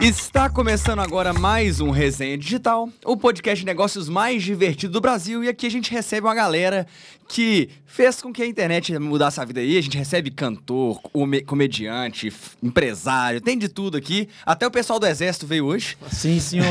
Está começando agora mais um Resenha Digital, o podcast de negócios mais divertido do Brasil. E aqui a gente recebe uma galera que fez com que a internet mudasse a vida aí. A gente recebe cantor, comediante, empresário, tem de tudo aqui. Até o pessoal do Exército veio hoje. Sim, senhor.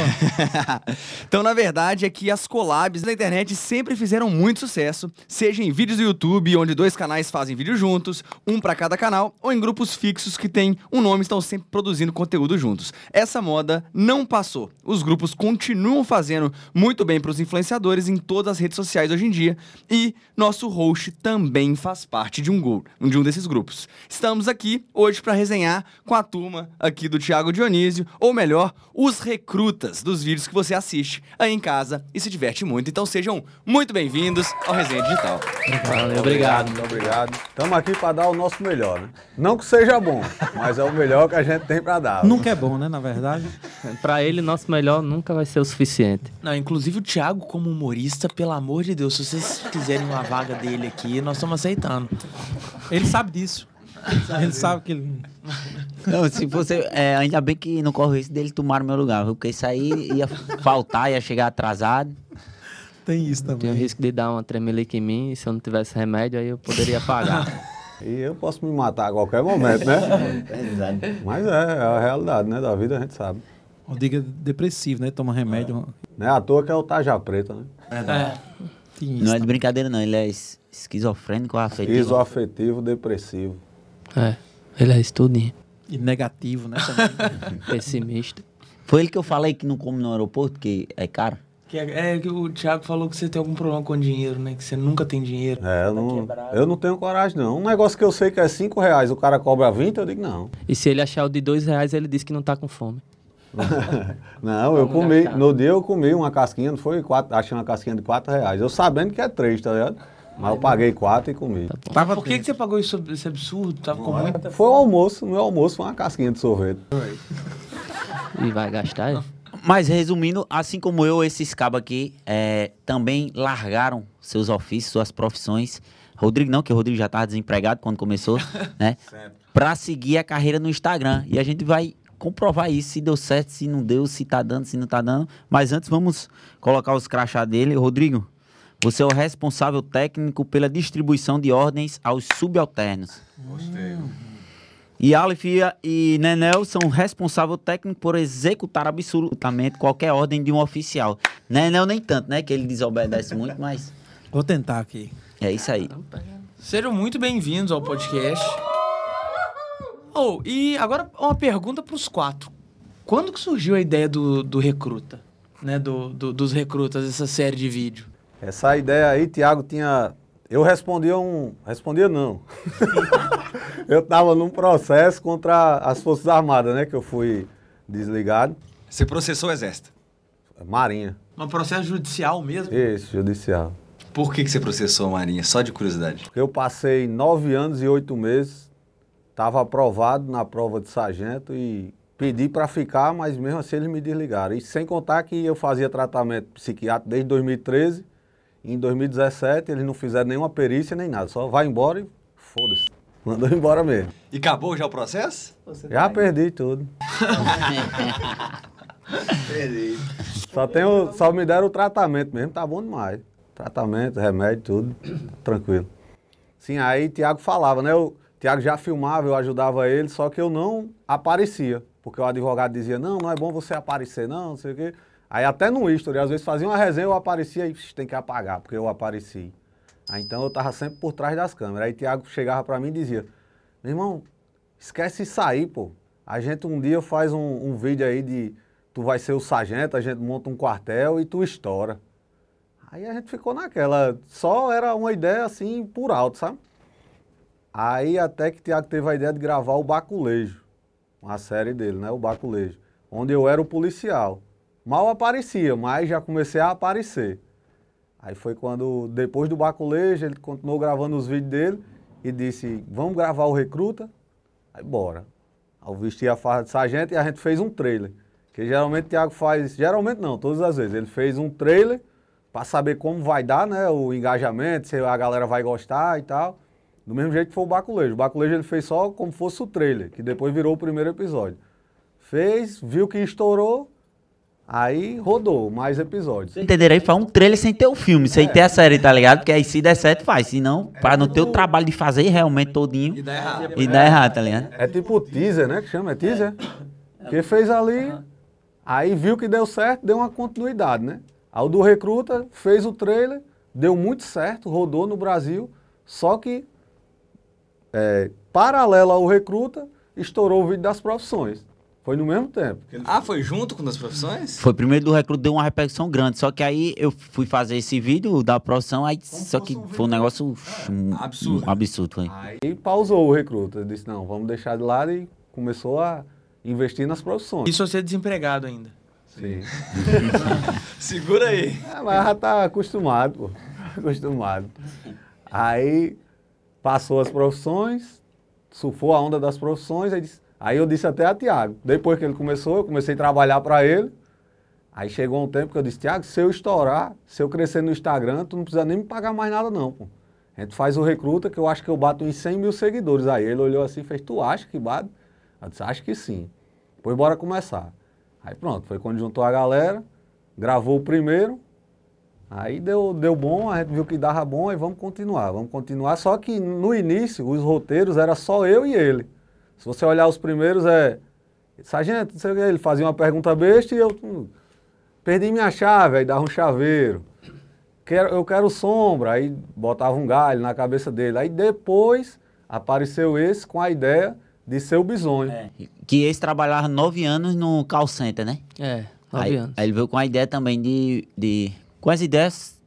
então, na verdade, é que as collabs da internet sempre fizeram muito sucesso, seja em vídeos do YouTube, onde dois canais fazem vídeo juntos, um para cada canal, ou em grupos fixos que têm um nome e estão sempre produzindo conteúdo juntos. Essa moda não passou. Os grupos continuam fazendo muito bem para os influenciadores em todas as redes sociais hoje em dia e nosso host também faz parte de um, gol, de um desses grupos. Estamos aqui hoje para resenhar com a turma aqui do Thiago Dionísio, ou melhor, os recrutas dos vídeos que você assiste aí em casa e se diverte muito. Então sejam muito bem-vindos ao Resenha Digital. Valeu, obrigado. Muito obrigado. Estamos aqui para dar o nosso melhor, né? Não que seja bom, mas é o melhor que a gente tem para dar. Nunca é bom, né, na verdade. para ele, nosso melhor nunca vai ser o suficiente. Não, inclusive o Thiago como humorista, pelo amor de Deus, se vocês quiserem uma vaga dele aqui, nós estamos aceitando. Ele sabe disso. Ele sabe que ele. Não, se fosse. É, ainda bem que não corre isso dele tomar o meu lugar, porque isso aí ia faltar, ia chegar atrasado. Tem isso também. Tem o risco de dar uma tremelique em mim, e se eu não tivesse remédio, aí eu poderia pagar. e eu posso me matar a qualquer momento, né? Mas é, é a realidade, né? Da vida a gente sabe. Rodrigo é depressivo, né? Toma remédio. É. Não é à toa que é o Taja Preta, né? É. Não é de brincadeira, não. Ele é esquizofrênico afetivo. Esquizoafetivo depressivo. É, ele é estudinho. E negativo, né? Pessimista. Foi ele que eu falei que não come no aeroporto, que é caro? Que é, é, que o Thiago falou que você tem algum problema com dinheiro, né? Que você nunca tem dinheiro. É, eu não, eu não tenho coragem, não. Um negócio que eu sei que é 5 reais, o cara cobra 20, eu digo não. E se ele achar o de 2 reais, ele diz que não tá com fome. Não, eu comi, no dia eu comi uma casquinha, não foi quatro, achei uma casquinha de 4 reais. Eu sabendo que é 3, tá ligado? Mas eu paguei 4 e comi. Tá Tava Por que, que você pagou isso, esse absurdo? Tava com muito... Foi o almoço, meu almoço foi uma casquinha de sorvete. E vai gastar, é? Mas resumindo, assim como eu, esses cabos aqui é, também largaram seus ofícios, suas profissões. Rodrigo não, que o Rodrigo já estava desempregado quando começou, né? Para seguir a carreira no Instagram. E a gente vai comprovar isso, se deu certo, se não deu, se tá dando, se não tá dando. Mas antes vamos colocar os crachá dele. Rodrigo, você é o responsável técnico pela distribuição de ordens aos subalternos. Gostei. E Aleph e Nenel são responsável técnico por executar absolutamente qualquer ordem de um oficial. Nenel nem tanto, né? Que ele desobedece muito, mas... Vou tentar aqui. É isso aí. Sejam muito bem-vindos ao podcast. Oh, e agora uma pergunta para os quatro. Quando que surgiu a ideia do, do recruta? Né, do, do, dos recrutas, essa série de vídeo? Essa ideia aí, Tiago, tinha. Eu respondia um. Respondia não. eu estava num processo contra as Forças Armadas, né? Que eu fui desligado. Você processou o Exército? Marinha. Um processo judicial mesmo? Isso, judicial. Por que, que você processou a Marinha? Só de curiosidade. Porque eu passei nove anos e oito meses Estava aprovado na prova de sargento e pedi para ficar, mas mesmo assim eles me desligaram. E sem contar que eu fazia tratamento psiquiátrico desde 2013. Em 2017 eles não fizeram nenhuma perícia nem nada. Só vai embora e foda-se. Mandou embora mesmo. E acabou já o processo? Você já tá perdi tudo. perdi. Só, tenho, só me deram o tratamento mesmo, tá bom demais. Tratamento, remédio, tudo, tranquilo. Sim, aí Tiago falava, né? Eu, Tiago já filmava, eu ajudava ele, só que eu não aparecia. Porque o advogado dizia, não, não é bom você aparecer, não, não sei o quê. Aí até no history, às vezes fazia uma resenha, eu aparecia e tem que apagar, porque eu apareci. Aí então eu estava sempre por trás das câmeras. Aí Tiago chegava para mim e dizia, meu irmão, esquece isso aí, pô. A gente um dia faz um, um vídeo aí de tu vai ser o sargento, a gente monta um quartel e tu estoura. Aí a gente ficou naquela, só era uma ideia assim por alto, sabe? Aí até que Tiago teve a ideia de gravar o Baculejo, uma série dele, né? O Baculejo, onde eu era o policial. Mal aparecia, mas já comecei a aparecer. Aí foi quando, depois do Baculejo, ele continuou gravando os vídeos dele e disse, vamos gravar o Recruta? Aí bora. Eu vesti a farda de sargento e a gente fez um trailer. Que geralmente o Thiago faz, geralmente não, todas as vezes. Ele fez um trailer para saber como vai dar, né, o engajamento, se a galera vai gostar e tal. Do mesmo jeito que foi o Baculejo. O Baculejo ele fez só como fosse o trailer, que depois virou o primeiro episódio. Fez, viu que estourou, aí rodou mais episódios. Você entenderam aí? Faz um trailer sem ter o filme, sem ter a série, tá ligado? Porque aí se der certo, faz. Se não, pra não ter o trabalho de fazer realmente todinho E dá errado. e dar errado, tá ligado? É tipo teaser, né? Que chama, é teaser? Que fez ali, aí viu que deu certo, deu uma continuidade, né? Aí o do Recruta fez o trailer, deu muito certo, rodou no Brasil, só que, é, paralelo ao Recruta, estourou o vídeo das profissões. Foi no mesmo tempo. Ah, foi junto com das profissões? Foi primeiro do recruto, deu uma repercussão grande. Só que aí eu fui fazer esse vídeo da produção, aí só que foi um negócio um- Absurdo. um absurdo. Foi. Aí pausou o Recruta, ele disse, não, vamos deixar de lado e começou a investir nas profissões. Isso você é desempregado ainda. Sim. Segura aí. É, mas já tá acostumado, pô. Acostumado. Aí passou as profissões, surfou a onda das profissões, aí, disse- aí eu disse até a Tiago. Depois que ele começou, eu comecei a trabalhar para ele. Aí chegou um tempo que eu disse, Tiago, se eu estourar, se eu crescer no Instagram, tu não precisa nem me pagar mais nada não, pô. A gente faz o recruta que eu acho que eu bato em 100 mil seguidores. Aí ele olhou assim e fez, tu acha que bate? Eu disse, acho que sim. Pois bora começar. Aí pronto, foi quando juntou a galera, gravou o primeiro, aí deu, deu bom, a gente viu que dava bom e vamos continuar, vamos continuar. Só que no início, os roteiros era só eu e ele. Se você olhar os primeiros, é. Sargento, não sei o que, ele fazia uma pergunta besta e eu. hum, perdi minha chave, aí dava um chaveiro. Quero, eu quero sombra, aí botava um galho na cabeça dele. Aí depois apareceu esse com a ideia de ser o bisonho. Que esse trabalhava nove anos no call center, né? É, nove Aí, anos. aí ele veio com a ideia também de, de. Com as ideias.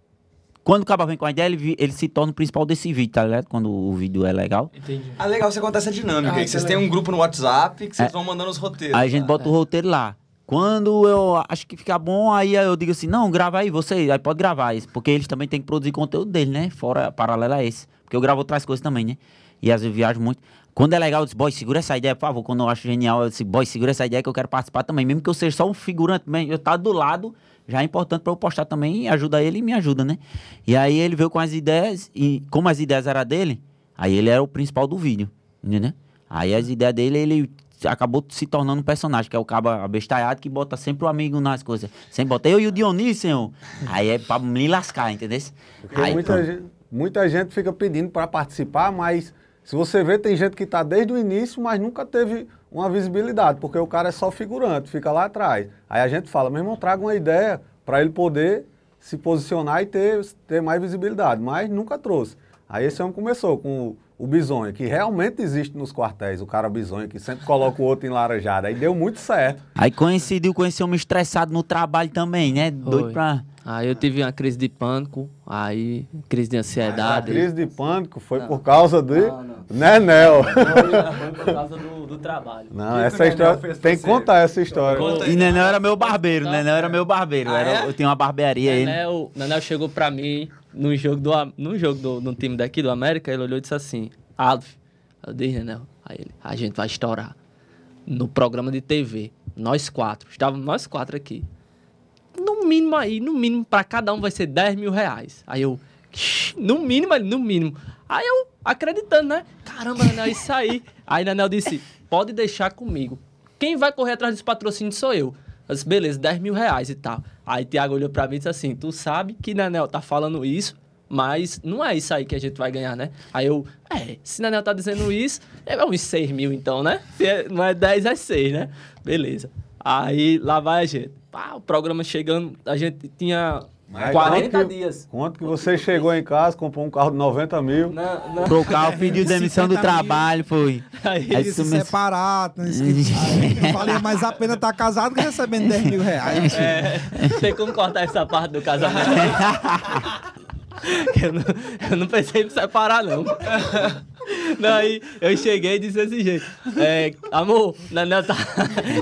Quando o cara vem com a ideia, ele, ele se torna o principal desse vídeo, tá ligado? Quando o vídeo é legal. Entendi. Ah, legal, você acontece essa dinâmica Ah, aí. que Vocês que têm um grupo no WhatsApp que vocês vão mandando os roteiros. Aí a gente tá? bota o roteiro lá. Quando eu acho que fica bom, aí eu digo assim, não, grava aí, você, aí pode gravar isso. Porque eles também têm que produzir conteúdo deles, né? Fora, paralelo a esse. Porque eu gravo outras coisas também, né? E às vezes eu viajo muito. Quando é legal, eu disse, boy, segura essa ideia, por favor. Quando eu acho genial, eu disse, boy, segura essa ideia que eu quero participar também. Mesmo que eu seja só um figurante, mesmo, eu estar do lado, já é importante pra eu postar também e ajuda ele e me ajuda, né? E aí ele veio com as ideias, e como as ideias eram dele, aí ele era o principal do vídeo, entendeu? Aí as ideias dele, ele acabou se tornando um personagem, que é o cabo abestalhado que bota sempre o amigo nas coisas. Sempre bota eu e o Dionísio, senhor. Aí é pra me lascar, entendeu? Porque Aí, muita, gente, muita gente fica pedindo para participar, mas se você vê, tem gente que está desde o início, mas nunca teve uma visibilidade, porque o cara é só figurante, fica lá atrás. Aí a gente fala, meu irmão, traga uma ideia para ele poder se posicionar e ter, ter mais visibilidade, mas nunca trouxe. Aí esse homem começou com o, o bisonho, que realmente existe nos quartéis, o cara bisonho, que sempre coloca o outro enlaranjado. Aí deu muito certo. Aí coincidiu com esse homem estressado no trabalel também, né? Doido Foi. pra. Aí eu tive uma crise de pânico, aí crise de A ansiedade. crise de pânico foi por causa de Não, não. Nenel. Foi por causa do, do trabalho. Não, essa Nenel história. Tem que contar essa história. Conta E Nenel era meu barbeiro, Nenel era meu barbeiro. Ah, era- é? Eu tinha uma barbearia. Nanel, Nanel chegou pra mim num jogo do num jogo do, no time daqui do América, ele olhou e disse assim: Alf, eu disse, Nanel, aí ele, a gente vai estourar no programa de TV. Nós quatro, estávamos nós quatro aqui. No mínimo aí, no mínimo, pra cada um vai ser 10 mil reais. Aí eu, "Shh, no mínimo, ele, no mínimo. Aí eu, acreditando, né? Caramba, Nanel, isso aí. Aí Nanel disse, pode deixar comigo. Quem vai correr atrás dos patrocínios sou eu. Disse, beleza, 10 mil reais e tal. Aí Tiago olhou pra mim e disse assim, tu sabe que Nanel tá falando isso, mas não é isso aí que a gente vai ganhar, né? Aí eu, é, se Nanel tá dizendo isso, é uns 6 mil então, né? É- não é 10, é 6, né? Beleza. Aí lá vai a gente. Pá, o programa chegando, a gente tinha Mas 40 quanto que- dias. Quanto que você chegou em casa, comprou um carro de 90 mil. Não, não. Pro carro pediu demissão do 50 mil. trabalho, foi. Aí, Aí se come- separar, né, isso que- valia mais a pena estar casado que recebendo 10 mil reais. É, tem como cortar essa parte do casamento? eu, não, eu não pensei em separar, não. Não, aí eu cheguei e disse desse jeito. É, amor, Nanel tá.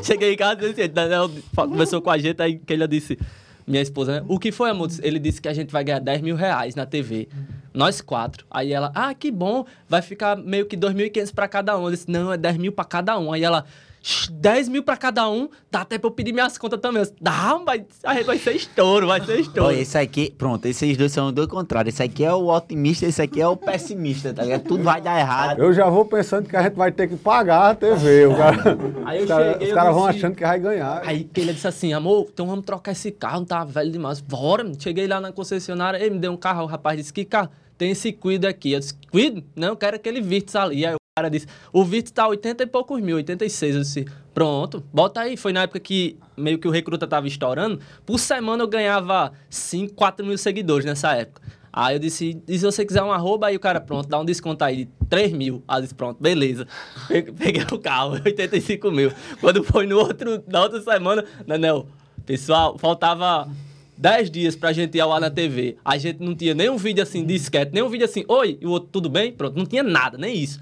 Cheguei em casa e disse desse jeito. Nanel fa- conversou com a gente, aí que ele disse. Minha esposa, né? O que foi, amor? Ele disse que a gente vai ganhar 10 mil reais na TV. Nós quatro. Aí ela, ah, que bom, vai ficar meio que 2.500 pra cada um. Eu disse, não, é 10 mil pra cada um. Aí ela, "Shh, 10 mil pra cada um, dá até pra eu pedir minhas contas também. Eu Dá, vai, aí vai ser estouro, vai ser estouro. Olha, esse aqui, pronto, esses dois são dois contrários. Esse aqui é o otimista, esse aqui é o pessimista, tá ligado? Tudo vai dar errado. Eu já vou pensando que a gente vai ter que pagar a TV. O cara- Aí eu os caras eu caras vão disse- achando que vai ganhar. Aí que ele disse assim, amor, então vamos trocar esse carro, tá velho demais. Bora, cheguei lá na concessionária, ele me deu um carro, o rapaz disse, que carro? Tem esse Quid aqui. Eu disse, Quid? Não, eu quero aquele Virtus ali. Aí o cara disse, o Virtus tá 80 e poucos mil, 86. Eu disse, pronto, bota aí. Foi na época que meio que o Recruta tava estourando. Por semana eu ganhava 5, 4 mil seguidores nessa época. Aí eu disse, e se você quiser um arroba, aí o cara, pronto, dá um desconto aí de 3 mil. Aí eu disse, pronto, beleza. Pe- Peguei o carro, 85 mil. Quando foi no outro, na outra semana, Nanel, pessoal, faltava 10 dias pra gente ir ao ar na TV. A gente não tinha nem um vídeo assim de sketch, nem um vídeo assim, oi, e o outro, tudo bem? Pronto, não tinha nada, nem isso.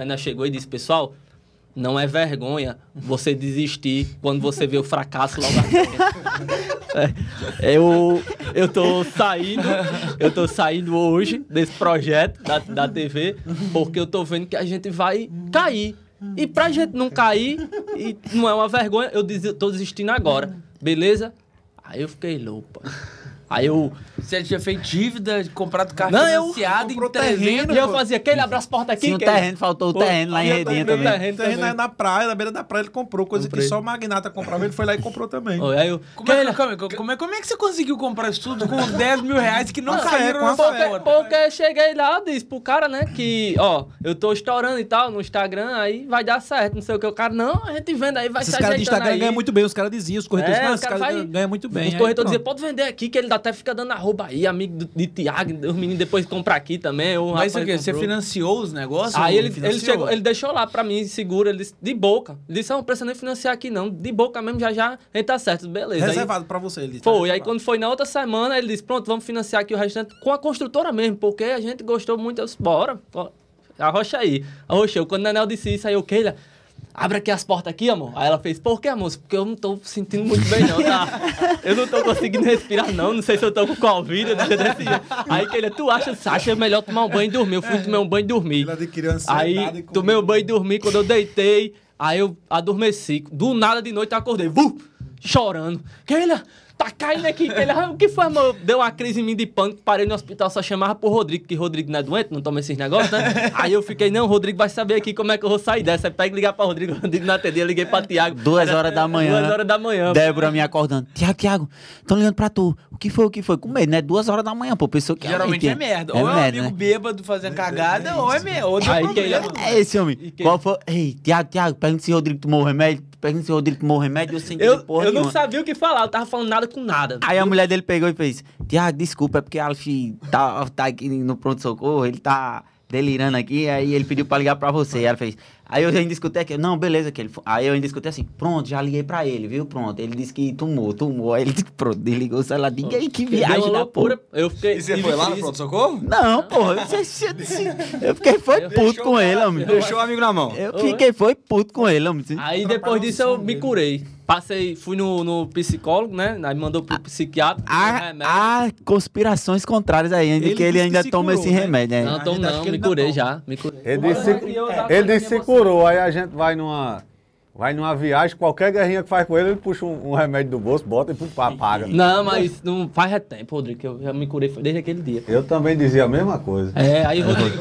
Nanel chegou e disse, pessoal, não é vergonha você desistir quando você vê o fracasso logo. É, eu, eu tô saindo, eu tô saindo hoje desse projeto da, da TV, porque eu tô vendo que a gente vai cair. E pra gente não cair, e não é uma vergonha, eu desi- tô desistindo agora, beleza? Aí eu fiquei louco. Aí eu. Você tinha feito dívida, comprado carro Não, eu- financiado em comprou 300. terreno, E eu fazia, quem abre as portas aqui? Um quem? terreno, faltou o Pô, terreno lá em eu Redinha também. terreno Terreno também. aí na praia, na beira da praia, ele comprou, coisa Comprei. que só o magnata comprava, ele foi lá e comprou também. Oi, Aí eu. Como é, como, é, como, é, como é que você conseguiu comprar isso tudo com 10 mil reais que não Não, caíram é, com na a sua conta? Porque eu cheguei lá, disse pro cara, né, que, ó, eu tô estourando e tal no Instagram, aí vai dar certo, não sei o que. O cara, não, a gente vende aí, vai Esses se caras de Instagram ganham muito bem, os caras diziam, os corretores, É, não, os caras ganham muito bem. Os corretores diziam, pode vender aqui, que ele até fica dando arroba aí, amigo de Tiago, os meninos depois compram aqui também. O Mas o quê? Você financiou os negócios? Aí ele, ele, chegou, ele deixou lá pra mim, seguro, ele disse, de boca. Ele disse, não, não precisa nem financiar aqui não, de boca mesmo, já já, gente tá certo, beleza. Aí- Reservado pra você. Ele tá Foi, aí reservado. quando foi na outra semana, ele disse, pronto, vamos financiar aqui o restante com a construtora mesmo, porque a gente gostou muito, eu disse, bora, ó, arrocha aí. Arrochou, quando o Nenel disse isso, aí eu, Keila, abre aqui as portas aqui, amor. Aí ela fez, por que, amor? Porque eu não tô sentindo muito bem não, tá? Eu não tô conseguindo respirar não, não sei se eu tô com Covid. Aí Keila, tu acha, acha melhor tomar um banho e dormir? Eu fui tomar um banho e dormir. Ele Aí tomei um banho e dormi, quando eu deitei, aí eu adormeci. Do nada de noite eu acordei, vu, chorando. Keila, tá caindo aqui, Keila. "Ah, O que foi, amor? Deu uma crise em mim de pânico, parei no hospital, só chamava pro Rodrigo, que Rodrigo não é doente, não toma esses negócios, né? Aí eu fiquei, não, o Rodrigo vai saber aqui como é que eu vou sair dessa. Aí pega e ligar pra Rodrigo, Rodrigo não atendia, eu liguei pra Tiago. Duas Era- horas da manhã. Duas horas da manhã. Débora me acordando. Tiago, Tiago, estão ligando pra tu. O que foi, o que foi? Com medo, né? Duas horas da manhã, pô. Pessoa que Geralmente é realmente merda. Ou é um merda, amigo né? bêbado fazendo cagada, ou é merda. Ou deu Aí problema. É esse, homem. E Qual foi? Ei, Tiago, Tiago, pergunta se o Rodrigo tomou o remédio. Pergunta se o Rodrigo tomou remédio. Eu senti Eu, porra eu não nenhuma. sabia o que falar, eu tava falando nada com nada. Aí a mulher dele pegou e fez: Tiago, desculpa, é porque Alf tá, tá aqui no pronto-socorro, ele tá delirando aqui, aí ele pediu pra ligar pra você. Aí ela fez. Aí eu ainda escutei aqui, não, beleza, que ele. Aí eu ainda escutei assim, pronto, já liguei pra ele, viu? Pronto. Ele disse que tomou, tomou. Aí ele disse, pronto, desligou o celular. Diga aí que viagem da porra. Eu fiquei. E você foi lá no pronto-socorro? Não, porra, eu, eu fiquei foi puto com ele, homem. Deixou o amigo na mão. Eu fiquei foi puto com ele, homem. Aí depois disso eu me curei. Passei, fui no, no psicólogo, né? Aí mandou pro psiquiatra. deu Há, remédio. há conspirações contrárias aí, ainda Ele que ele ainda toma curou, esse né? remédio, né? Não, acho não, me curei toma. já, me curei. Ele disse, se- ele disse que se curou, aí a gente vai numa, vai numa viagem, qualquer guerrinha que faz com ele, ele puxa um, um remédio do bolso, bota e pá, paga. Não, mas não faz é tempo, Rodrigo, que eu já me curei desde aquele dia. Eu também dizia a mesma coisa. É, aí Rodrigo.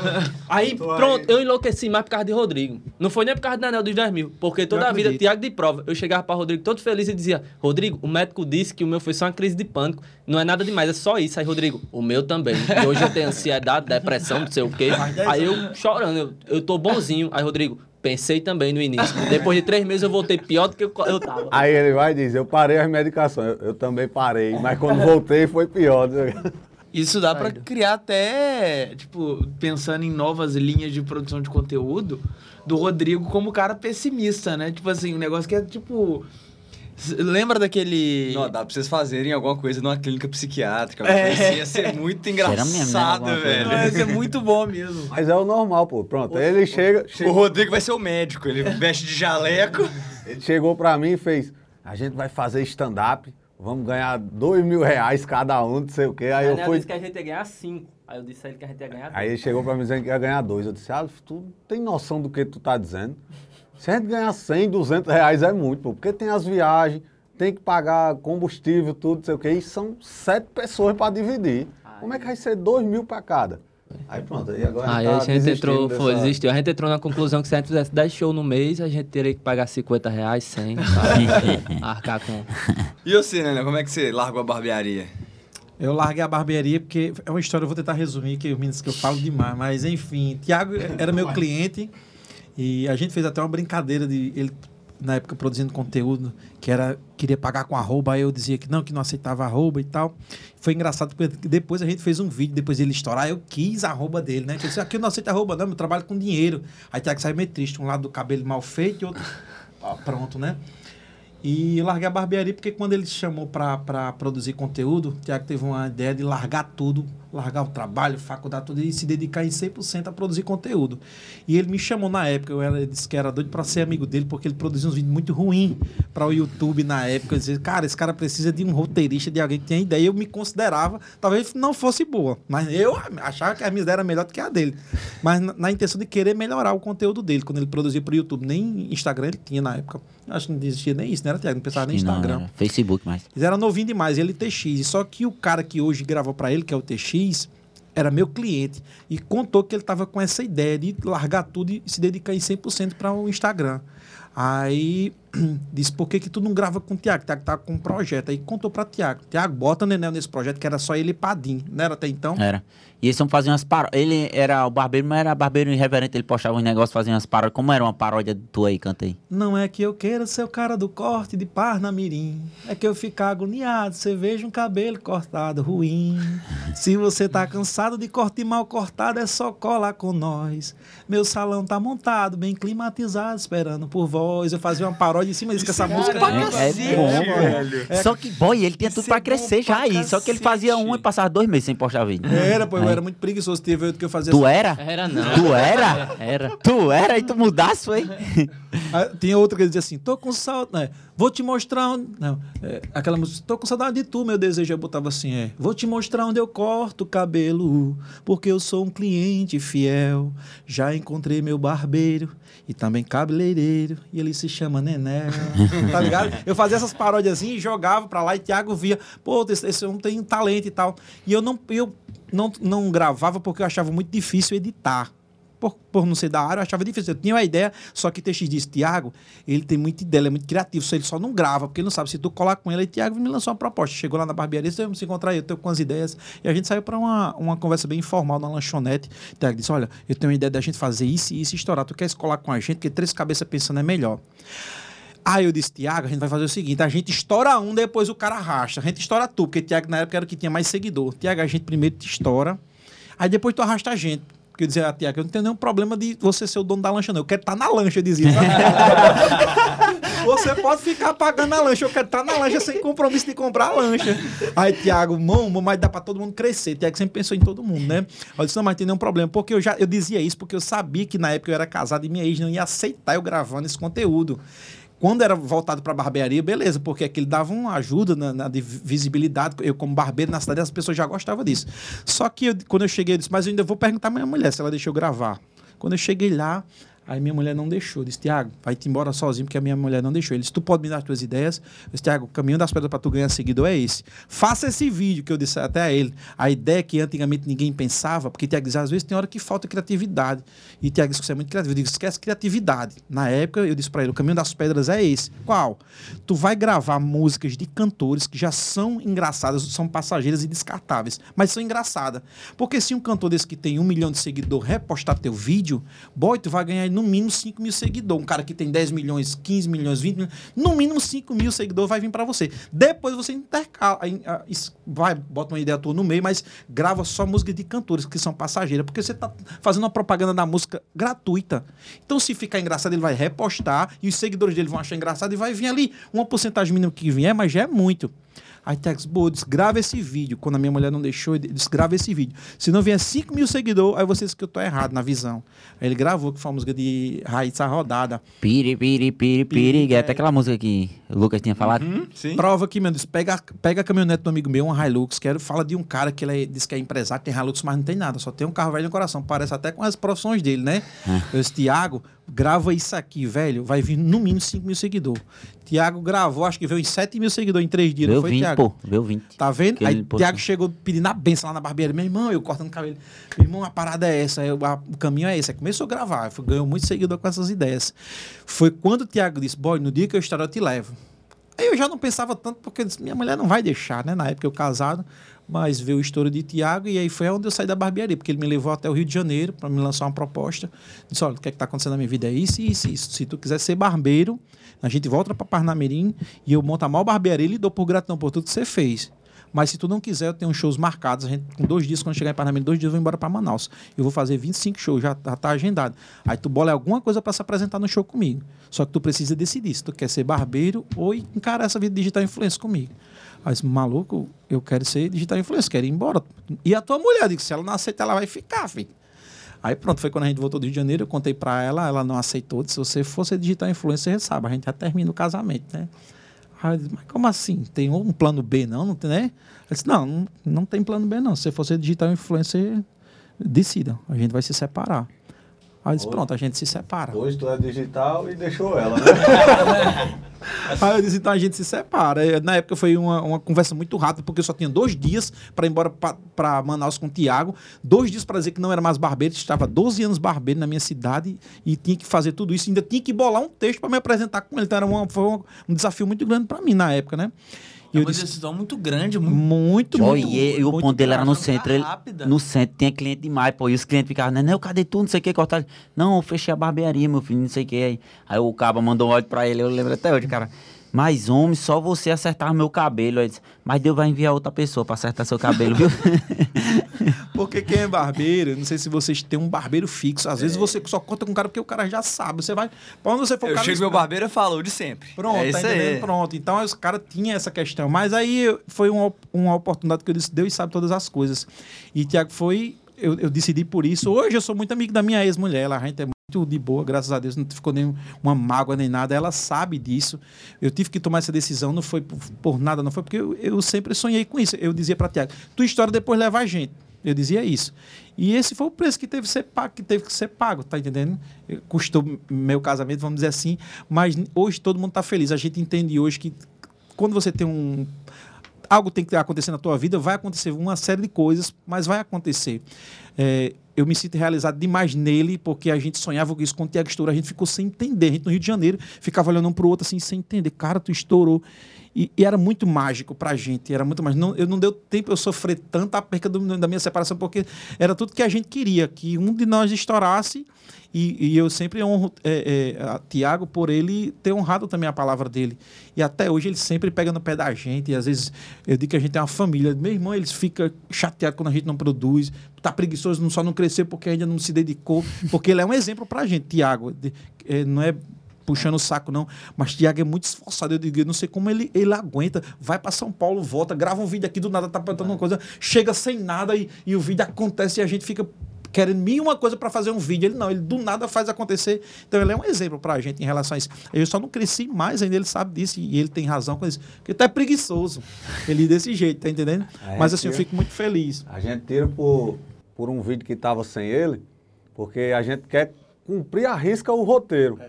Aí pronto, eu enlouqueci mais por causa de Rodrigo. Não foi nem por causa do anel dos 10 mil. Porque toda a vida. Tiago de prova, eu chegava pra Rodrigo todo feliz e dizia: Rodrigo, o médico disse que o meu foi só uma crise de pânico. Não é nada demais, é só isso. Aí, Rodrigo, o meu também. E hoje eu tenho ansiedade, depressão, não sei o quê. Aí eu chorando, eu, eu tô bonzinho. Aí, Rodrigo, pensei também no início. Depois de três meses eu voltei pior do que eu, eu tava. Aí ele vai e diz, eu parei as medicações, eu, eu também parei, mas quando voltei foi pior. Isso dá pra criar até, tipo, pensando em novas linhas de produção de conteúdo, do Rodrigo como cara pessimista, né? Tipo assim, um negócio que é tipo. Lembra daquele. Não, dá pra vocês fazerem alguma coisa numa clínica psiquiátrica. É. Isso ia ser muito mesmo, né? engraçado, velho. Não, Ia ser muito bom mesmo. Mas é o normal, pô. Pronto, aí ele chega, O chega Rodrigo vai ser o médico, ele veste de jaleco. ele chegou pra mim e fez, a gente vai fazer stand-up, vamos ganhar dois mil reais cada um, não sei o quê. Aí eu fui... que a gente ia ganhar cinco. Aí eu disse a ele que a gente ia ganhar Aí ele chegou pra mim dizendo que ia ganhar dois. Eu disse, Alf, tu tem noção do que tu tá dizendo? Se a gente ganhar 100, 200 reais é muito, pô, porque tem as viagens, tem que pagar combustível, tudo, não sei o quê, e são sete pessoas para dividir. Como é que vai ser 2 mil para cada? Aí pronto, aí agora Aí tá a gente desistindo entrou, dessa- foi, desistiu. A gente entrou na conclusão que se a gente fizesse 10 shows no mês, a gente teria que pagar 50 reais, 100, sabe? Arcar com... E você, né? Como é que você largou a barbearia? Eu larguei a barbearia porque é uma história, eu vou tentar resumir, que os meninos que eu falo demais, mas enfim, Tiago era meu cliente e a gente fez até uma brincadeira de ele na época produzindo conteúdo que era queria pagar com arroba, aí eu dizia que não, que não aceitava arroba e tal. Foi engraçado porque depois a gente fez um vídeo depois dele estourar, eu quis a arroba dele, né? Que eu disse, aqui eu não aceito arroba, não, eu trabalho com dinheiro. Aí Tiago saiu meio triste, um lado do cabelo mal feito e outro ó, pronto, né? E larguei a barbearia porque quando ele chamou para produzir conteúdo, o Tiago teve uma ideia de largar tudo, largar o trabalho, faculdade, tudo e se dedicar em 100% a produzir conteúdo. E ele me chamou na época, eu era, ele disse que era doido para ser amigo dele porque ele produzia uns vídeos muito ruins para o YouTube na época. Eu dizia, cara, esse cara precisa de um roteirista, de alguém que tenha ideia. Eu me considerava, talvez não fosse boa, mas eu achava que a minha ideia era melhor do que a dele. Mas na, na intenção de querer melhorar o conteúdo dele, quando ele produzia para o YouTube. Nem Instagram ele tinha na época. Acho que não existia nem isso, não era, Tiago? Não pensava nem não, Instagram. era Facebook, mas. Eles eram novinho demais, ele TX. Só que o cara que hoje gravou pra ele, que é o TX, era meu cliente. E contou que ele tava com essa ideia de largar tudo e se dedicar em 100% para o Instagram. Aí disse, por que, que tu não grava com o Tiago? Tiago tá com um projeto. Aí contou pra Tiago. Tiago, bota o Nenel nesse projeto, que era só ele e Padim. Não era até então? Era. E eles iam fazer umas paródias. Ele era o barbeiro, mas era barbeiro irreverente. Ele postava uns negócios, fazia umas paródias. Como era uma paródia tua aí, canta aí? Não é que eu queira ser o cara do corte de Parnamirim. É que eu fico agoniado. Você veja um cabelo cortado ruim. Se você tá cansado de corte mal cortado, é só colar com nós. Meu salão tá montado, bem climatizado, esperando por voz. Eu fazia uma paródia em cima disso, que essa música. É, é bom. Só que, boy, ele tinha tudo Isso é pra crescer já pra aí. Só que ele fazia um e passava dois meses sem postar vídeo. Era, pô, eu era muito preguiçoso. Teve outro que eu fazia Tu assim. era? Era não. Tu era? Era. Tu era e tu mudasse, foi? Ah, Tinha outro que ele dizia assim: tô com saudade. Né? Vou te mostrar. Onde... Não, é, aquela música, tô com saudade de tu, meu desejo. Eu botava assim: é. Vou te mostrar onde eu corto o cabelo, porque eu sou um cliente fiel. Já encontrei meu barbeiro e também cabeleireiro, e ele se chama Nenel. tá ligado? Eu fazia essas paródias assim, jogava pra lá e Thiago via: pô, esse, esse homem tem talento e tal. E eu não, eu não, não gravava porque eu achava muito difícil editar por, por não ser da área, eu achava difícil. Eu tinha uma ideia, só que TX disse, Tiago, ele tem muita ideia, ele é muito criativo, só ele só não grava, porque ele não sabe se tu colar com ele. Aí Tiago me lançou uma proposta. Chegou lá na barbearia, disse, vamos se encontrar eu tenho com as ideias. E a gente saiu para uma, uma conversa bem informal na lanchonete. Tiago disse, olha, eu tenho uma ideia da gente fazer isso e isso estourar. Tu quer colar com a gente? Porque três cabeças pensando é melhor. Aí eu disse, Tiago, a gente vai fazer o seguinte: a gente estoura um, depois o cara arrasta. A gente estoura tu, porque Tiago na época era o que tinha mais seguidor. Tiago, a gente primeiro te estoura, aí depois tu arrasta a gente. Porque eu dizia, ah, Tiago, eu não tenho nenhum problema de você ser o dono da lancha, não. Eu quero estar na lancha, eu dizia. você pode ficar pagando a lancha, eu quero estar na lancha sem compromisso de comprar a lancha. Aí, Tiago, mão, mas dá pra todo mundo crescer. Tiago sempre pensou em todo mundo, né? Eu disse, não, mas tem nenhum problema. Porque eu já eu dizia isso, porque eu sabia que na época eu era casado e minha ex não ia aceitar eu gravando esse conteúdo. Quando era voltado para barbearia, beleza, porque aquilo dava uma ajuda na, na de visibilidade. Eu, como barbeiro na cidade, as pessoas já gostavam disso. Só que eu- quando eu cheguei, eu disse, mas eu ainda vou perguntar à minha mulher se ela deixou gravar. Quando eu cheguei lá, aí minha mulher não deixou. Disse, Tiago, vai-te embora sozinho, porque a minha mulher não deixou. Ele disse, tu pode me dar as tuas ideias? Eu disse, Tiago, o caminho das pedras para tu ganhar seguidor é esse. Faça esse vídeo que eu disse até a ele. A ideia que antigamente ninguém pensava, porque Tiago diz, às vezes tem hora que falta criatividade. E Tiago disse você é muito criativo. Eu digo, esquece criatividade. Na época, eu disse para ele, o caminho das pedras é esse. Qual? Tu vai gravar músicas de cantores que já são engraçadas, são passageiras e descartáveis, mas são engraçadas. Porque se um cantor desse que tem um milhão de seguidores repostar teu vídeo, boy, tu vai ganhar no mínimo 5 mil seguidores. Um cara que tem 10 milhões, 15 milhões, 20 milhões, no mínimo 5 mil seguidores vai vir para você. Depois você intercala, ah, vai, bota uma ideia tua no meio, mas grava só música de cantores que são passageiras, porque você tá fazendo uma propaganda da música gratuita. Então, se ficar engraçado, ele vai repostar e os seguidores dele vão achar engraçado e vai vir ali uma porcentagem mínima que vier, mas já é muito. Aí Tex, pô, desgrava esse vídeo. Quando a minha mulher não deixou, ele desgrava esse vídeo. Se não vier 5 mil seguidores, aí vocês que eu tô errado na visão. Aí ele gravou, que foi uma música de Raíssa Rodada. Piri, piri, piri, piri. É até aquela música que o Lucas tinha falado. Hum, sim. Prova aqui, meu Deus, pega, pega a caminhonete do amigo meu, uma Hilux, quero fala de um cara que ele é- diz que é empresário, tem Hilux, mas não tem nada, só tem um carro velho no coração. Parece até com as profissões dele, né? Eu disse, Tiago, grava isso aqui, velho, vai vir no mínimo 5 mil seguidores. Tiago gravou, acho que veio em 7 mil seguidores em 3 dias, Veio não foi, 20, Tiago? pô. Veio 20. Tá vendo? Que Aí o. Tiago chegou pedindo a benção lá na barbearia. Meu irmão, eu cortando cabelo. Meu irmão, a parada é essa, eu- a- o caminho é esse. Aí começou a gravar, foi- ganhou muito seguidor com essas ideias. Foi quando o Tiago disse, boy, no dia que eu estourar eu te levo. Aí eu já não pensava tanto, porque eu disse, minha mulher não vai deixar, né? Na época eu casado, mas veio o estouro de Tiago e aí foi onde eu saí da barbearia, porque ele me levou até o Rio de Janeiro para me lançar uma proposta. Disse, olha, o que é que tá acontecendo na minha vida? É isso, isso, isso. Se tu quiser ser barbeiro, a gente volta para Parnamirim e eu monto a maior barbearia e lhe dou por gratidão por tudo que você fez. Mas se tu não quiser, eu tenho shows marcados. A gente, com dois dias, quando chegar em Parnamirim, dois dias eu vou embora para Manaus. Eu vou fazer 25 shows, já, já tá agendado. Aí tu bola alguma coisa para se apresentar no show comigo. Só que tu precisa decidir se tu quer ser barbeiro ou encarar essa vida digital influência comigo. Aí disse, maluco, eu quero ser digital influencer, quero ir embora. E a tua mulher, eu digo, se ela não aceita, ela vai ficar, filho. Aí pronto, foi quando a gente voltou do Rio de Janeiro, eu contei pra ela, ela não aceitou. Disse, se você fosse digital influencer, você sabe, a gente já termina o casamento, né? Aí eu disse, mas como assim? Tem um plano B, não? não tem, né? Ela disse, não, não, não tem plano B, não. Se você fosse digital influencer, decida, a gente vai se separar. Aí eu disse, pronto, a gente se separa. Hoje tu é digital e deixou ela, né? Aí eu disse, então a gente se separa. Na época foi uma, uma conversa muito rápida, porque eu só tinha dois dias para ir embora para Manaus com o Tiago. Dois dias para dizer que não era mais barbeiro, estava 12 anos barbeiro na minha cidade e tinha que fazer tudo isso. Ainda tinha que bolar um texto para me apresentar com ele. Então era uma- foi um, um desafio muito grande para mim na época, né? É uma decisão muito grande, muito muito, muito. e, o ponto dele era no centro. Ele, no centro tinha cliente demais, pô. E os clientes ficavam, né? Não, cadê tu? Não sei o que, cortar. Não, eu fechei a barbearia, meu filho, não sei o que. Aí, aí o cabo mandou um áudio pra ele, eu lembro até hoje, cara. Mas, homem, só você acertar meu cabelo. Disse, mas Deus vai enviar outra pessoa pra acertar seu cabelo, viu? Porque quem é barbeiro, não sei se vocês têm um barbeiro fixo. Às vezes você só conta com o cara porque o cara já sabe. Você vai. Pra onde você for, o Eu cara chego no meu barbeiro e falo de sempre. Pronto, é tá entendendo? aí. Pronto. Então os caras tinham essa questão. Mas aí foi uma, uma oportunidade que eu disse, Deus sabe todas as coisas. E Tiago foi. Eu, eu decidi por isso. Hoje eu sou muito amigo da minha ex-mulher. Ela, A gente é muito de boa, graças a Deus. Não ficou nenhuma mágoa nem nada. Ela sabe disso. Eu tive que tomar essa decisão. Não foi por, por nada, não foi porque eu, eu sempre sonhei com isso. Eu dizia para Tiago: tua história depois leva a gente. Eu dizia isso. E esse foi o preço que teve que ser pago, que teve que ser pago, tá entendendo? Custou meu casamento, vamos dizer assim, mas hoje todo mundo está feliz. A gente entende hoje que quando você tem um algo tem que acontecer na tua vida, vai acontecer uma série de coisas, mas vai acontecer. É, eu me sinto realizado demais nele, porque a gente sonhava isso com o Tiago Estouro, a gente ficou sem entender. A gente no Rio de Janeiro ficava olhando um pro outro assim, sem entender. Cara, tu estourou. E, e era muito mágico pra gente, era muito mágico. Não, eu não deu tempo eu sofrer tanto a perca do- da minha separação, porque era tudo que a gente queria, que um de nós estourasse. E, e eu sempre honro é, é, a Tiago por ele ter honrado também a palavra dele. E até hoje ele sempre pega no pé da gente. E às vezes eu digo que a gente é uma família. Meu irmão, eles ficam chateados quando a gente não produz. Tá preguiçoso, não só não crescer porque ainda não se dedicou. Porque ele é um exemplo pra gente, Tiago. É, não é puxando o saco, não. Mas Tiago é muito esforçado. Eu digo, eu não sei como ele, ele aguenta. Vai para São Paulo, volta, grava um vídeo aqui do nada, tá perguntando uma coisa, chega sem nada e, e o vídeo acontece e a gente fica querendo mil uma coisa para fazer um vídeo. Ele não, ele do nada faz acontecer. Então ele é um exemplo pra gente em relação a isso. Eu só não cresci mais ainda, ele sabe disso e ele tem razão com isso. Porque é preguiçoso. Ele desse jeito, tá entendendo? É, Mas assim, eu tira- fico muito feliz. A gente tira por, por um vídeo que estava sem ele, porque a gente quer cumprir a risca o roteiro.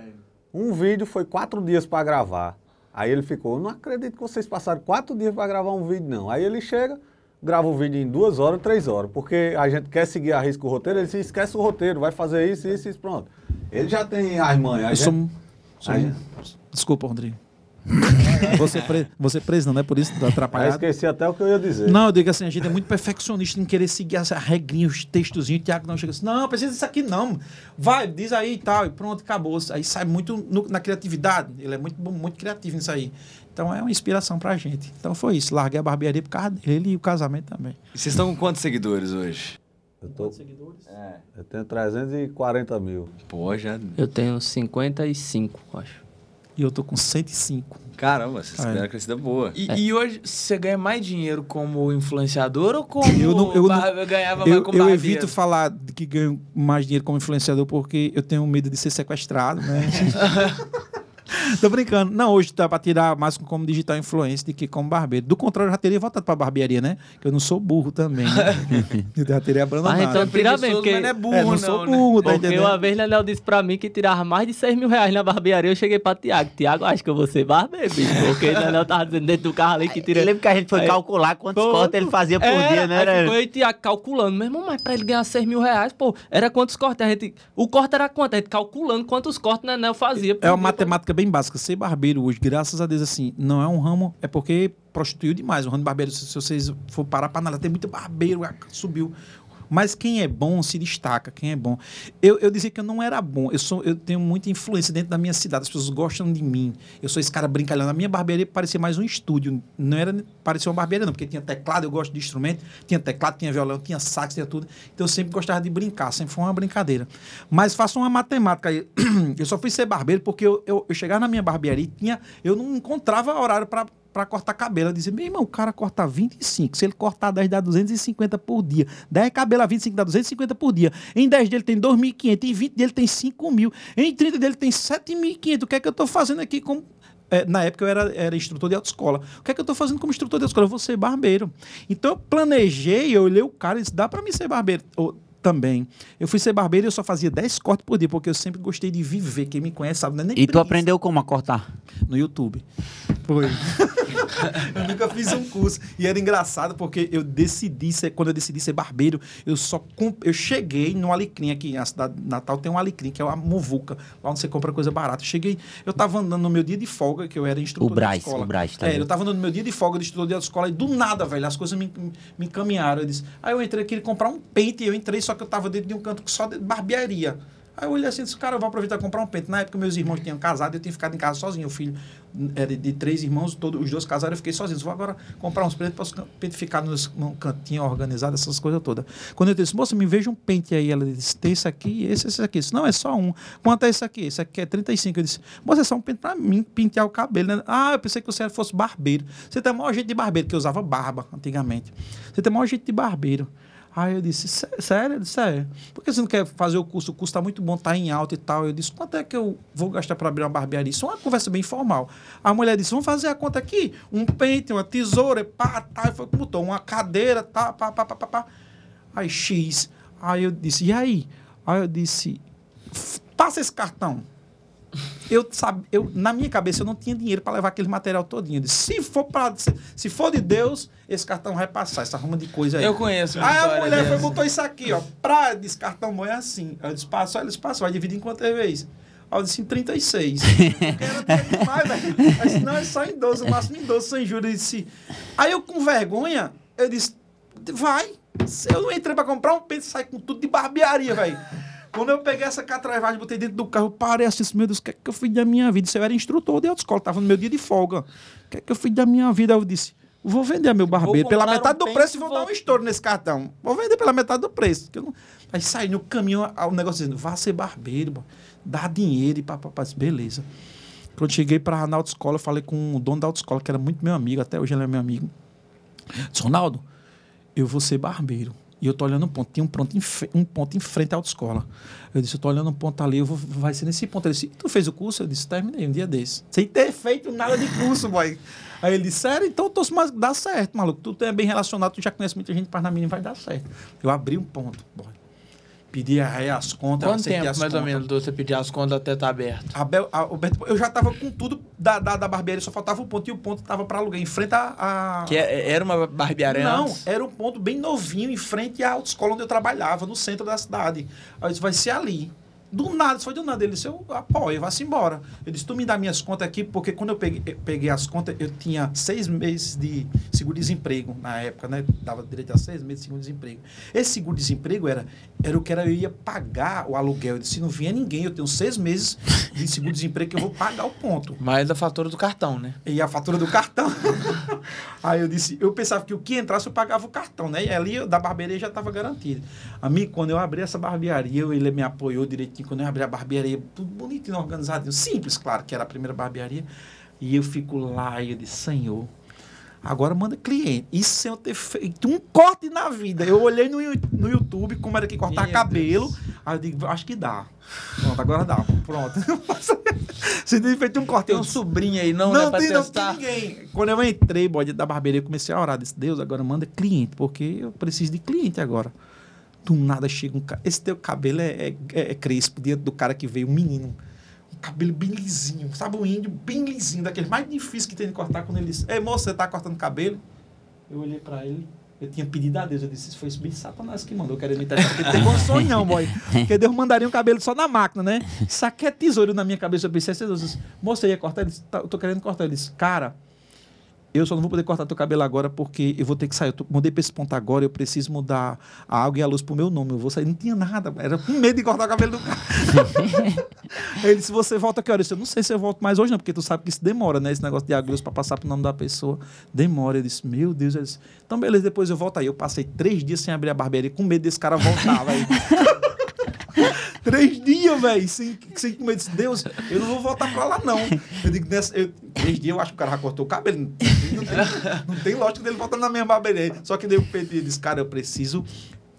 Um vídeo foi quatro dias para gravar. Aí ele ficou, não acredito que vocês passaram quatro dias para gravar um vídeo, não. Aí ele chega, grava o vídeo em duas horas, três horas. Porque a gente quer seguir a risca o roteiro, ele se esquece o roteiro, vai fazer isso, isso, isso, pronto. Ele já tem as manhas. sou, gente- sou- gente- Desculpa, Rodrigo. Você, pre, você preso, não é por isso que tá Eu atrapalhado. esqueci até o que eu ia dizer. Não, eu digo assim, a gente é muito perfeccionista em querer seguir as regrinhas, os textozinhos. O Tiago não chega assim, não, precisa disso aqui não. Vai, diz aí e tal, e pronto, acabou. Aí sai muito no- na criatividade. Ele é muito, muito criativo nisso aí. Então é uma inspiração pra gente. Então foi isso. Larguei a barbearia por causa dele e o casamento também. E vocês estão com quantos seguidores hoje? Eu, tô, eu tenho 340 mil. Pô, já. Eu tenho 55, acho. E eu tô com 105. Caramba, vocês É. tiveram uma crescida boa. E, e hoje você ganha mais dinheiro como influenciador ou como Eu não- eu não- eu ganhava mais Eu, como eu barbeiro? evito falar de que ganho mais dinheiro como influenciador porque eu tenho medo de ser sequestrado, né? Tô brincando. Não, hoje dá pra tirar mais como digital influencer do que como barbeiro. Do contrário, eu já teria voltado pra barbearia, né? Que eu não sou burro também. Né? eu já teria abandonado. Mas então tira bem, porque... mas não é burro, é, não, não, sou né? burro, tá Porque entendendo? uma vez Leonel disse pra mim que tirava mais de 6 mil reais na barbearia. Eu cheguei pra Tiago. Tiago, acho que eu vou ser barbeiro, bicho. Porque Leonel tava dizendo dentro do carro ali que tira. Eu lembro que a gente foi Aí- calcular quantos Pô, cortes ele fazia por Era, dia, né? Aí Era- ficou eu e Tiago calculando. Meu irmão, mas pra ele ganhar 6 mil reais, pô, era quantos cortes? A gente, o corte era quanto? A gente calculando quantos cortes o Nenel fazia. por É uma dia, matemática bem básica. Ser barbeiro hoje, graças a Deus, assim, não é um ramo, é porque prostituiu demais. O ramo de barbeiro, se, se vocês for parar pra nada, tem muito barbeiro, subiu. Mas quem é bom se destaca, quem é bom. Eu, eu dizia que eu não era bom. Eu, sou, eu tenho muita influência dentro da minha cidade. As pessoas gostam de mim. Eu sou esse cara brincalhão. Na minha barbearia parecia mais um estúdio. Não era parecia uma barbearia, não, porque tinha teclado, eu gosto de instrumento. Tinha teclado, tinha violão, tinha sax, tinha tudo. Então eu sempre gostava de brincar, sempre foi uma brincadeira. Mas faço uma matemática aí. Eu só fui ser barbeiro porque eu, eu, eu chegava na minha barbearia e tinha, eu não encontrava horário para para cortar cabelo. Eu dizia, meu irmão, o cara corta 25. Se ele cortar 10, dá 250 por dia. 10 cabelo a 25 dá 250 por dia. Em 10 dele tem 2.500. Em 20 dele tem 5 mil. Em 30 dele tem 7.500. O que é que eu tô fazendo aqui como. é, na época eu era, era instrutor de autoescola. O que é que eu tô fazendo como instrutor de autoescola? Eu vou ser barbeiro. Então eu planejei, eu olhei o cara e disse, dá para mim ser barbeiro. Ô, também. Eu fui ser barbeiro e eu só fazia 10 cortes por dia, porque eu sempre gostei de viver. Quem me conhece sabe, não é nem E tu aprendeu como a cortar? No YouTube. Foi. eu nunca fiz um curso. E era engraçado porque eu decidi ser, quando eu decidi ser barbeiro, eu só comp- eu cheguei no Alecrim aqui, na cidade de Natal tem um Alecrim, que é uma muvuca, lá onde você compra coisa barata. Eu cheguei, eu tava andando no meu dia de folga, que eu era instrutor O Braz, de escola. o Braz, tá é, eu tava andando no meu dia de folga de instrutor de escola e do nada, velho, as coisas me, me encaminharam. Eu disse, aí eu entrei, queria comprar um pente, e eu entrei, só que eu tava dentro de um canto só de barbearia. Aí eu olhei assim e disse, cara, eu vou aproveitar e comprar um pente. Na época, meus irmãos tinham casado, eu tinha ficado em casa sozinho. O filho era de, três irmãos, todos, os dois casaram, eu fiquei sozinho. Disse, Vou agora comprar uns pentes para os can- pente ficar nos, num cantinho organizado, essas coisas todas. Quando eu disse, moça, me veja um pente aí. Ela disse, tem esse aqui, esse, esse aqui. Eu disse, não, é só um. Quanto é esse aqui? Esse aqui é 35. Eu disse, moça, é só um pente para mim, pentear o cabelo. Né? Ah, eu pensei que você fosse barbeiro. Você tem o maior jeito de barbeiro, que eu usava barba antigamente. Você tem o maior jeito de barbeiro. Aí eu disse, "Sé- sério? Eu disse, sério. Por que você não quer fazer o curso? O curso está muito bom, está em alta e tal. Eu disse, quanto é que eu vou gastar para abrir uma barbearia? Isso é uma conversa bem formal. A mulher disse, vamos fazer a conta aqui. Um pente, uma tesoura, pá, tá. E foi como botou, uma cadeira, tá, pá, pá, pá, pá, pá. Aí, X. Aí eu disse, e aí? Aí eu disse, "F- passa esse cartão. Eu, sabe, eu, na minha cabeça, eu não tinha dinheiro para levar aquele material todinho. Eu disse, se for, pra, se, se for de Deus, esse cartão vai passar, essa ruma de coisa aí. Eu conheço Aí a mulher foi, botou isso aqui, ó. Pra desse cartão bom é assim. Eu disse, passa, olha, eles passam, vai dividir em quantas vezes? Aí eu disse, em 36. Porque demais, velho. Aí eu disse, não, é só em 12, o máximo em 12, sem juros. Eu disse, aí eu com vergonha, eu disse, vai. Se eu não entrei pra comprar um pente, sai com tudo de barbearia, velho. Quando eu peguei essa catraivagem, botei dentro do carro, eu parei assim, meu Deus, o que é que eu fiz da minha vida? Isso eu era instrutor de autoescola, tava no meu dia de folga. O que é que eu fiz da minha vida? Aí eu disse, vou vender meu barbeiro pela metade um do preço e vou vou- dar um estouro nesse cartão. Vou vender pela metade do preço. que eu não- Aí saí no caminho, a- o negócio dizendo, vá ser barbeiro, dá dinheiro e papapá. Beleza. Quando cheguei para na autoescola, eu falei com o dono da autoescola, que era muito meu amigo, até hoje ele é meu amigo. Disse, Ronaldo, eu vou ser barbeiro. E eu tô olhando um ponto. Tinha um, ponto em, um ponto em frente à autoescola. Eu disse, eu tô olhando um ponto ali, eu vou, vai ser nesse ponto. Ele disse, tu fez o curso? Eu disse, terminei um dia desse. Sem ter feito nada de curso, boy. Aí ele disse, sério? Então eu tô, mas dá certo, maluco. Tu é bem relacionado, tu já conhece muita gente, mas na minha vai dar certo. Eu abri um ponto, boy. Pedi aí as contas. Quanto tempo, mais ou contas. menos, de você pedir as contas até estar aberto? A Bel- a- Beto- eu já tava com tudo da, da, da barbearia, só faltava o ponto. E o ponto tava para aluguel, em frente a... a- Que é- era uma barbearia não, antes? era um ponto bem novinho, em frente à autoescola onde eu trabalhava, no centro da cidade. Aí eu disse, vai ser ali. Do nada, isso foi do nada. Ele disse, eu apoio, vá-se embora. Eu disse, tu me dá minhas contas aqui, porque quando eu peguei, peguei as contas, eu tinha seis meses de seguro-desemprego na época, né? Dava direito a seis meses de seguro-desemprego. Esse seguro-desemprego era, era o que era, eu ia pagar o aluguel. Eu disse, se não vier ninguém, eu tenho seis meses de seguro-desemprego que eu vou pagar o ponto. Mais da fatura do cartão, né? E a fatura do cartão. Aí eu disse, eu pensava que o que entrasse eu pagava o cartão, né? E ali da barbearia já estava garantido. Amigo, quando eu abri essa barbearia, ele me apoiou direitinho. Bonitinho. Quando eu abri a barbearia, tudo bonitinho, organizadinho. Simples, claro, que era a primeira barbearia. E eu fico lá e eu disse, Senhor, agora manda cliente. Isso sem eu ter feito um corte na vida. Eu olhei no, no YouTube como era que cortar Meu cabelo. Aí eu digo, acho que dá. Pronto, agora dá. Pronto. Você tem feito um corte. Tem um sobrinho aí, não, não, né, tem, não tem ninguém. Quando eu entrei, bode da barbearia, eu comecei a orar. Disse, Deus, agora manda cliente, porque eu preciso de cliente agora. Do nada chega um cara. Esse teu cabelo é, é, é crespo, diante do cara que veio, um menino. Um cabelo bem lisinho, sabe? Um índio bem lisinho, daquele mais difícil que tem de cortar quando ele disse: Ei, moço, você tá cortando cabelo? Eu olhei pra ele. Eu tinha pedido a Deus, eu disse, isso foi bem Satanás que mandou, querendo me testar, porque não tem condições não, boy. Porque Deus mandaria um cabelo só na máquina, né? Isso aqui é tesouro na minha cabeça. Eu pensei, Deus, moça, ia cortar? Ele disse, "Tá, eu tô querendo cortar. Ele disse, cara, eu só não vou poder cortar teu cabelo agora porque eu vou ter que sair. Eu tô- mudei pra esse ponto agora, eu preciso mudar a água e a luz pro meu nome. Eu vou sair. Não tinha nada, era com medo de cortar o cabelo do cara. Ele disse, você volta que hora? Eu disse, eu não sei se eu volto mais hoje não, porque tu sabe que isso demora, né? Esse negócio de água e luz pra passar pro nome da pessoa. Demora. Ele disse, meu Deus. Disse, então beleza, depois eu volto aí. Eu passei três dias sem abrir a barbearia, com medo desse cara voltar, velho. Três dias, velho, sem, sem comer. Disse, Deus, eu não vou voltar pra lá, não. Eu digo, nessa, eu- três dias eu acho que o cara já cortou o cabelo. Não tem, não tem, lógica dele voltar na minha barbearia. Só que daí pedi, eu disse, cara, eu preciso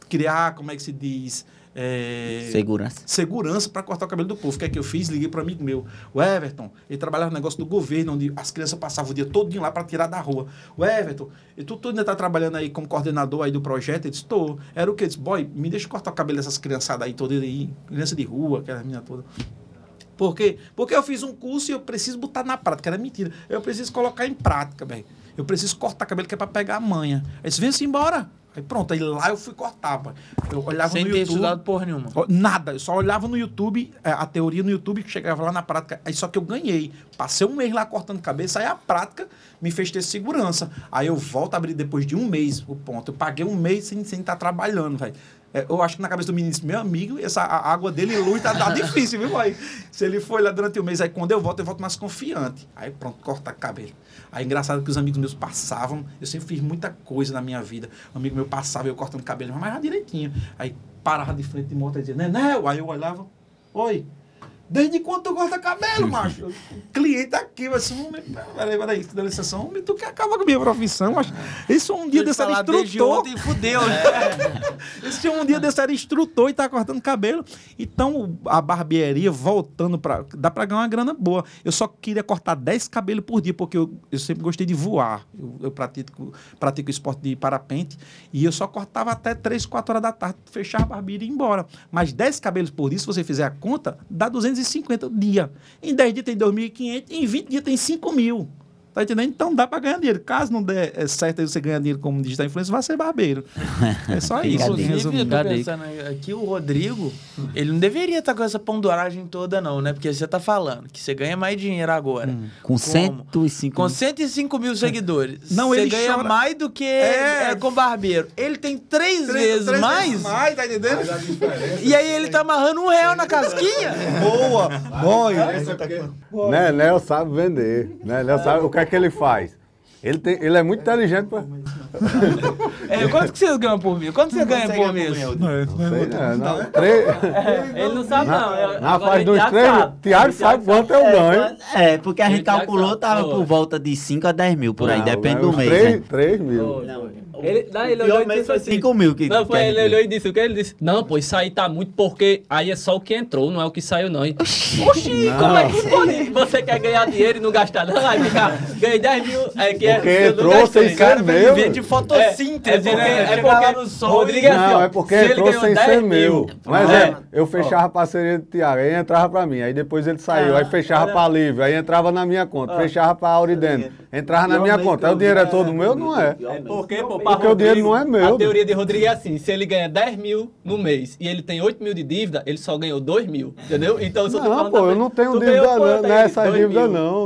criar, como é que se diz? É, Segurança. segurança para cortar o cabelo do povo. O que é que eu fiz? Liguei para um amigo meu, o Everton. Ele trabalhava no negócio do governo, onde as crianças passavam o dia todo lá para tirar da rua. O Everton, e tu, tu ainda tá trabalhando aí como coordenador aí do projeto? Ele disse, tô. Era o quê? Ele disse, boy, me deixa cortar o cabelo dessas criançadas aí, todas aí, criança de rua, aquela menina toda. Por quê? Porque eu fiz um curso e eu preciso botar na prática. Era mentira. Eu preciso colocar em prática, velho. Eu preciso cortar cabelo que é pra pegar a manha. Aí disse, vem-se embora. Aí pronto, aí lá eu fui cortar, pai. Eu olhava Sem no ter YouTube. estudado porra nenhuma. Nada, eu só olhava no YouTube, é, a teoria no YouTube, que chegava lá na prática. Aí só que eu ganhei. Passei um mês lá cortando cabeça, aí a prática me fez ter segurança. Aí eu volto a abrir depois de um mês o ponto. Eu paguei um mês sem estar sem tá trabalhando, velho. É, eu acho que na cabeça do disse, meu amigo, essa a água dele luz tá, tá difícil, viu, pai? Se ele foi lá durante o mês, aí quando eu volto, eu volto mais confiante. Aí pronto, cortar cabelo. Aí engraçado que os amigos meus passavam, eu sempre fiz muita coisa na minha vida. Um amigo meu passava, eu cortando cabelo, mas direitinho. Aí parava de frente de moto e dizia, Nenel, aí eu olhava, oi, desde quando tu corta cabelo, macho? O cliente aqui, vai ser um homem, peraí, peraí, dá licença, homem, tu quer acabar com a minha profissão, macho. Isso um dia desse era instrutor. ontem, fudeu, né? Esse tinha um dia desse era instrutor e tá cortando cabelo. Então, a barbearia voltando para Dá pra ganhar uma grana boa. Eu só queria cortar 10 cabelos por dia, porque eu, eu sempre gostei de voar. Eu, eu pratico, pratico esporte de parapente. E eu só cortava até 3, 4 horas da tarde, fechar a barbearia e ir embora. Mas 10 cabelos por dia, se você fizer a conta, dá 250 dia. Em 10 dias tem 2.500, em 20 dias tem 5 mil. Tá entendendo? Então dá pra ganhar dinheiro. Caso não der é, certo aí você ganhar dinheiro como digital influencer, vai ser barbeiro. É só isso. Inclusive, eu tô pensando aqui, o Rodrigo, ele não deveria estar com essa ponduragem toda, não, né? Porque você tá falando que você ganha mais dinheiro agora. Com Como? 105 Com 105 mil seguidores. Não, você ele ganha chora- mais do que É. é, com barbeiro. Ele tem três, Três- vezes três mais. vezes mais, tá entendendo? E aí ele tá amarrando um real na casquinha. Boa! Boy! Né, Nel sabe vender. Né, Nel sabe o que é que ele faz. Ele, tem, ele é muito inteligente pra. É, quanto que vocês ganham por mês? Quanto você ganha por mês? Não, três, Ele não sabe, não. Eu- na agora faz o dos três. sabe. Tiago O sabe quanto eu ganho. É, porque a gente calculou, sabe. tava Foi. por volta de 5 a 10 mil por aí, Não, depende do mês. Três, né? três mil. Não, Ele, não, ele olhou e disse assim. 5 mil. Que, Não, que foi ele olhou e disse o que ele disse. Não, pô, isso aí tá muito porque aí é só o que entrou, não é o que saiu, não. E, Oxi, como é que pode? Você quer ganhar dinheiro e não gastar, não? Aí fica, ganhei 10 mil, é que é. Porque não entrou sem cara meu. de fotossíntese, É, é porque- né? é porque- no sol Rodrigo é assim, Não, é porque entrou sem 10 ser mil, meu. Um é. eu fechava a parceria do Tiago, aí entrava pra mim, aí depois ele saiu, aí fechava pra Livre, aí entrava na minha conta, fechava pra Auridene, entrava na minha conta. Aí o dinheiro é todo meu? Não é. É porque, pô, Porque o dinheiro não é meu. A teoria de Rodrigo é assim: se ele ganha 10 mil no mês e ele tem 8 mil de dívida, ele só ganhou 2 mil. Entendeu? Então, se eu Não, pô, eu não tenho dívida, não, quanto não é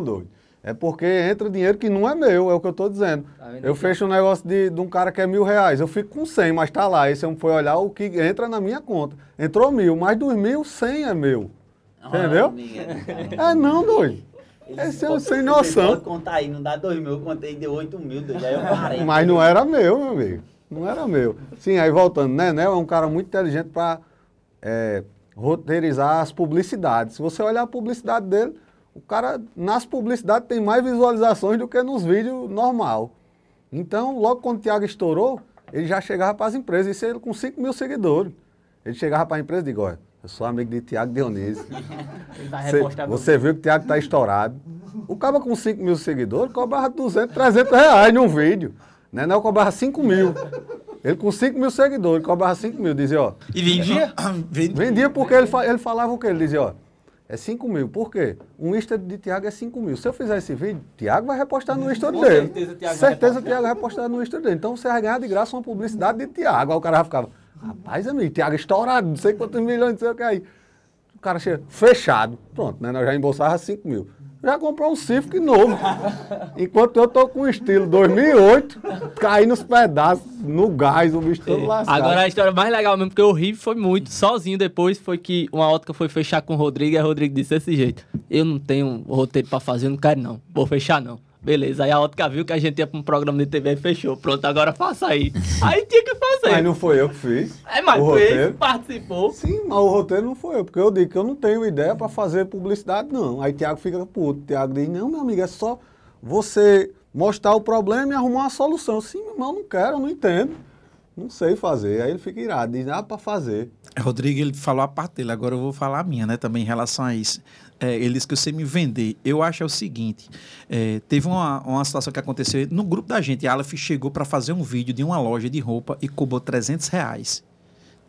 doido. É porque entra dinheiro que não é meu, é o que eu tô dizendo. Tá Eu fecho um negócio de, de um cara que é mil reais, eu fico com 100, mas tá lá. Aí você foi olhar o que entra na minha conta. Entrou mil, mais dos mil, 100 é meu. Entendeu? É não, doido. Esse é um sem noção. Pode contar aí, não dá 2 mil, eu contei de 8 mil, doido, aí eu parei. Mas não era meu, meu amigo. Não era meu. Sim, aí voltando, né? Né é um cara muito inteligente para roteirizar as publicidades. Se você olhar a publicidade dele, o cara nas publicidades tem mais visualizações do que nos vídeos normal. Então, logo quando o Thiago estourou, ele já chegava para as empresas, isso ele com 5 mil seguidores. Ele chegava para a empresa e digo, olha, eu sou amigo de Thiago Dionísio. Ele vai Você, repostar você viu que o Thiago está estourado. O cara com 5 mil seguidores cobrava 200, 300 reais num vídeo. Né? Não, cobrava 5 mil. Ele com 5 mil seguidores, cobrava 5 mil. Dizia, ó, E vendia? vendia porque ele, fa- ele falava o quê? Ele dizia, ó, é 5 mil. Por quê? Um Insta de Thiago é 5 mil. Se eu fizer esse vídeo, Thiago vai repostar no Insta Com dele. certeza, Thiago vai certeza Thiago vai repostar no Insta dele. Então você vai ganhar de graça uma publicidade de Thiago. Aí o cara ficava, rapaz, amigo, Thiago é estourado, não sei quantos milhões, não sei o que aí. O cara chega, fechado. Pronto, né? Nós já embolsava 5 mil. Já comprou um Civic novo. Enquanto eu tô com o estilo 2008, caí nos pedaços, no gás, o bicho todo lascado. Agora a história mais legal mesmo, porque eu ri foi muito, sozinho depois, foi que uma ótica foi fechar com o Rodrigo e o Rodrigo disse desse jeito. Eu não tenho roteiro pra fazer, eu não quero não. Vou fechar não. Beleza, aí a ótica viu que a gente ia pra um programa de TV e fechou. Pronto, agora faça aí. Aí tinha que fazer. Mas não foi eu que fiz. É, mas o fez, roteiro. participou. Sim, mas o roteiro não foi eu, porque eu digo que eu não tenho ideia para fazer publicidade, não. Aí Tiago fica puto. Tiago diz, não, meu amigo, é só você mostrar o problema e arrumar uma solução. Sim, meu irmão, não quero, não entendo. Não sei fazer. Aí ele fica irado, diz, ah, para fazer. Rodrigo, ele falou a parte dele, agora eu vou falar a minha, né, também em relação a isso. É, ele disse que sei me vender. Eu acho é o seguinte: é, teve uma, uma situação que aconteceu no grupo da gente. A Aleph chegou para fazer um vídeo de uma loja de roupa e cobrou 300 reais.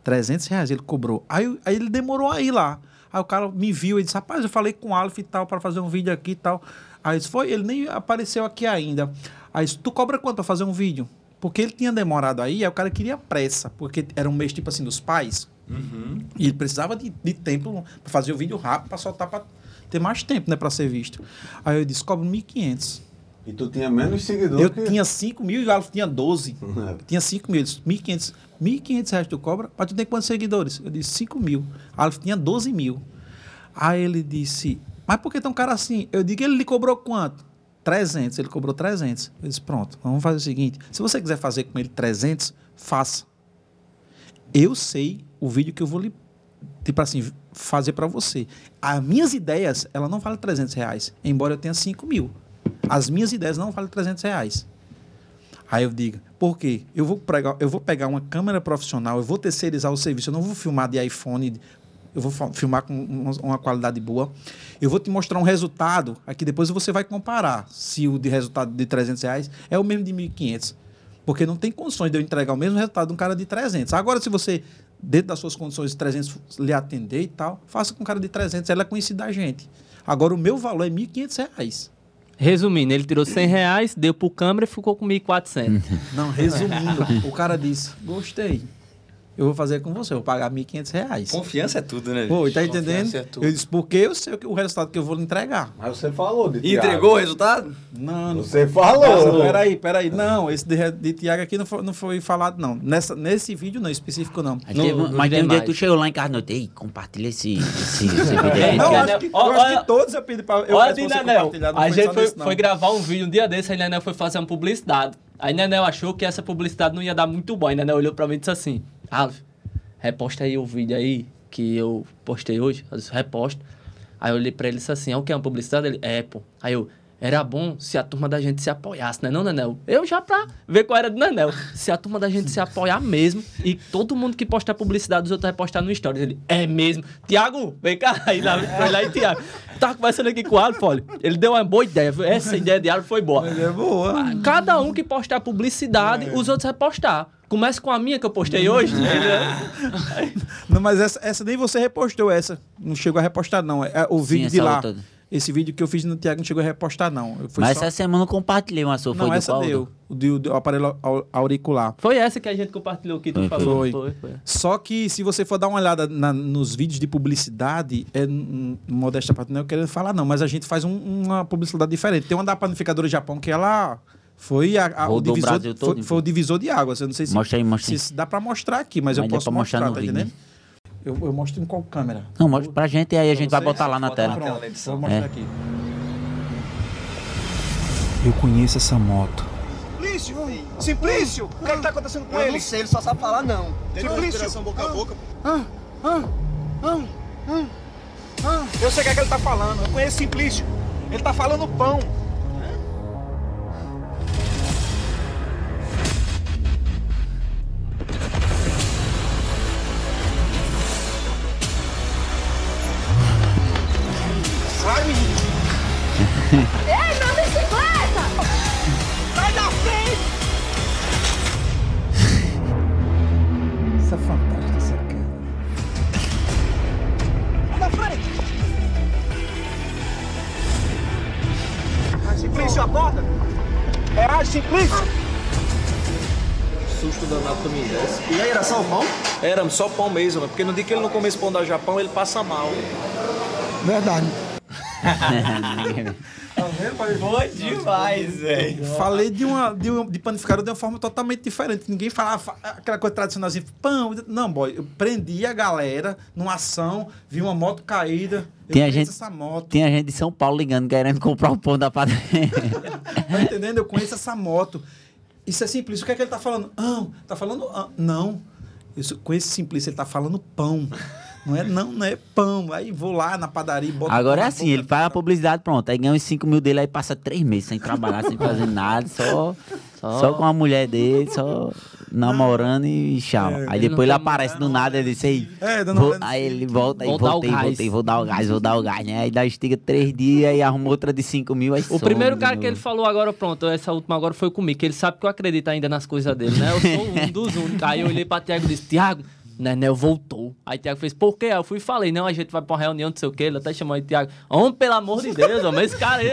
300 reais ele cobrou. Aí, aí ele demorou a ir lá. Aí o cara me viu e disse: Rapaz, eu falei com o Aleph e tal para fazer um vídeo aqui e tal. Aí disse: Foi, ele nem apareceu aqui ainda. Aí disse, tu cobra quanto para fazer um vídeo? Porque ele tinha demorado aí, aí o cara queria pressa, porque era um mês tipo assim dos pais. E ele precisava de, de tempo para fazer o vídeo rápido, para soltar, para ter mais tempo, né, para ser visto. Aí eu disse, cobro 1.500. E tu tinha menos seguidores Eu tinha 5 mil e o Alf tinha 12. É. Tinha 5 mil. Ele disse, 1.500. 1.500 reais tu cobra? Mas tu tem quantos seguidores? Eu disse, 5 mil. Alf tinha 12 mil. Aí ele disse, mas por que tão cara assim? Eu digo, ele lhe cobrou quanto? 300. Ele cobrou 300. Eu disse, pronto, vamos fazer o seguinte. Se você quiser fazer com ele 300, faça. Eu sei o vídeo que eu vou lhe, tipo assim, fazer para você. As minhas ideias, ela não vale 300 reais, embora eu tenha 5 mil. As minhas ideias não valem 300 reais. Aí eu digo, por quê? Eu vou, pregar, eu vou pegar uma câmera profissional, eu vou terceirizar o serviço, eu não vou filmar de iPhone, eu vou filmar com uma qualidade boa. Eu vou te mostrar um resultado, aqui depois você vai comparar se o de resultado de 300 reais é o mesmo de 1.500. Porque não tem condições de eu entregar o mesmo resultado de um cara de 300. Agora, se você, dentro das suas condições de 300, lhe atender e tal, faça com um cara de 300, ela é conhecida da gente. Agora, o meu valor é 1.500 reais. Resumindo, ele tirou 100 reais, deu pro câmera e ficou com 1.400. Não, resumindo, o cara disse: Gostei. Eu vou fazer com você, eu vou pagar 1.500 reais. Confiança é tudo, né? Pô, tá entendendo? Confiança é tudo. eu disse: Porque eu sei o que- o resultado que eu vou lhe entregar. Mas você falou de E entregou o resultado? Não, não Você falou. Não, peraí, peraí. Não, esse de, de Tiago aqui não foi, não foi falado, não. Nessa, nesse vídeo, não, específico, não. Mas, No- teve, mas tem um dia que tu chegou lá em casa e ei, compartilha esse, esse, esse vídeo aí. Não, acho que, eu acho que todos eu pedi pra. Eu Olha, não A gente foi, nesse, foi gravar um vídeo um dia desse, aí Nenel foi fazer uma publicidade. Aí Nenel achou que essa publicidade não ia dar muito bom. Aí Nenel olhou pra mim e disse assim: Alves, reposta aí o vídeo aí que eu postei hoje. Eu disse, reposto. Aí eu olhei pra ele e disse assim: é o que? É uma publicidade? Ele, é, pô. Aí eu, era bom se a turma da gente se apoiasse, né, não, Nenel? Eu já pra ver qual era do Nenel. Se a turma da gente se apoiar mesmo e todo mundo que postar publicidade, os outros vai postar no Stories. Ele, é mesmo. Tiago, vem cá. Aí lá, foi lá e Tiago. Tava conversando aqui com o Alves, olha. Ele deu uma boa ideia. Essa ideia de Alves foi boa. É boa. Cada um que postar publicidade, os outros vai postar. Começa com a minha que eu postei hoje. Não, mas essa, essa nem você repostou, essa. Não chegou a repostar, não. É, o Sim, vídeo de essa lá. outra. Esse vídeo que eu fiz no Tiago não chegou a repostar, não. Eu fui Mas só... essa semana eu compartilhei uma sua, foi Não, do essa deu. O do, do aparelho au- auricular. Foi essa que a gente compartilhou que tu Foi, falou. foi. Foi, foi. Só que se você for dar uma olhada na- nos vídeos de publicidade, é modesta parte, não é eu querendo falar não, mas a gente faz um- uma publicidade diferente. Tem uma da panificadora Japão que ela foi a, a- o o divisor, Brasil foi, foi o divisor de águas. Eu não sei se, Mostra aí, mostra aí. se dá pra mostrar aqui, mas, Mas eu dá posso mostrar mostrar, no tá vídeo, né? Eu, eu mostro em qual câmera? Não, mostra pra gente e aí a gente vai botar lá na tela. Pronto, na vou mostrar É. aqui. Eu conheço essa moto. Simplício! Simplício! O que, é que tá acontecendo com Eu ele? não sei, ele só sabe falar não. Simplício! boca a boca. Hum, hum, hum. Eu sei o que, é que ele tá falando. Eu conheço Simplício. Ele tá falando pão. Sai, menino. Ei, minha bicicleta! Sai da frente! Isso é fantástico, isso aqui. Sai da frente! Vai, Simplício, acorda! Reage, Simplício! Susto danado me desse. E aí, era só o pão? Era só pão mesmo, né? porque no dia que ele não come esse pão da Japão, ele passa mal. Verdade. Foi demais, velho. Falei de uma, de uma de panificador de uma forma totalmente diferente. Ninguém falava fa- aquela coisa tradicional assim, pão. Não, boy. Eu prendi a galera numa ação, vi uma moto caída. Eu Tinha conheço gente- essa moto. Tinha gente de São Paulo ligando, querendo comprar o pão da padaria. Tá entendendo? Eu conheço essa moto. Isso é simples. O que é que ele tá falando? Não. Tá falando. ah, não. Isso, com esse simples, ele tá falando pão. Não é, não, não é pão. Aí vou lá na padaria e boto. Agora é assim, boca. ele faz a publicidade, pronto. Aí ganha uns 5 mil dele, aí passa três meses sem trabalhar, sem fazer nada, só, só com a mulher dele, só namorando e tchau. aí Ele depois não ele tem aparece do nada, ele disse, aí, É, vou- aí ele volta, aí voltei, voltei, vou dar o gás, vou dar o gás, né? Aí dá estiga três dias, aí arruma outra de 5 mil, aí O some primeiro cara novo. que ele falou agora, pronto, essa última agora foi comigo, que ele sabe que eu acredito ainda nas coisas dele, né? Eu sou um dos únicos. Aí eu olhei pra Tiago e disse, Tiago, Nenel voltou. Aí Tiago fez, por quê? Eu fui e falei, não, a gente vai pra uma reunião, não sei o quê. Ele até chamou aí Tiago, homem, pelo amor de Deus, homem, esse cara aí,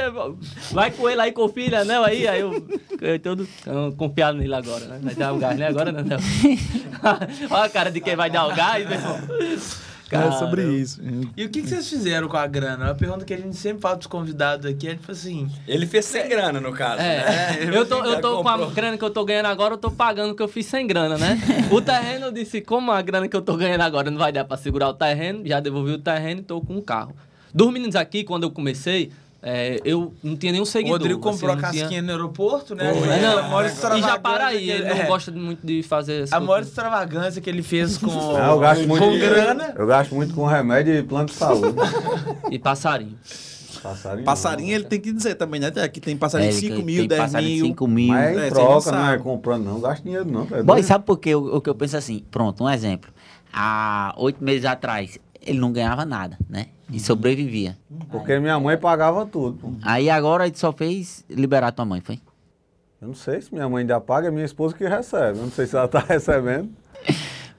vai com ele aí, confia, Nenel aí. Aí eu, eu todo ah, confiado nele agora, né? Vai dar o gás, né? Agora, Nenel. Olha a cara de quem vai dar o gás, meu irmão. É sobre isso. E o que, que vocês fizeram com a grana? Uma pergunta que a gente sempre fala pros convidados aqui é tipo assim. Ele fez sem grana, no caso. É, né? eu tô, eu tô com a grana que eu tô ganhando agora, eu tô pagando o que eu fiz sem grana, né? O terreno, eu disse, como a grana que eu tô ganhando agora não vai dar pra segurar o terreno, já devolvi o terreno e tô com o carro. Dos meninos aqui, quando eu comecei, é, eu não tinha nenhum O seguidor. Rodrigo comprou assim, a não tinha- casquinha no aeroporto, né? É, a não, maior e já para aí, que ele é, não gosta muito de fazer A maior extravagância que ele fez com, Não, eu gasto muito com dinheiro. grana. Eu gasto muito com remédio e plano de saúde. E passarinho. Passarinho. Passarinho ele tem que dizer também, né? Aqui tem passarinho É, de ele 5 tem mil, 10 passarinho de mil. 5 mil. Mas é É, troca, não não, é comprando, não. Gasto dinheiro, não. Boy, doido? sabe por quê? O, o que eu penso assim, pronto, um exemplo. Há oito meses atrás, ele não ganhava nada, né? E sobrevivia. Porque minha mãe pagava tudo. pô. Aí agora ele só fez liberar tua mãe, foi? Eu não sei se minha mãe ainda paga, é minha esposa que recebe. Eu não sei se ela tá recebendo.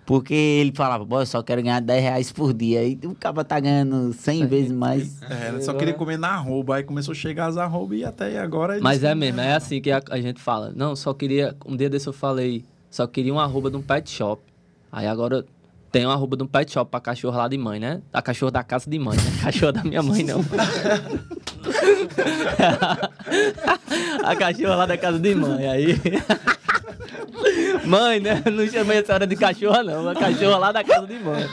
Porque ele falava, boy, eu só quero ganhar 10 reais por dia. Aí o cara tá ganhando 100 vezes mais. É, ele só queria comer na arroba. Aí começou a chegar as arroba e até agora... ele Mas é mesmo, é assim que a, a gente fala. Não, só queria. Um dia desse eu falei, só queria um arroba de um pet shop. Aí agora tem um arroba de um pet shop pra cachorro lá de mãe, né? A cachorro da casa de mãe, né? Cachorro da minha mãe, não. a cachorra lá da casa de mãe. Aí. Mãe, né? Não chamei a senhora de cachorra, não. A cachorra lá da casa de mãe.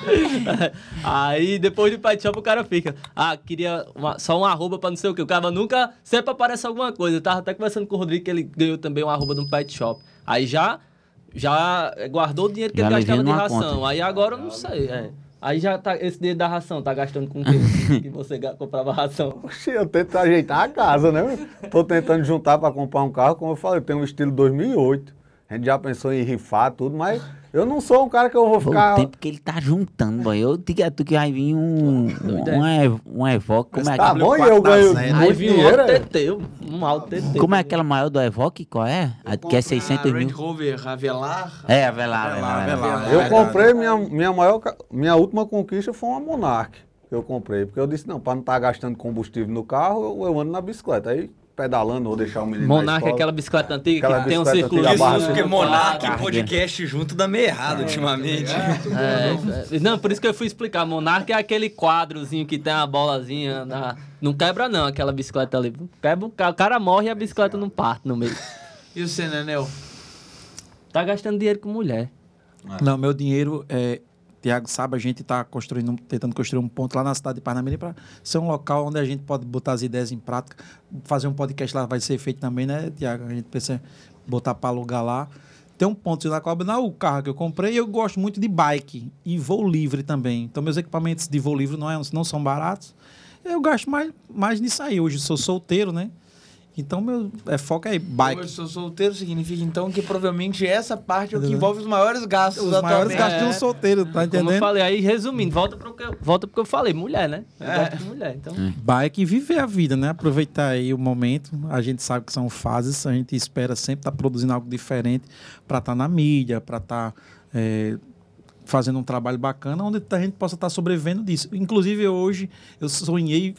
Aí, depois do pet shop, o cara fica. Ah, queria uma- só um arroba pra não sei o que. O cara nunca. Sempre aparece alguma coisa. Eu tava até conversando com o Rodrigo que ele ganhou também um arroba de um pet shop. Aí já. Já guardou o dinheiro que Já ele gastava de ração. conta. Aí agora eu não sei. é. Aí já tá. Esse dinheiro da ração, tá gastando com o quê? que você comprava ração. Oxi, eu tento ajeitar a casa, né? Tô tentando juntar para comprar um carro, como eu falei, eu tenho um estilo 2008. A gente já pensou em rifar tudo, mas eu não sou um cara que eu vou ficar... o tempo que ele tá juntando, boy. Eu digo a tu que vai vir um. Um, um Evoque. Como é, Tá bom, e eu ganho Aí um alto é? TT, um alto TT. como é aquela maior do Evoque? Qual é? A que é 600 a Range mil. Rover Avelar. É, a Velar, Avelar, Velar, Avelar. Eu É comprei, minha, minha maior, minha última conquista foi uma Monarch que eu comprei. Porque eu disse, não, para não estar gastando combustível no carro, eu, eu ando na bicicleta. Aí, pedalando, vou deixar o menino na Monarca é aquela bicicleta antiga Aquela que tem um círculo. a Isso porque. Monark e Carga. podcast junto dá meio errado ultimamente. É, é, não, por isso que eu fui explicar. Monarca é aquele quadrozinho que tem uma bolazinha. Na... Não quebra, não, aquela bicicleta ali. Quebra, o ca- o cara morre e a bicicleta não parte no meio. E você, Nenel? Tá gastando dinheiro com mulher. Não, meu dinheiro é. Tiago sabe, a gente está construindo, tentando construir um ponto lá na cidade de Parnamirim para ser um local onde a gente pode botar as ideias em prática. Fazer um podcast lá vai ser feito também, né, Tiago? A gente pensa em botar para alugar lá. tem um ponto na cobra não o carro que eu comprei. Eu gosto muito de bike e voo livre também. Então, meus equipamentos de voo livre não, é, não são baratos. Eu gasto mais, mais nisso aí. Hoje sou solteiro, né? Então, meu é, foco é bike. Eu sou solteiro, significa então que provavelmente essa parte é o que envolve os maiores gastos Os da maiores gastos de um É. solteiro, tá Como eu entendendo? falei, aí resumindo, volta pro que eu, volta pro que eu falei, mulher, né? Eu É. gosto de mulher, então. Bike e viver a vida, né? Aproveitar aí o momento. A gente sabe que são fases, a gente espera sempre estar produzindo algo diferente para estar na mídia, para estar é, fazendo um trabalho bacana, onde a gente possa estar sobrevivendo disso. Inclusive, hoje, eu sonhei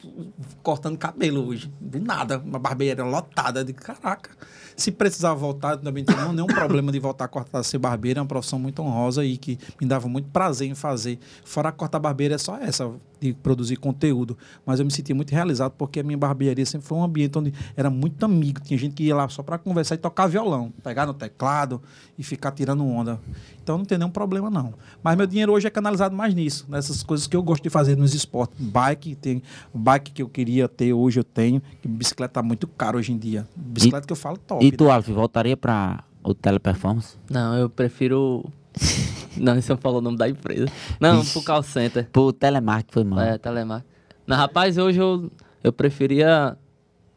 cortando cabelo hoje. Do nada, uma barbearia lotada. De caraca, se precisar voltar, também não tenho nenhum problema de voltar a cortar ser barbeiro. É uma profissão muito honrosa e que me dava muito prazer em fazer. Fora cortar barbeiro é só essa, de produzir conteúdo. Mas eu me sentia muito realizado porque a minha barbearia sempre foi um ambiente onde era muito amigo. Tinha gente que ia lá só para conversar e tocar violão, pegar no teclado e ficar tirando onda. Então não tem nenhum problema, não. Mas meu dinheiro hoje é canalizado mais nisso, nessas coisas que eu gosto de fazer nos esportes. Bike, tem bike que eu queria ter, hoje eu tenho. Bicicleta tá muito caro hoje em dia. Bicicleta que eu falo top. E tu, Alf, voltaria pra o Teleperformance? Não, eu prefiro. Não, isso não falou o nome da empresa. Não, pro call center. Pro telemarketing foi mal. É, telemarketing. Não, rapaz, hoje eu, eu preferia.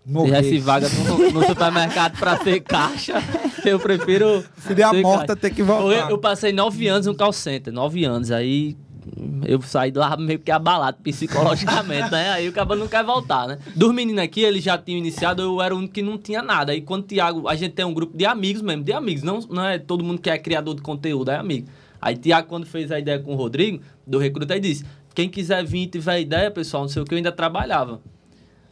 Se Morrer. tivesse vaga no, no supermercado pra ser caixa, eu prefiro. Filha ser morta caixa. ter que voltar. Eu, eu passei nove anos no call center, nove anos. Aí eu saí de lá meio que abalado psicologicamente, né? Aí o cara não quer voltar, né? Dos meninos aqui, eles já tinham iniciado, eu era o único que não tinha nada. Aí quando o Thiago, a gente tem um grupo de amigos mesmo, de amigos, não, não é todo mundo que é criador de conteúdo, é amigo. Aí Thiago, quando fez a ideia com o Rodrigo, do Recruta, aí disse: quem quiser vir e tiver ideia, pessoal, não sei o que, eu ainda trabalhava.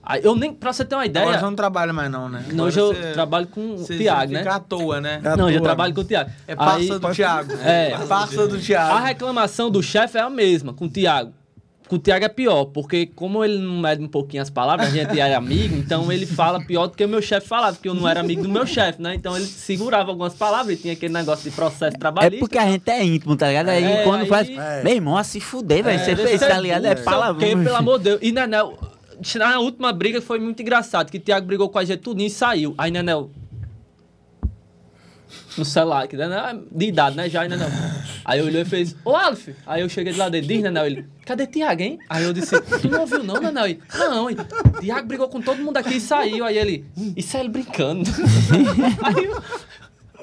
Aí eu nem, pra você ter uma ideia. Agora você não trabalha mais não, né? Não, hoje eu você- trabalho com o você- Thiago, você né? fica à toa, né? É à não, eu trabalho com o Thiago. É parça Aí- do Thiago. É. parça do A Thiago. reclamação do chefe é a mesma com o Thiago. Com o Thiago é pior, porque como ele não mede um pouquinho as palavras, a gente é amigo, então ele fala pior do que o meu chefe falava, porque eu não era amigo do meu chefe, né? Então ele segurava algumas palavras e tinha aquele negócio de processo É trabalhista. porque a gente é íntimo, tá ligado? Aí É, quando aí- faz. É. Meu irmão, a se fuder, velho. Você deve fez, ser tá ligado? É palavrão. quê, pelo amor de Deus. E Nenel, na última briga foi muito engraçado, que o Thiago brigou com a gente tudinho e saiu. Aí Nenel. No celular, que Nenel é de idade, né? Já, e Nenel. Aí olhei e fez, ô Alf! Aí eu cheguei do lado dele, diz Nenel, ele, cadê Thiago, hein? Aí eu disse, tu não ouviu não, Nenel? Ele, não, hein? Thiago brigou com todo mundo aqui e saiu. Aí ele, isso é ele brincando. Aí eu-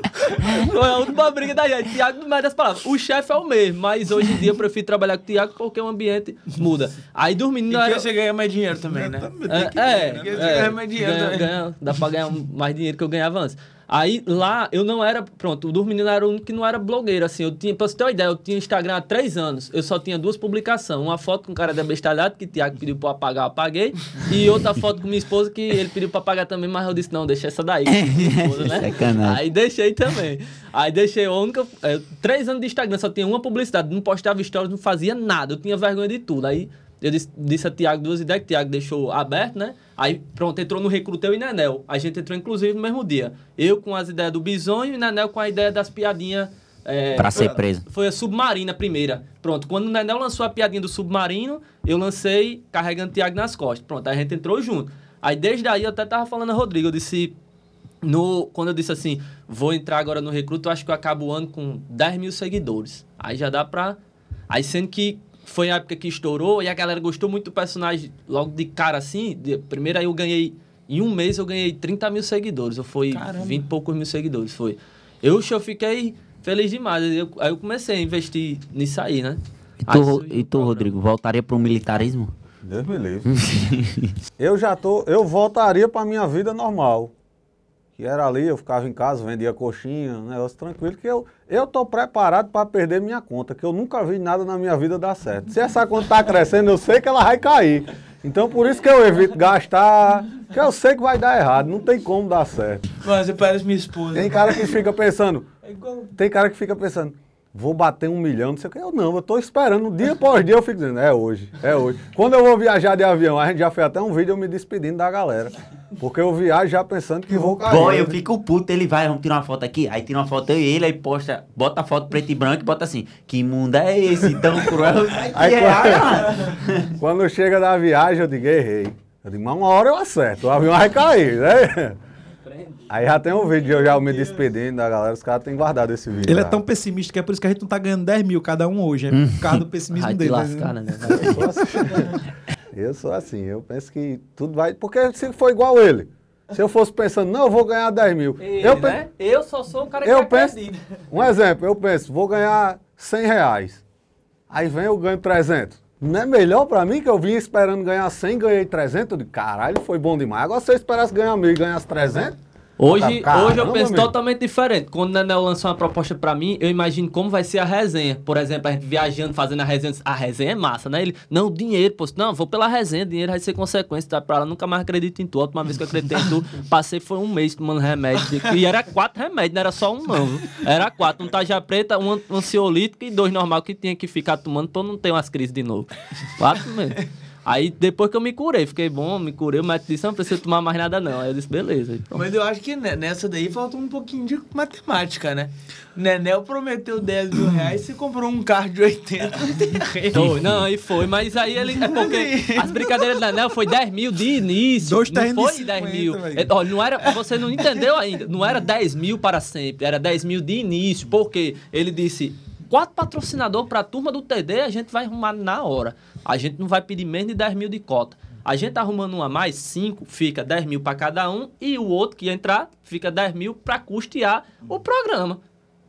foi a última briga da gente. Tiago não mede as palavras. O chefe é o mesmo, mas hoje em dia eu prefiro trabalhar com o Tiago porque o ambiente muda. Aí dormindo não que era... você ganha mais dinheiro também, né? É, é, Porque você é, ganha mais dinheiro ganha- também. ganha- dá pra ganhar mais dinheiro que eu ganhava antes. Aí lá eu não era, pronto, o Dormindo era o único que não era blogueiro, assim. Eu tinha, pra você ter uma ideia, eu tinha Instagram há três anos. Eu só tinha duas publicações. Uma foto com o cara da bestalhado, que o Thiago pediu pra eu apagar, eu apaguei. E outra foto com minha esposa, que ele pediu pra apagar também, mas eu disse, não, deixa essa daí. esposa, né? Sacanagem. Aí deixei também. Aí deixei a única. é, três anos de Instagram, só tinha uma publicidade. Não postava stories, não fazia nada. Eu tinha vergonha de tudo. Aí eu disse, disse a Tiago duas ideias, que o Tiago deixou aberto, né? Aí pronto, entrou no Recruteu e Nenel. A gente entrou, inclusive, no mesmo dia. Eu com as ideias do Bisonho e Nenel com a ideia das piadinhas. é, Pra ser preso. Foi a Submarina a primeira. Pronto, quando o Nenel lançou a piadinha do Submarino, eu lancei carregando o Tiago nas costas. Pronto, aí a gente entrou junto. Aí desde aí eu até tava falando a Rodrigo, eu disse. No, quando eu disse assim, vou entrar agora no Recruto, eu acho que eu acabo o ano com 10 mil seguidores. Aí já dá pra. Aí sendo que foi a época que estourou e a galera gostou muito do personagem logo de cara assim. De, primeiro aí eu ganhei. Em um mês eu ganhei 30 mil seguidores. Eu fui 20 e poucos mil seguidores. Foi. Eu, eu fiquei feliz demais. Aí eu, aí eu comecei a investir nisso aí, né? E Aí tu, surgiu e o tu. Rodrigo, voltaria pro militarismo? Deus me livre. eu já tô, eu voltaria pra minha vida normal. Que era ali, eu ficava em casa, vendia coxinha, um negócio tranquilo, que eu, eu tô preparado para perder minha conta, que eu nunca vi nada na minha vida dar certo. Se essa conta tá crescendo, eu sei que ela vai cair. Então por isso que eu evito gastar, que eu sei que vai dar errado, não tem como dar certo. Mas você parece minha esposa. Tem cara que fica pensando, É igual... tem cara que fica pensando, vou bater um milhão, não sei o que. Eu não, eu tô esperando. Dia após dia eu fico dizendo, é hoje, é hoje. Quando eu vou viajar de avião, a gente já fez até um vídeo eu me despedindo da galera. Porque eu viajo já pensando que vou cair. Bom, eu fico puto, ele vai, vamos tirar uma foto aqui. Aí tira uma foto eu e ele, aí posta, bota a foto preto e branco e bota assim, que mundo é esse tão cruel? Aí, é, quando, quando chega da viagem, eu digo, errei. Eu digo, mas uma hora eu acerto, o avião vai cair, né? Aí já tem um vídeo eu já me despedindo da galera, os caras têm guardado esse vídeo. Ele é tão pessimista que é por isso que a gente não tá ganhando 10 mil cada um hoje. É por causa do pessimismo dele. lascar, né? Eu sou assim. Eu eu penso que tudo vai. Porque se for igual ele, se eu fosse pensando, não, eu vou ganhar 10 mil. eu, pe- né? eu só sou um cara que eu penso. acredita. Um exemplo, eu penso, vou ganhar 100 reais. Aí vem eu ganho 300. Não é melhor pra mim que eu vim esperando ganhar 100 ganhei 300? Eu digo, caralho, foi bom demais. Agora se eu esperasse ganhar mil e ganhasse 300? Hoje, hoje eu penso totalmente diferente. Quando o Nenel lançou uma proposta pra mim, eu imagino como vai ser a resenha. Por exemplo, a gente viajando, fazendo a resenha. A resenha é massa, né? Ele, não, dinheiro, pô. Não, vou pela resenha, dinheiro vai ser consequência. Tá pra lá, nunca mais acredito em tu. A última vez que eu acreditei em tu, passei foi um mês tomando remédio. E era quatro remédios, não era só um não. Era quatro. Um taja preta, um an- ansiolítico e dois normal que tinha que ficar tomando pra eu não ter umas crises de novo. Quatro mesmo. Aí depois que eu me curei, fiquei bom, me curei, o médico disse, não precisa tomar mais nada não. Aí eu disse, beleza. Pronto. Mas eu acho que ne- nessa daí falta um pouquinho de matemática, né? Nenel prometeu 10 mil reais, você comprou um carro de 80, não tem jeito. Foi, não, aí foi, mas aí ele. É porque as brincadeiras do Anel foi 10 mil de início. Dois não terrenos de foi 10 50, mil. É, ó, não era, você não entendeu ainda. Não era 10 mil para sempre, era 10 mil de início. Porque ele disse: quatro patrocinadores para a turma do TD, a gente vai arrumar na hora. A gente não vai pedir menos de 10 mil de cota. A gente tá arrumando um a mais, 5, fica 10 mil para cada um, e o outro que entrar fica 10 mil para custear o programa.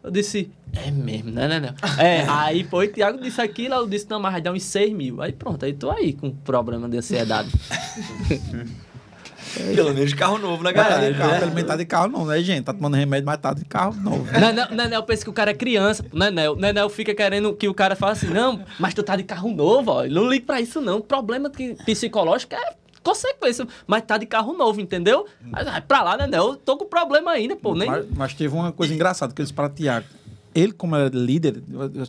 Eu disse, é mesmo, né, né, né? É, aí foi, o Thiago disse aquilo, eu disse, não, mas vai dar uns 6 mil. Aí pronto, aí tô aí com problema de ansiedade. Pelo menos de carro novo, né, Metade galera? de carro, pelo menos tá de carro não, né, gente? Tá tomando remédio, mas tá de carro novo. Nenel, Nenel pensa que o cara é criança. pô. Nenel, Nenel fica querendo que o cara fale assim, não, mas tu tá de carro novo, ó. Não ligue pra isso, não. O problema que, psicológico é consequência. Mas tá de carro novo, entendeu? Mas vai pra lá, Nenel. Eu tô com problema ainda, pô. Nem... Mas, mas teve uma coisa engraçada, que eles para Tiago. Ele, como era líder,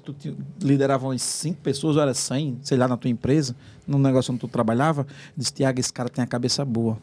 tu liderava umas cinco pessoas, ou era 100, sei lá, na tua empresa, no negócio onde tu trabalhava, disse, Tiago, esse cara tem a cabeça boa.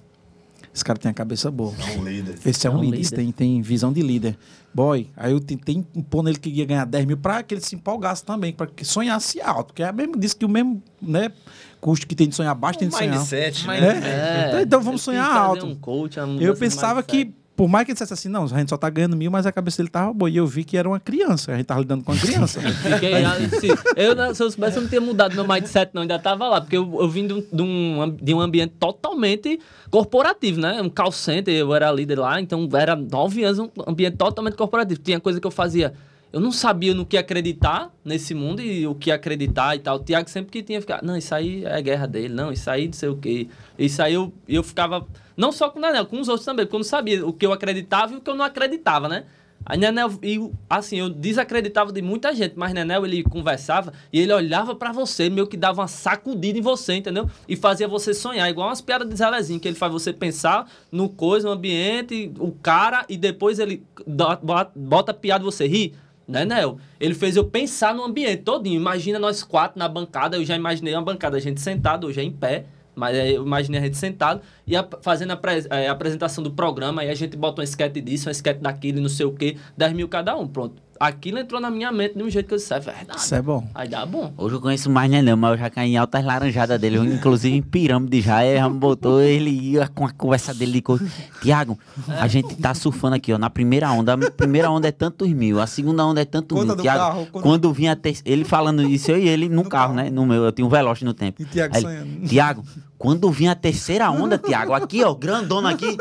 Esse cara tem a cabeça boa. É um líder. Esse é um, É um líder, esse líder. Tem, tem visão de líder. Boy, aí eu tentei impor nele que ia ganhar 10 mil para que ele se empolgasse também, para que sonhasse alto. Que é mesmo, disse que o mesmo né, custo que tem de sonhar baixo tem de sonhar alto. Mindset, Mas- né? É. Então vamos ele sonhar alto. Um coach, Eu pensava mindset. que, por mais que ele dissesse assim, não, a gente só tá ganhando mil, mas a cabeça dele tava boa. E eu vi que era uma criança, a gente tava lidando com uma criança. Assim, eu, se eu soubesse, eu não tinha mudado meu mindset, não. Ainda tava lá, porque eu, eu vim de um, de, um, de um ambiente totalmente corporativo, né? Um call center, eu era líder lá, então era nove anos, um ambiente totalmente corporativo. Tinha coisa que eu fazia. Eu não sabia no que acreditar nesse mundo e o que acreditar e tal. O Tiago sempre que tinha ficado, não, isso aí é guerra dele, não, isso aí não sei o quê. Isso aí eu, eu ficava, não só com o Nenel, com os outros também, porque eu não sabia o que eu acreditava e o que eu não acreditava, né? A Nenel, e, assim, eu desacreditava de muita gente, mas Nenel, ele conversava e ele olhava pra você, meio que dava uma sacudida em você, entendeu? E fazia você sonhar, igual umas piadas de Zelezinho, que ele faz você pensar no coisa, no ambiente, o cara, e depois ele bota, bota piada você ri. Nenel, ele fez eu pensar no ambiente todinho. Imagina nós quatro na bancada, eu já imaginei uma bancada, a gente sentado, hoje é em pé, mas aí eu imaginei a gente sentado e a- fazendo a, eh, a apresentação do programa, aí a gente bota um esquete disso, um esquete daquilo, e não sei o quê, 10 mil cada um, pronto. Aquilo entrou na minha mente de um jeito que eu disse, é verdade. Isso é bom. Aí dá bom. Hoje eu conheço mais Neném, mas eu já caí em altas laranjadas dele. Eu, inclusive em pirâmide já. Ele já me botou, ele ia com a conversa dele de coisa. Tiago, a gente tá surfando aqui, ó, na primeira onda. A primeira onda é tantos mil, a segunda onda é tantos Conta mil. do Tiago, carro, conta- quando vinha ter... ele falando isso, eu e ele no carro, né? No meu, eu tinha um Veloz no tempo. E Tiago sonhando. Tiago, quando vinha a terceira onda, Tiago, aqui, ó, grandona aqui,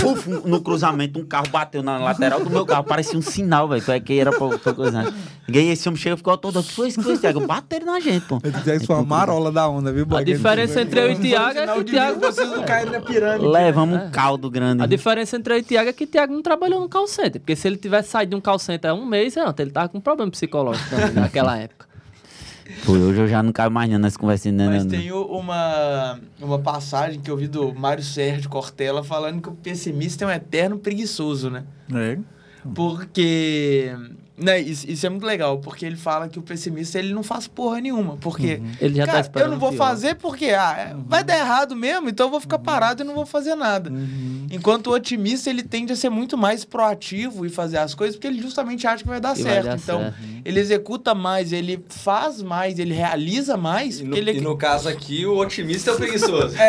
puf, no cruzamento, um carro bateu na lateral do meu carro, parecia um sinal, velho, que- que era pra, pra coisa. E aí esse homem chega e ficou todo, o que foi isso, que foi isso, Tiago? Bateram na gente, pô. Ele Tiago foi uma marola da onda, viu, boy? A diferença entre eu e Tiago é que o Tiago... Vocês não caíram na pirâmide. Levamos um caldo grande. A diferença entre eu e Tiago é que Tiago não trabalhou no call center. Porque se ele tivesse saído de um call center há um mês, não, ele tava com problema psicológico também naquela época. Pô, hoje eu já não caio mais não nessa conversa, né? Mas não, tem uma, uma passagem que eu vi do Mário Sérgio Cortella falando que o pessimista é um eterno preguiçoso, né? É. Porque Né, isso, isso é muito legal, porque ele fala que o pessimista ele não faz porra nenhuma. Porque, Ele já tá cara, eu esperando não vou pior. fazer porque ah, é, vai dar errado mesmo, então eu vou ficar parado e não vou fazer nada. Enquanto o otimista ele tende a ser muito mais proativo e fazer as coisas, porque ele justamente acha que vai dar vai certo. dar então, certo. ele executa mais, ele faz mais, ele realiza mais. E no, ele... e no caso aqui, o otimista é o preguiçoso.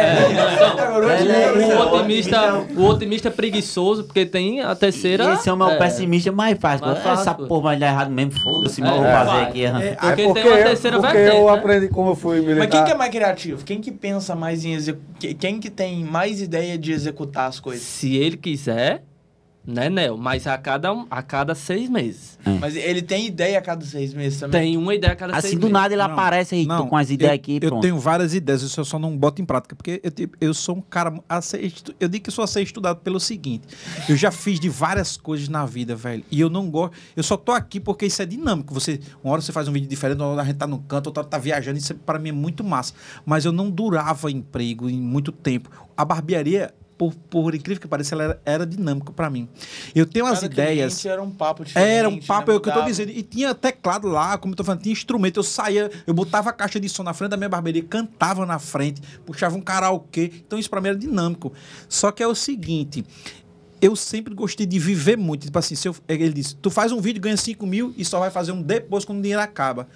O otimista, o otimista é preguiçoso, porque tem a terceira. Esse é o meu é, pessimista mais fácil. mais Essa porra vai dar errado mesmo, foda-se, É, mas eu vou é, fazer vai. aqui. aham. É, Porque porque tem uma eu- terceira porque vertente, eu né? aprendi como eu fui militar. Mas quem que é mais criativo? Quem que pensa mais em executar? Quem que tem mais ideia de executar as coisas? Se ele quiser, né, Nel? Mas a cada, um- a cada seis meses. Mas ele tem ideia a cada seis meses também? Tem uma ideia a cada seis Assim, do meses. nada ele Não, aparece aí, tô com as ideias eu, aqui Eu pronto. tenho várias ideias, isso eu só não boto em prática, porque eu, tipo, eu sou um cara a ser estu- Eu digo que eu sou a ser estudado pelo seguinte: eu já fiz de várias coisas na vida, velho, e eu não gosto. Eu só tô aqui porque isso é dinâmico. Você, uma hora você faz um vídeo diferente, uma hora a gente tá no canto, outra hora tá viajando, isso para mim é muito massa. Mas eu não durava emprego em muito tempo. A barbearia. Por, por incrível que pareça, ela era, era dinâmica para mim. Eu tenho as Cada ideias. cliente Era um papo diferente. Era um papo, né? é o que eu tô dizendo. E tinha teclado lá, como eu tô falando, tinha instrumento. Eu saía, eu botava a caixa de som na frente da minha barbearia, cantava na frente, puxava um karaokê. Então isso pra mim era dinâmico. Só que é o seguinte. Eu sempre gostei de viver muito. Tipo assim, se eu- ele disse: tu faz um vídeo, ganha 5 mil e só vai fazer um depois quando o dinheiro acaba.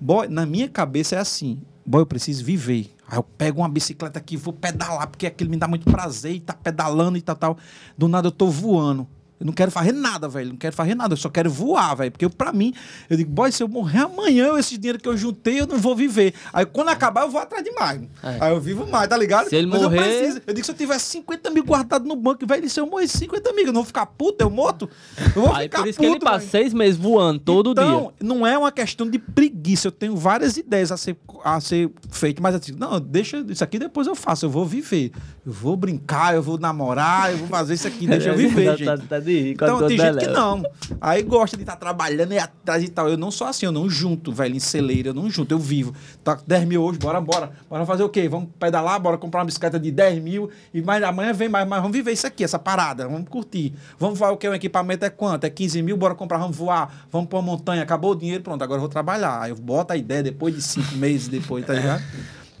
Boy, na minha cabeça é assim: boy, eu preciso viver. Aí eu pego uma bicicleta aqui, vou pedalar, porque aquilo me dá muito prazer e tá pedalando e tal, tal. Do nada eu tô voando. Eu não quero fazer nada, velho. Não quero fazer nada. Eu só quero voar, velho. Porque eu, pra mim, eu digo, boy, se eu morrer amanhã, esse dinheiro que eu juntei, eu não vou viver. Aí quando acabar, eu vou atrás de mais. É. Aí eu vivo mais, tá ligado? Se ele Mas morrer- eu preciso. Eu digo, se eu tivesse 50 mil guardado no banco, velho, se eu morrer 50 mil, eu não vou ficar puto, eu morto? Eu vou Aí ficar por isso puto, que ele passa velho. seis meses voando todo então, dia. não é uma questão de preguiça. Eu tenho várias ideias a ser, a ser feito, mas assim, não, deixa isso aqui depois eu faço. Eu vou viver. Eu vou brincar, eu vou namorar, eu vou fazer isso aqui, deixa eu viver, Tá- gente. tá- tá de rir Então, tem gente que não. Aí gosta de estar trabalhando e atrás e tal. Eu não sou assim, eu não junto, velho, em celeiro, eu não junto, eu vivo. Tá com 10 mil hoje, bora, bora. Bora fazer o quê? Vamos pedalar, bora comprar uma bicicleta de 10 mil e mais amanhã vem mais, mas vamos viver isso aqui, essa parada, vamos curtir. Vamos voar o quê? O equipamento é quanto? É 15 mil, bora comprar, vamos voar, vamos pra uma montanha, acabou o dinheiro, pronto, agora eu vou trabalhar. Aí eu boto a ideia depois de cinco meses depois, tá ligado?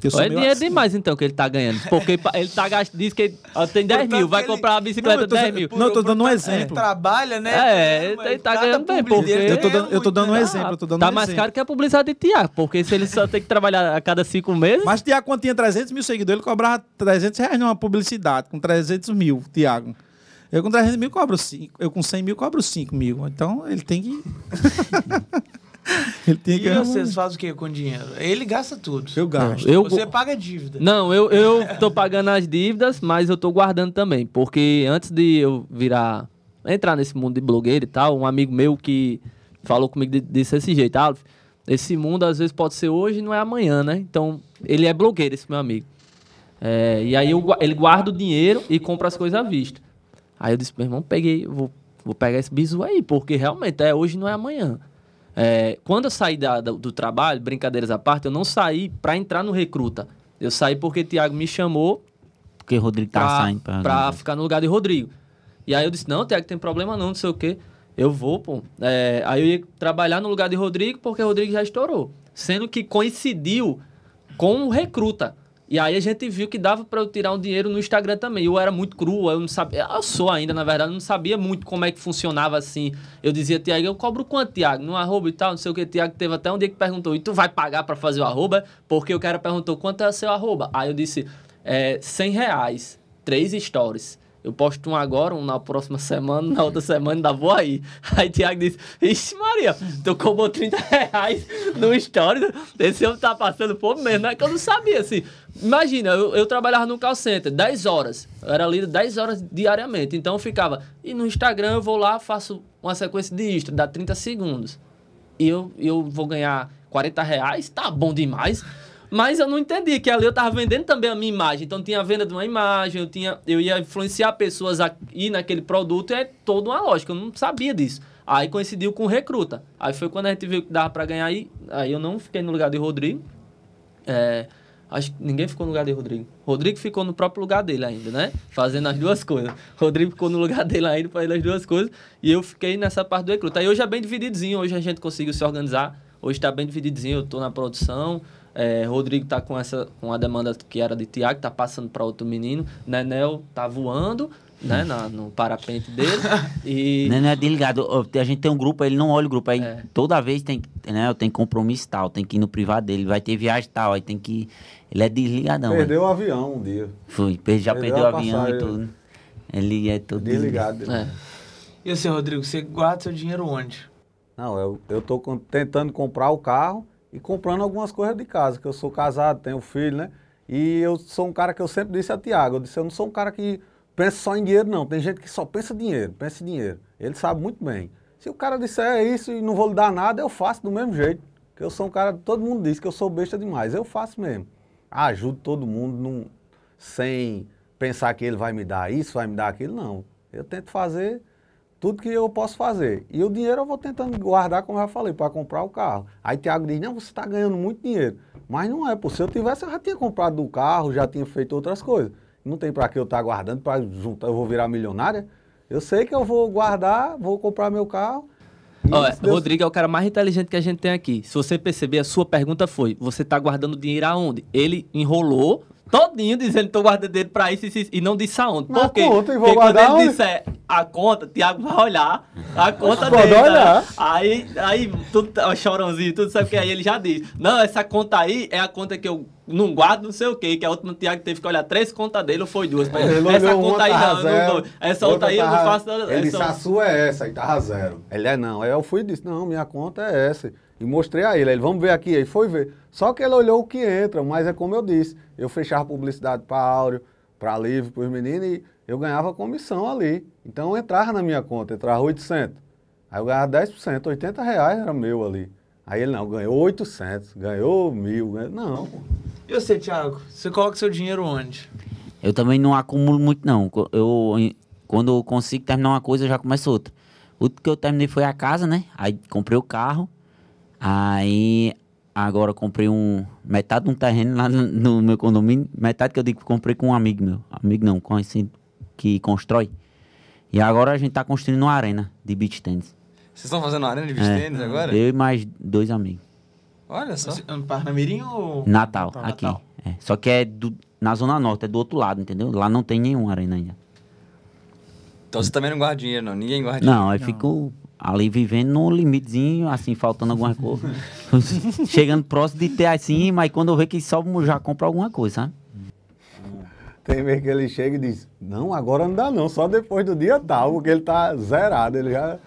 Eu sou É dinheiro assim. demais, então, que ele tá ganhando. Porque ele tá gastando. Diz que ele ó, tem 10 mil, vai comprar uma bicicleta Não, tô 10 dizendo- mil. Não, eu tô dando um Ele exemplo. trabalha, né? É, ele Mas tá ganhando bem, porque- Eu tô dando- eu tô muito, dando um exemplo, eu tô dando Tá um mais exemplo. caro que a publicidade de Tiago, porque se ele só tem que trabalhar a cada 5 meses. Mas Tiago, quando tinha 300 mil seguidores, ele cobrava 300 reais numa publicidade, com 300 mil, Tiago. Eu com 300 mil cobro 5. Eu com 100 mil cobro 5 mil. Então ele tem que. ele tem que. E vocês fazem o que com o dinheiro? Ele gasta tudo. Eu gasto. eu, Você paga dívida. Não, eu, eu tô pagando as dívidas, mas eu tô guardando também. Porque antes de eu virar. entrar nesse mundo de blogueiro e tal, um amigo meu que falou comigo desse desse jeito, Alf, esse mundo às vezes pode ser hoje e não é amanhã, né? Então, ele é blogueiro, esse meu amigo. É, e aí eu, ele guarda o dinheiro e compra as coisas à vista. Aí eu disse, meu irmão, peguei, vou, vou pegar esse bizu aí, porque realmente é hoje não é amanhã. É, quando eu saí da- do, do trabalho, brincadeiras à parte, eu não saí pra entrar no recruta. Eu saí porque o Thiago me chamou Porque o Rodrigo tá pra, saindo pra. pra ficar no lugar de Rodrigo. E aí eu disse, não, Tiago, tem problema não, não sei o quê. Eu vou, pô. É, aí eu ia trabalhar no lugar de Rodrigo, porque o Rodrigo já estourou. Sendo que coincidiu com o recruta. E aí a gente viu que dava pra eu tirar um dinheiro no Instagram também. Eu era muito cru, eu não sabia. Eu sou ainda, na verdade, eu não sabia muito como é que funcionava assim. Eu dizia, Tiago, eu cobro quanto, Tiago? No arroba e tal, não sei o que. Tiago teve até um dia que perguntou, e tu vai pagar pra fazer o arroba? Porque o cara perguntou quanto é seu arroba. Aí eu disse, é, 100 reais, três stories. Eu posto um agora, um na próxima semana, na outra semana ainda vou aí. Aí Tiago disse, ixi Maria, tu cobrou 30 reais no story, esse homem tá passando fome mesmo, é que eu não sabia, assim. Imagina, eu, eu trabalhava no call center 10 horas, eu era líder 10 horas diariamente, então eu ficava, e no Instagram eu vou lá, faço uma sequência de history, dá 30 segundos. E eu, eu vou ganhar 40 reais, tá bom demais. Mas eu não entendi que ali eu tava vendendo também a minha imagem. Então tinha a venda de uma imagem, eu, tinha, eu ia influenciar pessoas a ir naquele produto, é toda uma lógica. Eu não sabia disso. Aí coincidiu com o recruta. Aí foi quando a gente viu que dava pra ganhar aí. Aí eu não fiquei no lugar de Rodrigo. É, Acho que ninguém ficou no lugar de Rodrigo. Rodrigo ficou no próprio lugar dele ainda, né? Fazendo as duas coisas. Rodrigo ficou no lugar dele ainda, fazendo as duas coisas. E eu fiquei nessa parte do recruta. Aí hoje é bem divididozinho. Hoje a gente conseguiu se organizar. Hoje está bem divididozinho. Eu estou na produção. É, Rodrigo tá com essa com a demanda que era de Tiago, tá passando para outro menino. Nenel tá voando, né, na, no parapente dele. E Não, não é desligado. Ó, A gente tem um grupo, ele não olha o grupo. Aí É. toda vez tem, né, eu tenho compromisso tal, tem que ir no privado dele, vai ter viagem tal, aí tem que. Ele é desligadão. Perdeu o avião um dia. Foi, já Perdeu perdeu, o avião e tudo. Ele é todo desligado. Desligado. é. E você, Rodrigo, você guarda seu dinheiro onde? Não, eu, eu tô com- tentando comprar o carro e comprando algumas coisas de casa, que eu sou casado, tenho filho, né? E eu sou um cara que eu sempre disse a Tiago, eu disse, eu não sou um cara que pensa só em dinheiro, não. Tem gente que só pensa dinheiro, pensa em dinheiro. Ele sabe muito bem. Se o cara disser é isso e não vou lhe dar nada, eu faço do mesmo jeito. Que eu sou um cara, todo mundo diz que eu sou besta demais. Eu faço mesmo. Ajudo todo mundo num- sem pensar que ele vai me dar isso, vai me dar aquilo, não. Eu tento fazer tudo que eu posso fazer. E o dinheiro eu vou tentando guardar, como eu já falei, para comprar o carro. Aí Tiago diz, não, você está ganhando muito dinheiro. Mas não é, pô, se eu tivesse, eu já tinha comprado o carro, já tinha feito outras coisas. Não tem para que eu estar guardando, para juntar, eu vou virar milionária. Eu sei que eu vou guardar, vou comprar meu carro. Olha, Deus- Rodrigo é o cara mais inteligente que a gente tem aqui. Se você perceber, a sua pergunta foi: você tá guardando dinheiro aonde? Ele enrolou todinho dizendo que tô guardando dinheiro pra isso, isso, isso, e não disse aonde. Por quê? conta, e vou Porque quando guardar ele onde? disser a conta, Tiago vai olhar a conta Pode dele. né? olhar. Aí, aí, tudo, ó, chorãozinho, tudo sabe o que aí ele já diz. Não, essa conta aí é a conta que eu não guardo, não sei o quê, que a outra Tiago teve que olhar três contas dele ou foi duas. Ele essa conta aí tava não, não zero, dou. Essa outra aí eu não faço nada. Ele disse, essa- a sua é essa, aí tava zero. Ele é não. Aí eu fui e disse, não, minha conta é essa. E mostrei a ele. Ele, vamos ver aqui. Aí foi ver. Só que ele olhou o que entra, mas é como eu disse. Eu fechava publicidade para Áureo, para Livre, para os meninos, e eu ganhava comissão ali. Então entrava na minha conta, entrava 800. Aí eu ganhava 10%, 80 reais era meu ali. Aí ele, não, ganhou 800, ganhou mil. Ganhou... Não, pô. E você, Thiago? Você coloca seu dinheiro onde? Eu também não acumulo muito, não. Eu, quando eu consigo terminar uma coisa, eu já começo outra. O que eu terminei foi a casa, né? Aí comprei o carro. Aí agora eu comprei um metade de um terreno lá no, meu condomínio. Metade que eu digo que comprei com um amigo meu. Amigo não, conhecido que constrói. E agora a gente tá construindo uma arena de beach tennis. Vocês estão fazendo uma arena de beach É. tênis agora? Eu e mais dois amigos. Olha só. Você- No Parnamirim ou... Natal, Natal, aqui. Natal. É. Só que é do- na Zona Norte, é do outro lado, entendeu? Lá não tem nenhuma arena ainda. Então você também não guarda dinheiro, não. Ninguém guarda dinheiro. Não, aí fico ali vivendo no limitezinho, assim, faltando alguma coisa. Chegando próximo de ter assim, mas quando eu ver que sobe, já compro alguma coisa, sabe? Tem vez que ele chega e diz, não, agora não dá não, só depois do dia tal, porque ele tá zerado, ele já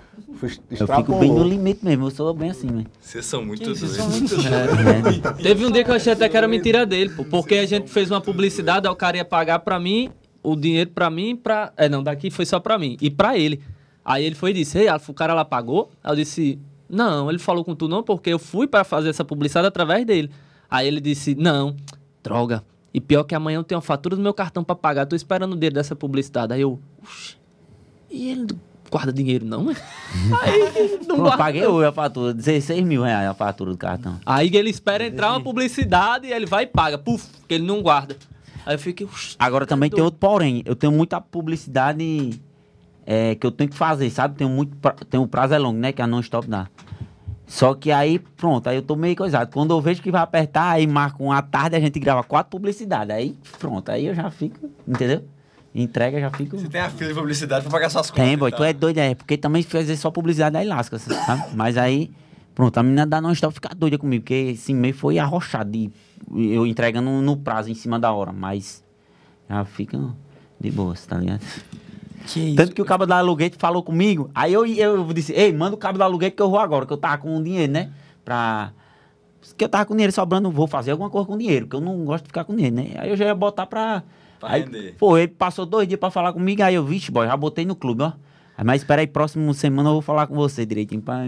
Eu fico bem no limite mesmo, eu sou bem assim, né? Vocês são muito Vocês doidos. são muito É. Teve um dia que eu achei até que era mentira dele, pô, porque a gente fez uma publicidade, aí o cara ia pagar pra mim, o dinheiro pra mim, pra. É, não, daqui foi só pra mim, e pra ele. Aí ele foi e disse: Ei, Alfa, o cara lá pagou? Aí eu disse: Não, ele falou com tu não, porque eu fui pra fazer essa publicidade através dele. Aí ele disse: Não, droga. E pior que amanhã eu tenho a fatura do meu cartão pra pagar, tô esperando o dele dessa publicidade. Aí eu, Oxi, e ele guarda dinheiro não, né? Aí não Eu guarda. paguei hoje a fatura, 16 mil reais a fatura do cartão. Aí ele espera entrar uma publicidade e ele vai e paga. Puf, que ele não guarda. Aí eu fiquei. "Ux, Agora também tem doido." outro porém, eu tenho muita publicidade é, que eu tenho que fazer, sabe? Tenho muito, pra- tem o prazo é longo, né? Que a non-stop dá. Só que aí, pronto, aí eu tô meio coisado. Quando eu vejo que vai apertar, aí marca uma tarde, a gente grava quatro publicidades. Aí, pronto, aí eu já fico, entendeu? Entrega, já fico... Você tem a fila de publicidade pra pagar suas contas. Tem, boy, e tu é doido, é. Porque também fazer só publicidade aí lasca, sabe? Mas aí, pronto, a menina da non-stop fica doida comigo, porque esse mês foi arrochado de eu entregando no prazo em cima da hora, mas já fica de boa, tá ligado? Que isso? Tanto que o cabo da aluguete falou comigo, aí eu, eu disse, ei, manda o cabo da aluguete que eu vou agora, que eu tava com dinheiro, né? Pra. Que eu tava com dinheiro sobrando, vou fazer alguma coisa com dinheiro, que eu não gosto de ficar com dinheiro, né? Aí eu já ia botar pra. Pra aí, render. Pô, ele passou dois dias pra falar comigo, aí eu, vixe, boy, já botei no clube, ó. Aí, Mas espera aí, próxima semana eu vou falar com você direitinho pra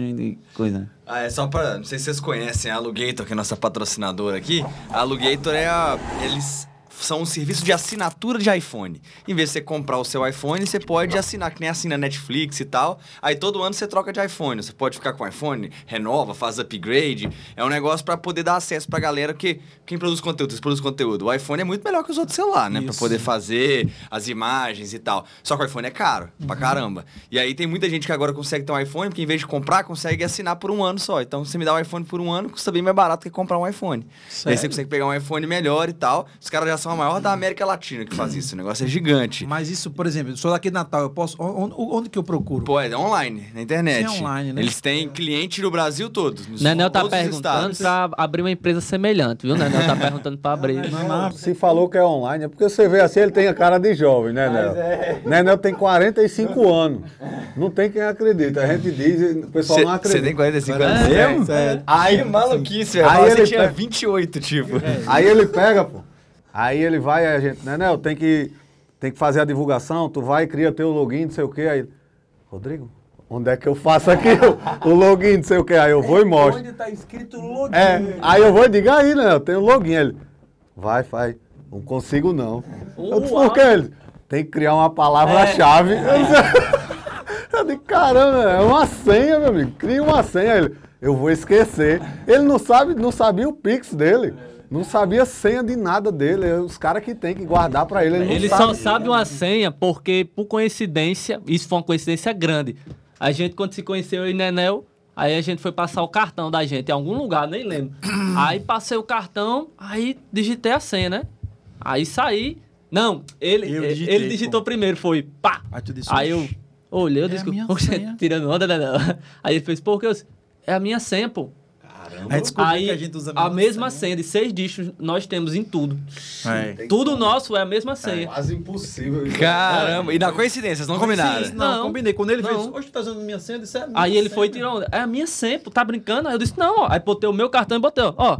coisa. Ah, é só pra. Não sei se vocês conhecem a Alugator, que é nossa patrocinadora aqui. A Alugator é a. Eles são um serviço de assinatura de iPhone. Em vez de você comprar o seu iPhone, você pode assinar, que nem assina Netflix e tal. Aí todo ano você troca de iPhone. Você pode ficar com o iPhone, renova, faz upgrade. É um negócio para poder dar acesso pra galera, porque quem produz conteúdo, você produz conteúdo. O iPhone é muito melhor que os outros celulares, né? Pra Isso. poder fazer as imagens e tal. Só que o iPhone é caro, pra caramba. E aí tem muita gente que agora consegue ter um iPhone, porque em vez de comprar, consegue assinar por um ano só. Então, você me dá um iPhone por um ano, custa bem mais barato que comprar um iPhone. E aí você Sério? consegue pegar um iPhone melhor e tal. Os caras já são a maior da América Latina que faz isso. O negócio é gigante. Mas isso, por exemplo, eu sou daqui de Natal, eu posso. Onde, onde que eu procuro? Pô, é online, na internet. Sim, é online, né? Eles têm cliente no Brasil todo. nos- Nenel tá perguntando estados. pra abrir uma empresa semelhante, viu? Nenel tá perguntando pra abrir. Se falou que é online, é porque você vê assim, ele tem a cara de jovem, né, Nel? Nenel tem 45 anos. Não tem quem acredita. A gente diz, o pessoal não acredita. Você tem 45 anos É, mesmo? sério. Aí, maluquice, velho. Aí ele tinha pega- 28, tipo. Aí ele pega, pô. Aí ele vai, a gente, Nenel, tem que, tem que fazer a divulgação, tu vai cria teu login, não sei o quê. Aí, Rodrigo, onde é que eu faço aqui o, o login, não sei o quê? Aí eu vou e mostro. Onde tá escrito login. É, aí eu vou e digo, aí, né? Eu tenho login. Ele, vai, faz. Não consigo, não. Eu disse, por quê? Ele, tem que criar uma palavra-chave. Eu, disse, eu digo, caramba, é uma senha, meu amigo. Cria uma senha. Ele, eu vou esquecer. Ele não sabe, não sabia o Pix dele. Não sabia senha de nada dele. É os caras que tem que guardar pra ele. Ele, não Ele sabe. só sabe uma senha porque, por coincidência, isso foi uma coincidência grande. A gente, quando se conheceu, eu e Nenel, aí a gente foi passar o cartão da gente em algum lugar, nem lembro. aí passei o cartão, aí digitei a senha, né? Aí saí. Não, ele, Eu ele digitei, digitou primeiro, foi pá. Aí disse, Aí eu "Oxi, olhei, eu é a disse, minha "Oxe, senha." tirando onda, Nenel. Aí ele fez, por que eu disse, é a minha senha, pô. Aí descobriu Aí, que a gente usa a mesma senha de seis dígitos nós temos em tudo. É. Tudo nosso é a mesma senha. Quase impossível. Caramba, e na coincidência, vocês não combinaram. Sim, não, Não. combinei. Quando ele Não. fez, hoje tu tá usando minha senha, eu disse, é a minha Aí ele senha, foi e tirou. É a minha senha, pô, tá brincando? Aí eu disse, não, ó. Aí botei o meu cartão e botei, ó. ó.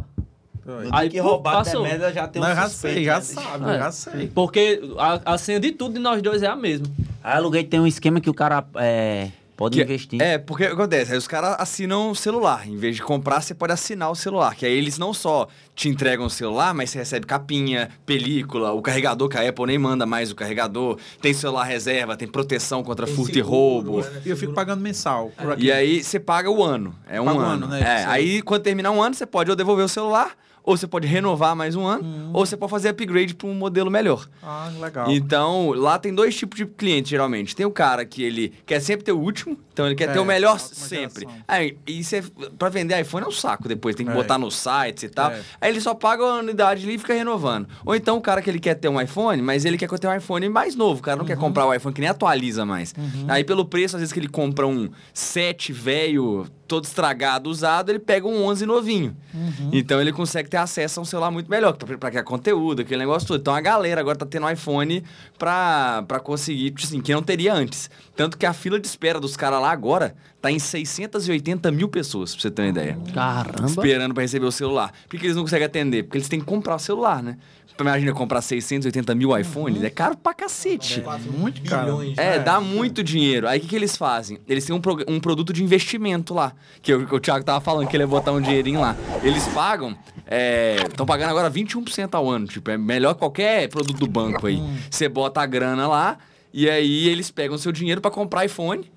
Aí que roubar passou. até merda já tem um eu já suspeito, sei, já né? sabe, É. eu já sei. Porque a, a senha de tudo de nós dois é a mesma. Aí aluguei tem um esquema que o cara é, pode Que- investir. É, porque o que acontece? Aí os caras assinam o celular. Em vez de comprar, você pode assinar o celular. Que aí eles não só te entregam o celular, mas você recebe capinha, película, o carregador, que a Apple nem manda mais o carregador. Tem celular reserva, tem proteção contra furto e roubo. E eu fico pagando mensal. por aqui. E aí você paga o ano. É um Paga o ano. ano, né? É, aí quando terminar um ano, você pode ou devolver o celular, ou você pode renovar mais um ano, Hum. ou você pode fazer upgrade para um modelo melhor. Ah, legal. Então, lá tem dois tipos de cliente, geralmente. Tem o cara que ele quer sempre ter o último, então ele quer É, ter o melhor sempre. Aí, e você, pra vender iPhone é um saco depois, tem que É. botar nos sites e tal. É. Aí ele só paga a anuidade ali e fica renovando. Ou então o cara que ele quer ter um iPhone, mas ele quer ter um iPhone mais novo. O cara não Uhum. quer comprar o iPhone que nem atualiza mais. Aí pelo preço, às vezes que ele compra um 7 velho, todo estragado, usado, ele pega um 11 novinho. Uhum. Então ele consegue ter acesso a um celular muito melhor, pra, pra criar conteúdo, aquele negócio todo. Então a galera agora tá tendo um iPhone pra, pra conseguir, tipo assim, que não teria antes. Tanto que a fila de espera dos caras lá agora tá em 680 mil pessoas, pra você ter uma ideia. Caramba. Esperando pra receber o celular. Por que eles não conseguem atender? Porque eles têm que comprar o celular, né? Imagina comprar 680 mil iPhones, é caro pra cacete. Muito caro. É, dá muito dinheiro. Aí o que, que eles fazem? Eles têm um, prog- um produto de investimento lá. Que o, que o Thiago tava falando que ele ia botar um dinheirinho lá. Eles pagam. Estão pagando agora 21% ao ano. Tipo, é melhor que qualquer produto do banco aí. Você bota a grana lá. E aí eles pegam seu dinheiro pra comprar iPhone.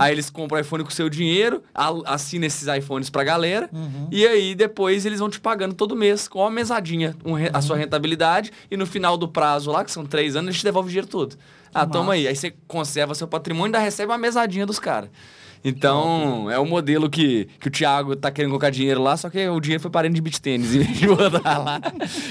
Aí eles compram iPhone com seu dinheiro, a- assina esses iPhones pra galera. E aí depois eles vão te pagando todo mês com uma mesadinha, um re- a sua rentabilidade. E no final do prazo lá, que são três anos, eles te devolvem o dinheiro todo. Ah, toma aí. Aí você conserva seu patrimônio e ainda recebe uma mesadinha dos caras. Então, é o modelo que, que o Thiago tá querendo colocar dinheiro lá, só que o dinheiro foi parando de beat tênis em vez de botar lá.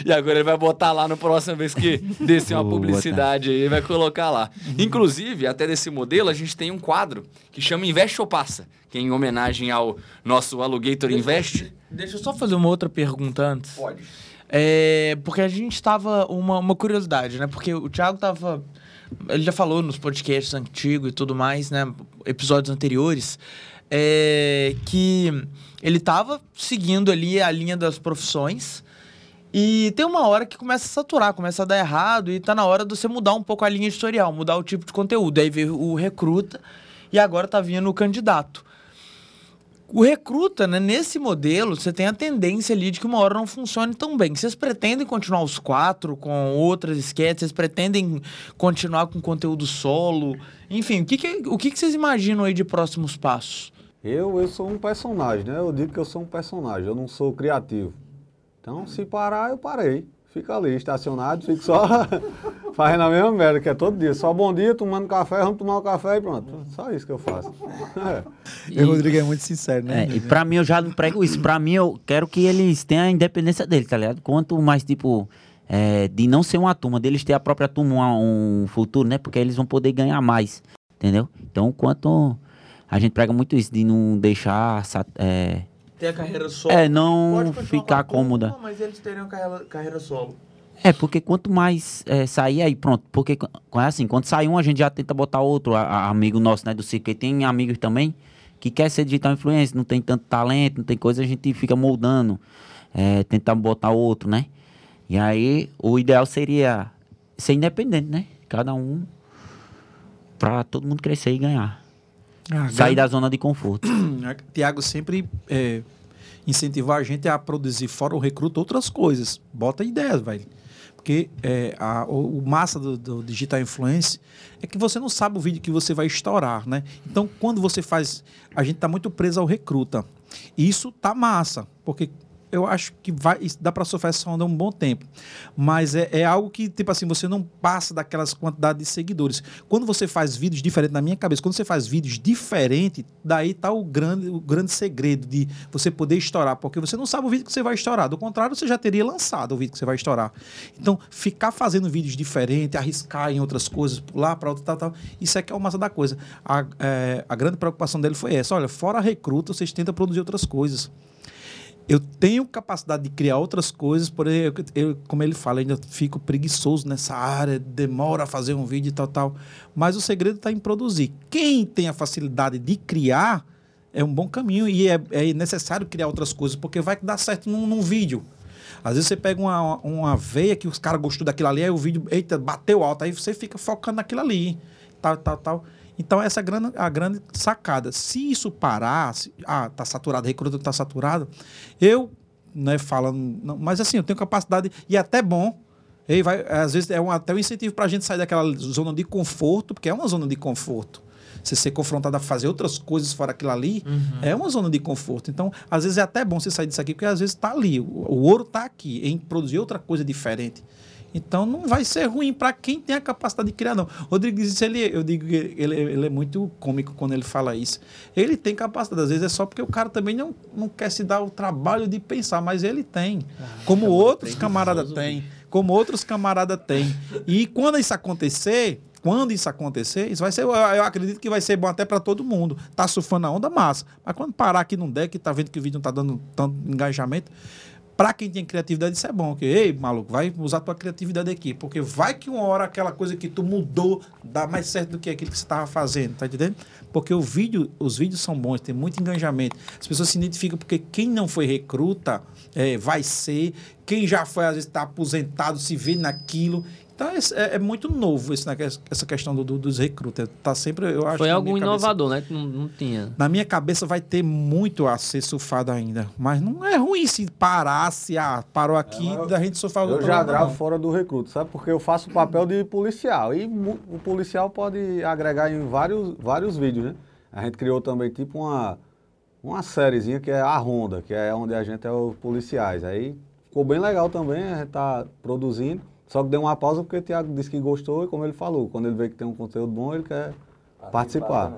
E agora ele vai botar lá no próxima vez que descer uma publicidade aí, ele vai colocar lá. Inclusive, até desse modelo, a gente tem um quadro que chama Investe ou Passa, que é em homenagem ao nosso Alugator Invest. Deixa eu só fazer uma outra pergunta antes. Pode. É, porque a gente tava. Uma, uma curiosidade, né? Porque o Thiago tava. Ele já falou nos podcasts antigos e tudo mais, né? Episódios anteriores. é, que ele tava seguindo ali a linha das profissões. E tem uma hora que começa a saturar, começa a dar errado, e tá na hora de você mudar um pouco a linha editorial, mudar o tipo de conteúdo. Aí veio o recruta e agora tá vindo o candidato O recruta, né, nesse modelo, você tem a tendência ali de que uma hora não funcione tão bem. Vocês pretendem continuar os quatro com outras sketches? Vocês pretendem continuar com conteúdo solo? Enfim, o que, que- o que, que vocês imaginam aí de próximos passos? Eu, eu sou um personagem, né? Eu digo que eu sou um personagem, eu não sou criativo. Então, se parar, eu parei. Fica ali, estacionado, fico só fazendo a mesma merda, que é todo dia. Só bom dia, tomando café, vamos tomar um café e pronto. Só isso que eu faço. É. E o Rodrigo é muito sincero, né? É, e pra mim, eu já não prego isso. Pra mim, eu quero que eles tenham a independência deles, tá ligado? Quanto mais, tipo, é, de não ser uma turma, deles ter a própria turma um, um futuro, né? Porque eles vão poder ganhar mais, entendeu? Então, quanto... A gente prega muito isso, de não deixar... É, Ter a carreira solo. é não ficar cômoda. mas eles teriam carreira, carreira solo. É, porque quanto mais é, sair aí, pronto. Porque qu- é assim, quando sai um, a gente já tenta botar outro a- a- amigo nosso, né, do circo. Porque tem amigos também que quer ser digital influencer, não tem tanto talento, não tem coisa, a gente fica moldando, é, tentar botar outro, né? E aí, o ideal seria ser independente, né? Cada um pra todo mundo crescer e ganhar. Ah, Sair da zona de conforto. Tiago sempre é, incentivou a gente a produzir, fora o recruta, outras coisas. Bota ideias, velho. Porque é, a- o, massa do, do Digital Influence é que você não sabe o vídeo que você vai estourar, né? Então, quando você faz... A gente tá muito preso ao recruta. E isso tá massa, porque eu acho que vai, dá para sofrer essa onda um bom tempo. Mas é, é algo que, tipo assim, você não passa daquelas quantidades de seguidores. Quando você faz vídeos diferentes, na minha cabeça, quando você faz vídeos diferentes, daí tá o grande, o grande segredo de você poder estourar, porque você não sabe o vídeo que você vai estourar. Do contrário, você já teria lançado o vídeo que você vai estourar. Então, ficar fazendo vídeos diferentes, arriscar em outras coisas, pular para outra, tal, tal, isso é que é o massa da coisa. A, é, a grande preocupação dele foi essa: olha, fora recruta, vocês tentam produzir outras coisas. Eu tenho capacidade de criar outras coisas, porém, eu, eu- como ele fala, ainda fico preguiçoso nessa área, demora a fazer um vídeo e tal, tal. Mas o segredo está em produzir. Quem tem a facilidade de criar é um bom caminho e é, é necessário criar outras coisas, porque vai dar certo num, num vídeo. Às vezes você pega uma, uma veia que os caras gostou daquilo ali, aí o vídeo, eita, bateu alto, aí você fica focando naquilo ali, tal, tal, tal. Então, essa é a grande, a grande sacada. Se isso parar, se, ah, tá saturado, recruta tá saturado, eu, né, falando, não, mas assim, eu tenho capacidade, e é até bom, e vai, às vezes é um, até um incentivo para a gente sair daquela zona de conforto, porque é uma zona de conforto. Você ser confrontado a fazer outras coisas fora aquilo ali, é uma zona de conforto. Então, às vezes é até bom você sair disso aqui, porque às vezes está ali, o, o ouro está aqui, em produzir outra coisa diferente. Então não vai ser ruim para quem tem a capacidade de criar, não. Rodrigo diz isso, ele, eu digo que ele, ele é muito cômico quando ele fala isso. Ele tem capacidade, às vezes é só porque o cara também não, não quer se dar o trabalho de pensar, mas ele tem. Como outros camaradas têm. Como outros camaradas têm. E quando isso acontecer, quando isso acontecer, isso vai ser, eu, acredito que vai ser bom até para todo mundo. Tá surfando a onda, massa. Mas quando parar aqui não der, que tá vendo que o vídeo não tá dando tanto engajamento, Pra quem tem criatividade, isso é bom. Que, Ei, maluco, vai usar tua criatividade aqui. Porque vai que uma hora aquela coisa que tu mudou dá mais certo do que aquilo que você estava fazendo, tá entendendo? Porque o vídeo, os vídeos são bons, tem muito engajamento. As pessoas se identificam porque quem não foi recruta é, vai ser. Quem já foi, às vezes, está aposentado, se vê naquilo. Então, esse- é, é muito novo esse, né, essa questão do- do- dos recrutas. Tá sempre, eu acho Foi algo cabeça- inovador, né? Que não, não tinha. na minha cabeça vai ter muito a ser surfado ainda. Mas não é ruim se parar, se ah, parou aqui, da gente surfar Eu já gravo não. fora do recruto, sabe? Porque eu faço o papel de policial. E o policial pode agregar em vários, vários vídeos, né? A gente criou também tipo uma, uma sériezinha que é a Ronda, que é onde a gente é os policiais. Aí ficou bem legal também, a gente tá produzindo. Só que deu uma pausa porque o Thiago disse que gostou e como ele falou, quando ele vê que tem um conteúdo bom, ele quer participar.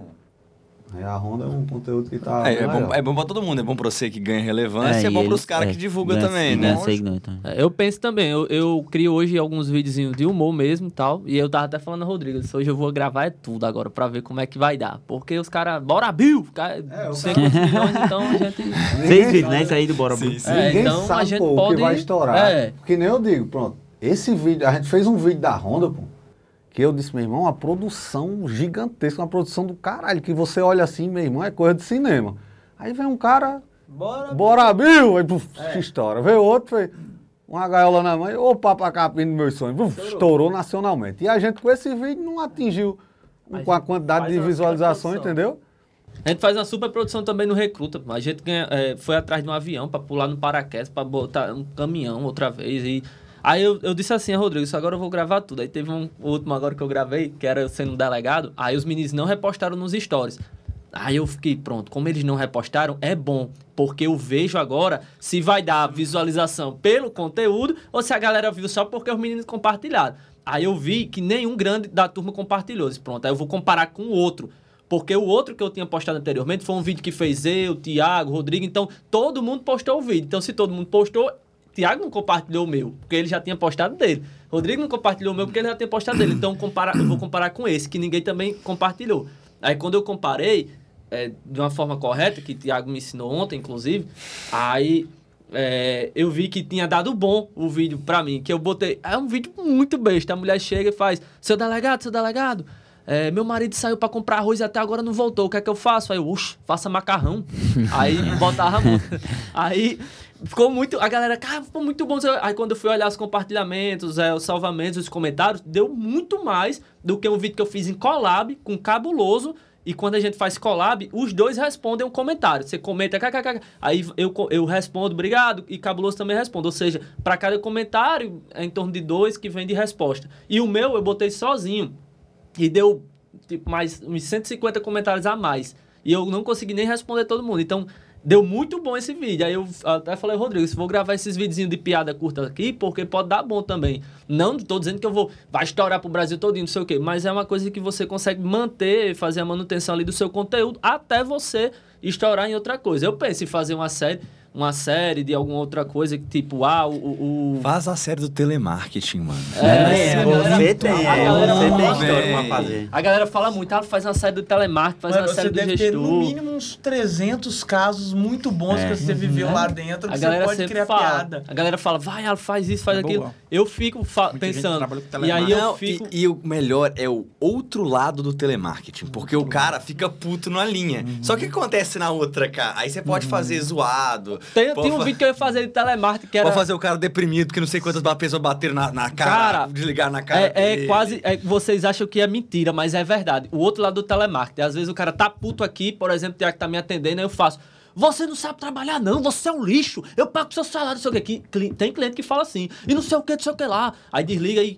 Aí a Ronda é um conteúdo que tá. É, é bom, é bom pra todo mundo, é bom pra você que ganha relevância, é, e bom ele- pros caras é, que divulgam também, né? seguidor, então. É, Eu penso também, eu, eu crio hoje alguns videozinhos de humor mesmo e tal. E eu tava até falando a Rodrigo, hoje eu vou gravar é tudo agora pra ver como é que vai dar. Porque os caras, bora Bill! Cara, É, sei quantos milhões, então a gente. Vocês viram, né? Isso aí do Bora Blue. É, Ninguém então a sabe gente pode. que vai estourar. É. Que nem eu digo, pronto. Esse vídeo, a gente fez um vídeo da Honda, pô, que eu disse, meu irmão, uma produção gigantesca, uma produção do caralho, que você olha assim, meu irmão, é coisa de cinema. Aí vem um cara, bora, Bill! Aí, puf, estoura. Veio outro, fez uma gaiola na mão, ô papacapim dos meus sonhos, puf, estourou nacionalmente. E a gente com esse vídeo não atingiu com a quantidade de visualizações, entendeu? A gente faz uma super produção também no Recruta. A gente ganha, é, foi atrás de um avião pra pular no paraquedas, pra botar um caminhão outra vez. E aí eu, eu disse assim, Rodrigo, isso agora eu vou gravar tudo. Aí teve um último agora que eu gravei, que era sendo delegado. Aí os meninos não repostaram nos stories. Aí eu fiquei, pronto, como eles não repostaram, é bom, porque eu vejo agora se vai dar visualização pelo conteúdo ou se a galera viu só porque os meninos compartilharam. Aí eu vi que nenhum grande da turma compartilhou. Disse, pronto, aí eu vou comparar com o outro. Porque o outro que eu tinha postado anteriormente foi um vídeo que fez eu, Thiago, Rodrigo. Então, todo mundo postou o vídeo. Então, se todo mundo postou, Thiago não compartilhou o meu, porque ele já tinha postado dele. Rodrigo não compartilhou o meu, porque ele já tinha postado dele. Então, compara, eu vou comparar com esse, que ninguém também compartilhou. Aí, quando eu comparei, é, de uma forma correta, que Thiago me ensinou ontem, inclusive, aí é, eu vi que tinha dado bom o vídeo pra mim, que eu botei. É um vídeo muito besta. A mulher chega e faz: Seu delegado, seu delegado. é, meu marido saiu pra comprar arroz e até agora não voltou. O que é que eu faço? Aí, uxa, faça macarrão. Aí botava. Aí ficou muito. A galera, cara, ficou muito bom. Aí quando eu fui olhar os compartilhamentos, é, os salvamentos, os comentários, deu muito mais do que um vídeo que eu fiz em collab com cabuloso. E quando a gente faz collab, os dois respondem um comentário. Você comenta, kkk, aí eu, eu respondo, obrigado, e Cabuloso também responde. Ou seja, para cada comentário, é em torno de dois que vem de resposta. E o meu eu botei sozinho. E deu tipo, mais uns 150 comentários a mais. E eu não consegui nem responder todo mundo. Então, deu muito bom esse vídeo. Aí eu até falei, Rodrigo, se vou gravar esses videozinhos de piada curta aqui, porque pode dar bom também. Não tô dizendo que eu vou, vai estourar pro Brasil todinho, não sei o quê. Mas é uma coisa que você consegue manter, fazer a manutenção ali do seu conteúdo, até você estourar em outra coisa. Eu penso em fazer uma série, uma série de alguma outra coisa, que tipo, ah, o... o- Faz a série do telemarketing, mano. É, você tem, A galera você tem fala- história pra fazer. A galera fala muito, ah, faz uma série do telemarketing, faz Mano, uma série você do deve gestor. ter no mínimo uns 300 casos muito bons É. que você viveu lá dentro, A galera você pode criar fala. piada. A galera fala, vai, Alan, faz isso, faz É aquilo. boa. Eu fico pensando. E aí telemarketing. eu fico. e, e o melhor é o outro lado do telemarketing, porque o cara fica puto na linha. Só que o que acontece na outra, cara? Aí você pode fazer zoado. Tem, tem um fa- vídeo que eu ia fazer de telemarketing que era. Pode fazer o cara deprimido, que não sei quantas pessoas bateram na, na cara, Cara, desligar na cara. É, é quase. é, vocês acham que é mentira, mas é verdade. O outro lado do telemarketing. Às vezes o cara tá puto aqui, por exemplo, o Tiago tá me atendendo, aí eu faço. Você não sabe trabalhar, não, você é um lixo. Eu pago seu salário, não sei o que. Tem cliente que fala assim, e não sei o que, não sei o que lá. Aí desliga e.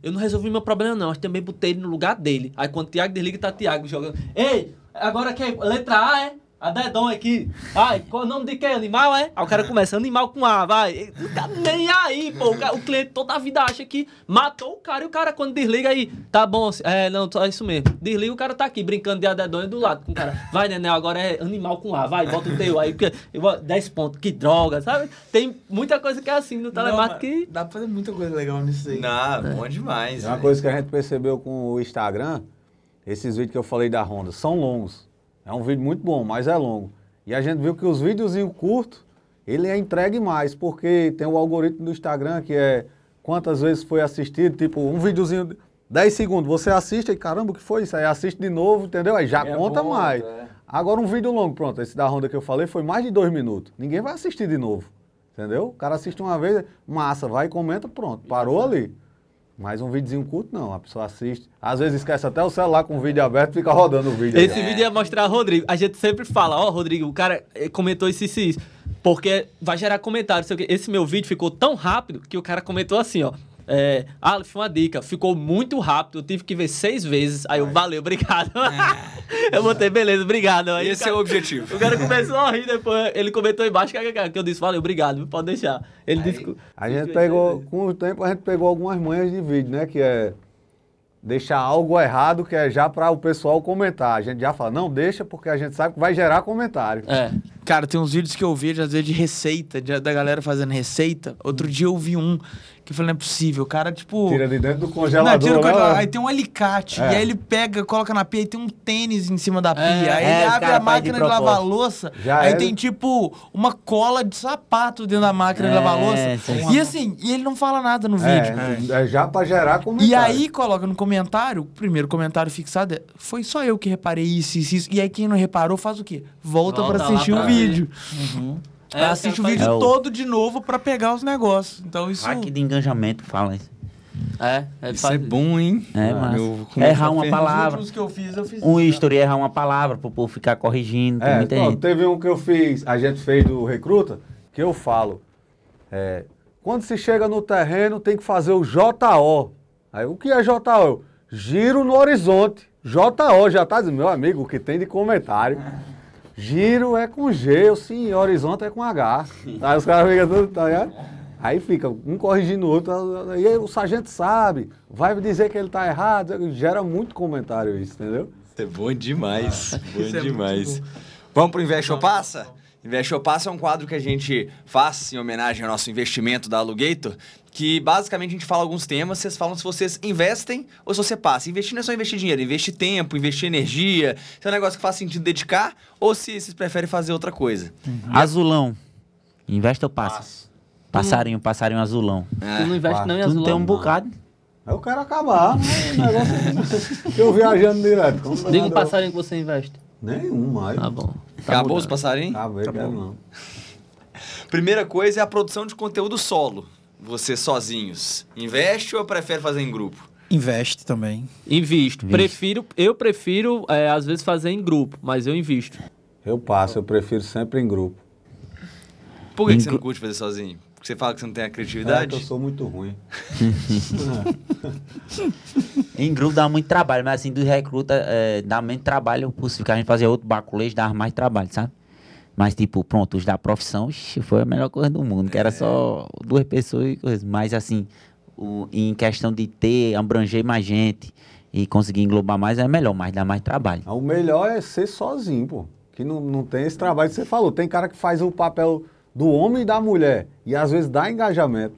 Eu não resolvi meu problema, não. Mas também botei ele no lugar dele. Aí quando o Tiago desliga, tá Tiago jogando. Ei, agora que é letra A, é? A dedão aqui. Ai, qual é o nome de quem? Animal, é? Aí o cara começa, animal com A, vai. Não tá nem aí, pô. O, ca- o cliente toda a vida acha que matou o cara. E o cara, quando desliga aí, tá bom, é, não, só isso mesmo. Desliga, o cara tá aqui brincando de a dedonha do lado com o cara. Vai, Nenel, agora é animal com A, vai, bota o teu aí. Porque, eu vou- 10 pontos, que droga, sabe? Tem muita coisa que é assim no telemarketing Não, que... Dá pra fazer muita coisa legal nisso aí. Não, bom demais. É uma coisa que a gente percebeu com o Instagram, esses vídeos que eu falei da Honda são longos. É um vídeo muito bom, mas é longo. E a gente viu que os videozinhos curtos, ele é entregue mais, porque tem o algoritmo do Instagram que é quantas vezes foi assistido, tipo, um videozinho de 10 segundos, você assiste e caramba, o que foi isso? Aí assiste de novo, entendeu? Aí já conta mais. Agora um vídeo longo, pronto, esse da Honda que eu falei foi mais de dois minutos. Ninguém vai assistir de novo, entendeu? O cara assiste uma vez, massa, vai e comenta, pronto, parou ali. Mas um videozinho curto, não. A pessoa assiste. Às vezes esquece até o celular com o vídeo aberto e fica rodando o vídeo. aí, Esse vídeo ia mostrar Rodrigo. A gente sempre fala, ó, Rodrigo, o cara eh, comentou isso, isso, isso. Porque vai gerar comentário. sei o quê. Esse meu vídeo ficou tão rápido que o cara comentou assim, ó. É, Aleph, uma dica. Ficou muito rápido. Eu tive que ver seis vezes. Aí eu, valeu, obrigado. eu botei, beleza, obrigado. Aí Esse cara- é o objetivo. O cara começou a rir depois. Ele comentou embaixo que eu disse, valeu, obrigado, pode deixar. Ele disse que. A gente pegou, com o tempo, a gente pegou algumas manhas de vídeo, né? Que é deixar algo errado, que é já para o pessoal comentar. A gente já fala, não, deixa, porque a gente sabe que vai gerar comentário. É. Cara, tem uns vídeos que eu vejo, às vezes, de receita, de- da galera fazendo receita. Outro dia eu vi um que eu falei, não é possível. O cara, tipo. Tira de dentro do Não, congelador. tira o né? congelador, Aí tem um alicate. É. E aí ele pega, coloca na pia e tem um tênis em cima da pia. É, aí é, ele abre cara a máquina de de, lavar louça. Já aí é. tem tipo uma cola de sapato dentro da máquina de lavar louça. É, sim. E assim, e ele não fala nada no vídeo. É, é já para gerar comentário. E aí coloca no comentário, o primeiro comentário fixado é, foi só eu que reparei isso, isso, isso. E aí quem não reparou faz o quê? Volta, Volta pra assistir pra o ver. vídeo. É, assiste o vídeo É o- todo de novo pra pegar os negócios. Então isso... Hack de engajamento, fala isso. É, ele Isso faz é bom, hein? É, Ah, mas errar uma palavra. Os que eu fiz, eu fiz. Um history errar uma palavra pro povo ficar corrigindo. Tem É, muita ó, gente. teve um que eu fiz, a gente fez do recruta, que eu falo. é, quando se chega no terreno, tem que fazer o JO. Aí o que é JO? Giro no horizonte. JO, já tá dizendo, meu amigo, o que tem de comentário. Giro é com G, eu sim, horizonte é com H. Aí os caras ficam tudo, tá ligado? Aí fica um corrigindo o outro, aí o sargento sabe, vai dizer que ele tá errado, gera muito comentário isso, entendeu? Isso é bom demais. bom Isso é demais. Vamos pro Investe ou Passa? Investe ou Passa é um quadro que a gente faz em homenagem ao nosso investimento da Alugator, que basicamente a gente fala alguns temas, vocês falam se vocês investem ou se você passa. Investir não é só investir dinheiro, investir tempo, investir energia, se é um negócio que faz sentido dedicar ou se vocês preferem fazer outra coisa. Azulão. Investe ou passa? Passarinho, passarinho azulão. Tu não investe não em Tu não tem um azulão. bocado. Aí eu quero acabar, mas o negócio eu viajando direto. Diga um passarinho que você investe. Nenhum mais. Tá bom. Acabou os passarinhos? Acabei, quero não. Primeira coisa é a produção de conteúdo solo. Vocês sozinhos. Investe ou prefere fazer em grupo? Investe também. Invisto. Invisto. Prefiro, eu prefiro, é, às vezes, fazer em grupo, mas eu invisto. Eu passo, eu prefiro sempre em grupo. Por que, que Em você não curte fazer sozinho? Porque você fala que você não tem a É que criatividade? eu sou muito ruim. Em grupo dá muito trabalho, mas assim, do recruta é, dá menos trabalho possível. Que a gente fazia outro baculejo, dava mais trabalho, sabe? Mas, tipo, pronto, os da profissão, ixi, foi a melhor coisa do mundo, que era só duas pessoas e coisas. Mas, assim, o- em questão de ter, abranger mais gente e conseguir englobar mais, é melhor, mas dá mais trabalho. O melhor é ser sozinho, pô. Que não, não tem esse trabalho que você falou. Tem cara que faz o papel do homem e da mulher. E às vezes dá engajamento.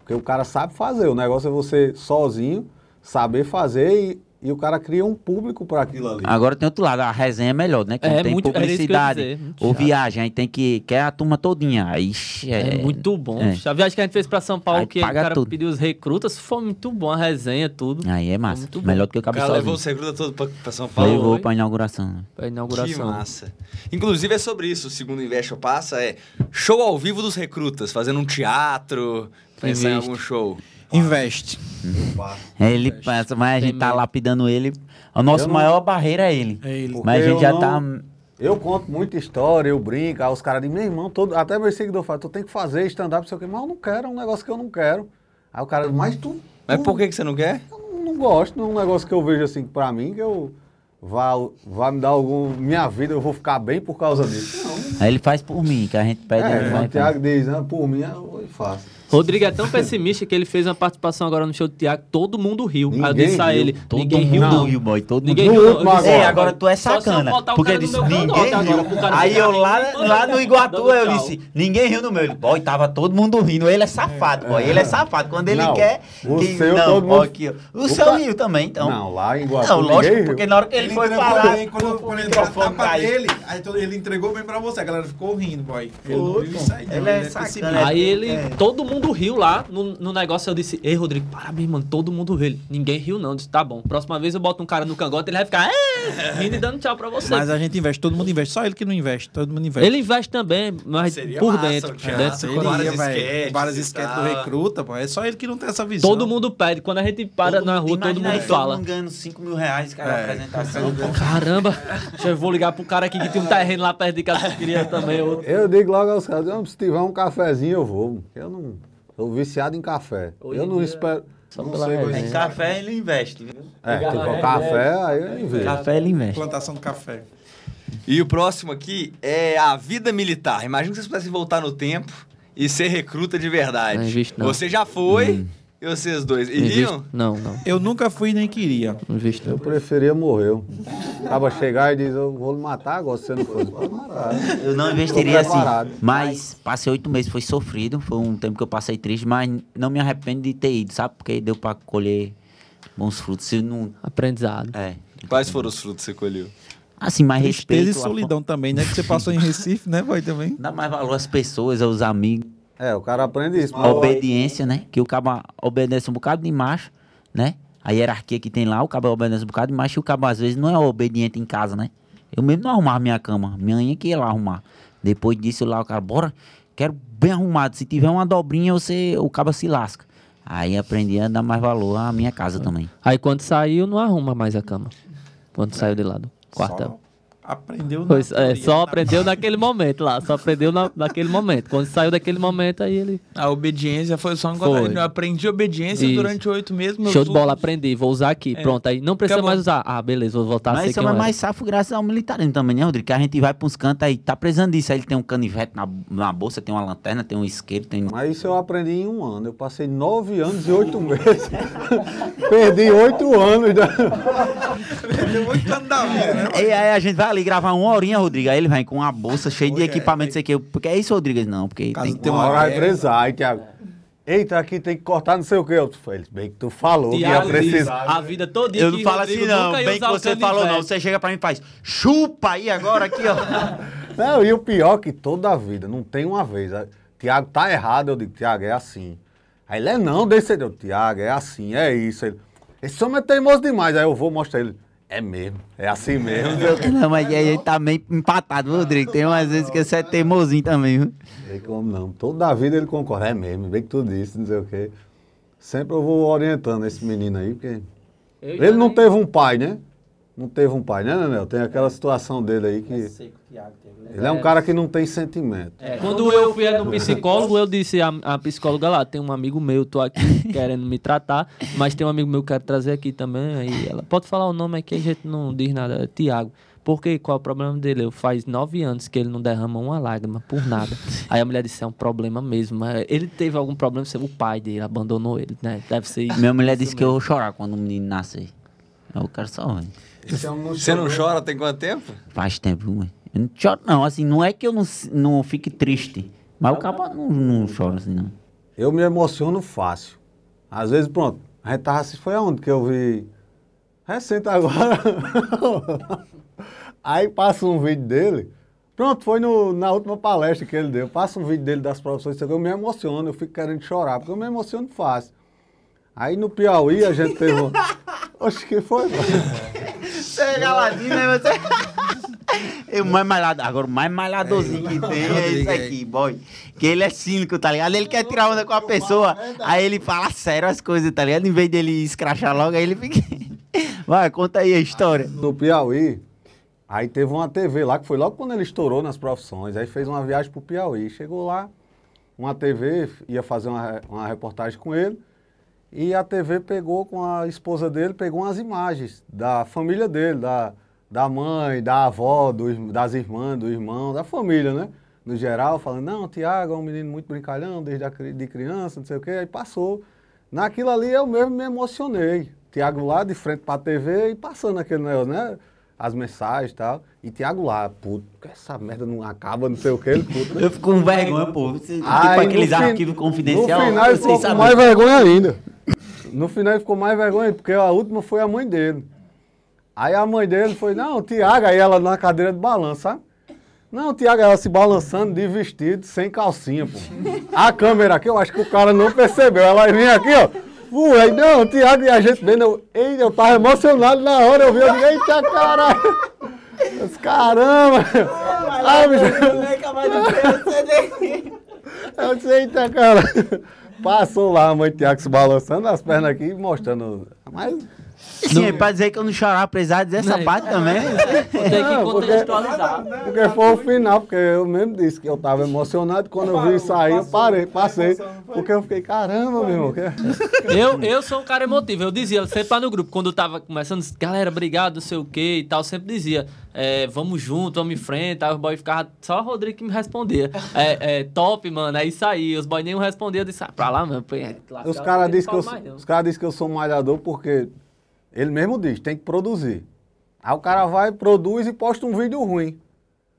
Porque o cara sabe fazer. O negócio é você sozinho, saber fazer e, e o cara cria um público para aquilo ali. Agora tem outro lado, a resenha é melhor, né? Quando É, tem muito- que ia publicidade dizer, muito ou chato. viagem, aí tem que. Quer a turma todinha. Aí, ixi, É, é, muito bom. é. A viagem que a gente fez pra São Paulo, Aí que o cara tudo. pediu os recrutas, foi muito bom. A resenha, tudo. Aí é massa. Melhor do que o O cara levou os recrutas todos pra, pra São Paulo. Levou Foi. pra inauguração. né? Pra Que inauguração. massa. Inclusive é sobre isso, o segundo Investe ou Passa, é show ao vivo dos recrutas, fazendo um teatro, pensar em algum show. Investe. Ele passa, mas a gente tá lapidando ele. A nossa não- maior barreira é ele. É ele. Mas a gente eu já não- tá. Eu conto muita história, eu brinco, aí os caras dizem, meu irmão, todo, até meu seguidor fala, tu tem que fazer stand-up, não sei o quê, mas eu não quero, é um negócio que eu não quero. Aí o cara diz, mas tu, Mas tu- por que, que você não quer? eu não, não gosto, não é um negócio que eu vejo assim pra mim, que eu vá, vá me dar algum. Minha vida, eu vou ficar bem por causa disso. Não. Aí ele faz por mim, que a gente pede. É, o Thiago diz, ah, por mim, eu faço. Rodrigo é tão pessimista que ele fez uma participação agora no show do Thiago, todo mundo riu. Aí eu Ninguém disse a riu. ele, Todo ninguém riu não. riu, boy, todo Ninguém mundo riu disse, Ei, ó, agora tu é só se eu sacana. Porque cara disse, ninguém agora, riu. Aí eu lá, lá no Iguatu, eu disse, ninguém riu no meu. Ele, boy, tava todo mundo rindo. Ele é safado, boy. Ele é safado. Quando ele Não, quer. o que- seu não, todo ó. O, seu riu também, então. Não, lá em Guatu, Não, lógico, ninguém riu. porque na hora que ele, foi entregou falar. quando, quando ele deu a tapa dele, ele entregou bem pra você, a galera ficou rindo, boy. Ele Foi, Ele é pessimista. sacana. Aí ele, É. todo mundo riu lá no, no negócio. Eu disse, ei, Rodrigo, parabéns, mano. Todo mundo riu. Ele, Ninguém riu, não. Eu disse, tá bom. Próxima vez eu boto um cara no cangote, ele vai ficar, é, rindo e dando tchau pra você. Mas a gente investe, todo mundo investe. Só ele que não investe, todo mundo investe. Ele investe também, mas Seria por massa, dentro. teatro, dentro Ele várias esquetes várias esquetes do recruta, pô. É só ele que não tem essa visão. Todo mundo pede. Quando a gente para Todo na mundo- rua, todo mundo aí, fala. Todo mundo ganhando 5 mil reais, cara, É. apresentação. Caramba, deixa eu vou ligar pro cara aqui que tem um terreno lá perto de casa que queria também. Outro. Eu digo logo aos caras, "Não, se tiver um cafezinho eu vou. Eu não. Viciado em café. Hoje eu não dia, espero. Só não pela sei, mas-. Em café ele investe, viu? É, tipo, café, aí eu invejo. Café ele investe. Plantação de café. E o próximo aqui é a vida militar. Imagina que vocês pudessem voltar no tempo e ser recruta de verdade. Não invisto, não. Você já foi e vocês dois Não iriam? Não, não. Eu nunca fui nem queria. Não invisto. Eu preferia morrer. Acaba chegar e diz, eu vou lhe matar agora, se você não. Pode matar. Eu não investiria assim. Mas passei oito meses, foi sofrido. Foi um tempo que eu passei triste, mas não me arrependo de ter ido, sabe? Porque deu pra colher bons frutos. Se não. Aprendizado. É. Quais foram os frutos que você colheu? Assim, mais Tristeza respeito. e a- solidão também, né? Que você passou em Recife, né, boy, também? Dá mais valor às pessoas, aos amigos. É, o cara aprende isso. A obediência, né? Que o cabo obedece um bocado de macho, né? A hierarquia que tem lá, o cabo obedece um bocado e o cabo às vezes não é obediente em casa, né? Eu mesmo não arrumava minha cama. Minha mãe que ia lá arrumar. Depois disso lá, o cara, bora, quero bem arrumado. Se tiver uma dobrinha, você, o cabo se lasca. Aí aprendi a dar mais valor à minha casa também. Aí quando saiu, não arruma mais a cama. Quando saiu de lá do quartel. Aprendeu na Pois, é, teoria, só na aprendeu naquele momento lá. Só aprendeu na, naquele momento. Quando saiu daquele momento, aí ele. A obediência foi só um Foi. Eu aprendi obediência Isso. durante oito meses. Show de bola, outros- aprendi, vou usar aqui. É. Pronto, aí não precisa Acabou. mais usar. Ah, beleza, vou voltar a Mas ser isso é mais safo graças ao militarismo também, né, Rodrigo? Que a gente vai pra uns cantos aí, tá precisando disso. Aí ele tem um canivete na, na bolsa, tem uma lanterna, tem um isqueiro, tem... Mas isso eu aprendi em um ano. Eu passei nove anos e oito meses. Perdi oito anos. Da... Perdeu muito ano da vida, né? E aí a gente vai ali gravar uma horinha, Rodrigo. Aí ele vem com uma bolsa cheia de é, equipamento, não sei o que. Porque é isso, Rodrigo? Não, porque Caso tem... tenha Uma uma hora vai precisar. Aí, Tiago, eita, aqui tem que cortar não sei o quê. Eu falei, bem que tu falou que ia precisar. a vida toda Eu não falo assim, não. Bem que você falou, não. Você chega pra mim e faz, chupa aí agora aqui, ó. Não, e o pior que toda a vida, não tem uma vez. Tiago tá errado, eu digo, Tiago, é assim. Aí ele é não, desse eu, Tiago, é assim, é isso. Ele, esse homem é teimoso demais. Aí eu vou mostrar ele. É mesmo, é assim mesmo. não mas aí ele tá meio empatado, Rodrigo. Tem umas vezes que você é teimosinho também, viu? Sei como não. Toda a vida ele concorda. É mesmo, bem que tu disse, não sei o quê. Sempre eu vou orientando esse menino aí, porque. Ele não teve um pai, né? Não teve um pai, né, Nenel? Tem aquela situação dele aí que. Ele é um cara que não tem sentimento. Quando eu fui no psicólogo, eu disse à, à psicóloga lá, tem um amigo meu, tô aqui querendo me tratar, mas tem um amigo meu que eu quero trazer aqui também. Aí ela, pode falar o nome aqui, a gente não diz nada. É Tiago. Por quê? Qual é o problema dele? Eu faz nove anos que ele não derrama uma lágrima por nada. Aí a mulher disse, é um problema mesmo. Mas ele teve algum problema, o pai dele abandonou ele, né? Deve ser isso. Minha mulher disse que eu vou chorar quando o menino nascer. Eu quero só, velho. Você não chora tem quanto tempo? Faz tempo, mãe? Eu não choro, não. Assim, não é que eu não, não fique triste. Mas o cabo não, não chora assim, não. Eu me emociono fácil. Às vezes, pronto, a gente tava assistindo, foi aonde que eu vi? Recente agora. Aí passa um vídeo dele. Pronto, foi no- na última palestra que ele deu. Passa um vídeo dele das profissões, eu me emociono, eu fico querendo chorar, porque eu me emociono fácil. Aí no Piauí a gente teve. um- Oxe, que foi? É galadinho, né? Você... É o mais malhado. Agora, o mais malhadorzinho que tem é esse aqui, boy. Que ele é cínico, tá ligado? Ele quer tirar onda com a pessoa, aí ele fala sério as coisas, tá ligado? Em vez dele escrachar logo, aí ele fica. Vai, conta aí a história. No Piauí, aí teve uma TV lá, que foi logo quando ele estourou nas profissões. Aí fez uma viagem pro Piauí. Chegou lá, uma TV ia fazer uma, uma reportagem com ele. E a TV pegou com a esposa dele, pegou umas imagens da família dele, da, da mãe, da avó, dos, das irmãs, do irmão, da família, né? No geral, falando, não, Tiago é um menino muito brincalhão, desde a, de criança, não sei o quê. Aí passou. Naquilo ali eu mesmo me emocionei. Tiago lá de frente pra TV e passando aquele negócio, né? As mensagens e tal. E Tiago lá, puto, essa merda não acaba, não sei o que, ele puto. né? Eu fico com vergonha, pô. Você, tipo aqueles arquivos confidenciais. No final vocês ficou com mais vergonha ainda. No final ele ficou mais vergonha, porque a última foi a mãe dele. Aí a mãe dele foi, não, Tiago, aí ela na cadeira de balanço, sabe? Não, Tiago, ela se balançando de vestido, sem calcinha, pô. A câmera aqui, eu acho que o cara não percebeu. Ela vinha aqui, ó. Aí, não, Tiago e a gente vendo, eu, eu tava emocionado na hora, eu vi, eu digo, eita caralho. Eu disse, Caramba! Ai, bicho. Eu disse, eita, cara. Passou lá a mãe Tiago se balançando as pernas aqui e mostrando. Mas. Sim, é pra dizer que eu não chorava, precisava dizer essa Não, parte também. Tem que Não, porque- contextualizar. Porque foi o final, porque eu mesmo disse que eu tava emocionado. Quando eu vi sair, eu parei, passei. Porque eu fiquei, caramba, meu irmão. que- Eu, eu sou um cara emotivo. Eu dizia sempre lá no grupo, quando eu tava começando, galera, obrigado, não sei o que e tal, sempre dizia, é, vamos junto, vamos em frente. Aí os boys ficavam, só o Rodrigo que me respondia. É, é, top, mano, é isso aí. Os boys nem respondiam, eu disse, ah, pra lá, mano. é, lascar, Os caras não dizem que, eu mais, não. os caras dizem que eu sou um malhador porque ele mesmo diz, tem que produzir. Aí o cara vai, produz e posta um vídeo ruim.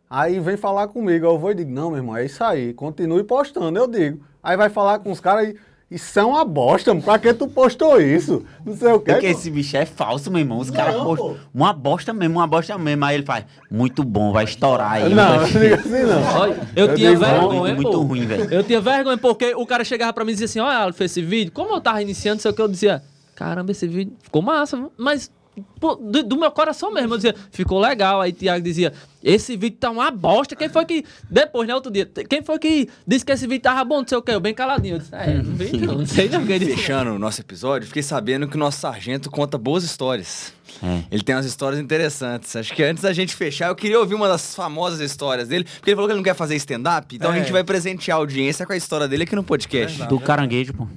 Aí vem falar comigo, eu vou e digo, não, meu irmão, é isso aí, continue postando, eu digo. Aí vai falar com os caras e, isso é uma bosta, mano, pra que tu postou isso? Não sei o quê. Porque esse bicho é falso, meu irmão. Os caras postam uma bosta mesmo, uma bosta mesmo. Aí ele faz, muito bom, vai estourar aí. Não, não diga assim não. Olha, eu, Eu tinha digo, vergonha, muito ruim, velho. Eu tinha vergonha porque o cara chegava pra mim e dizia assim, olha, Alf, esse vídeo, como eu tava iniciando, sei o que, eu dizia, caramba, esse vídeo ficou massa, mas pô, do, do meu coração mesmo. Eu dizia, ficou legal. Aí Tiago dizia, esse vídeo tá uma bosta. Quem foi que. Depois, né, outro dia, quem foi que disse que esse vídeo tava bom? Não sei o quê. Eu bem caladinho. Eu disse, é, não vi, não, não sei não. Fechando o nosso episódio, fiquei sabendo que o nosso sargento conta boas histórias. É. Ele tem umas histórias interessantes. Acho que antes da gente fechar, eu queria ouvir uma das famosas histórias dele, porque ele falou que ele não quer fazer stand-up, então a É. gente vai presentear a audiência com a história dele aqui no podcast. Do caranguejo, pô.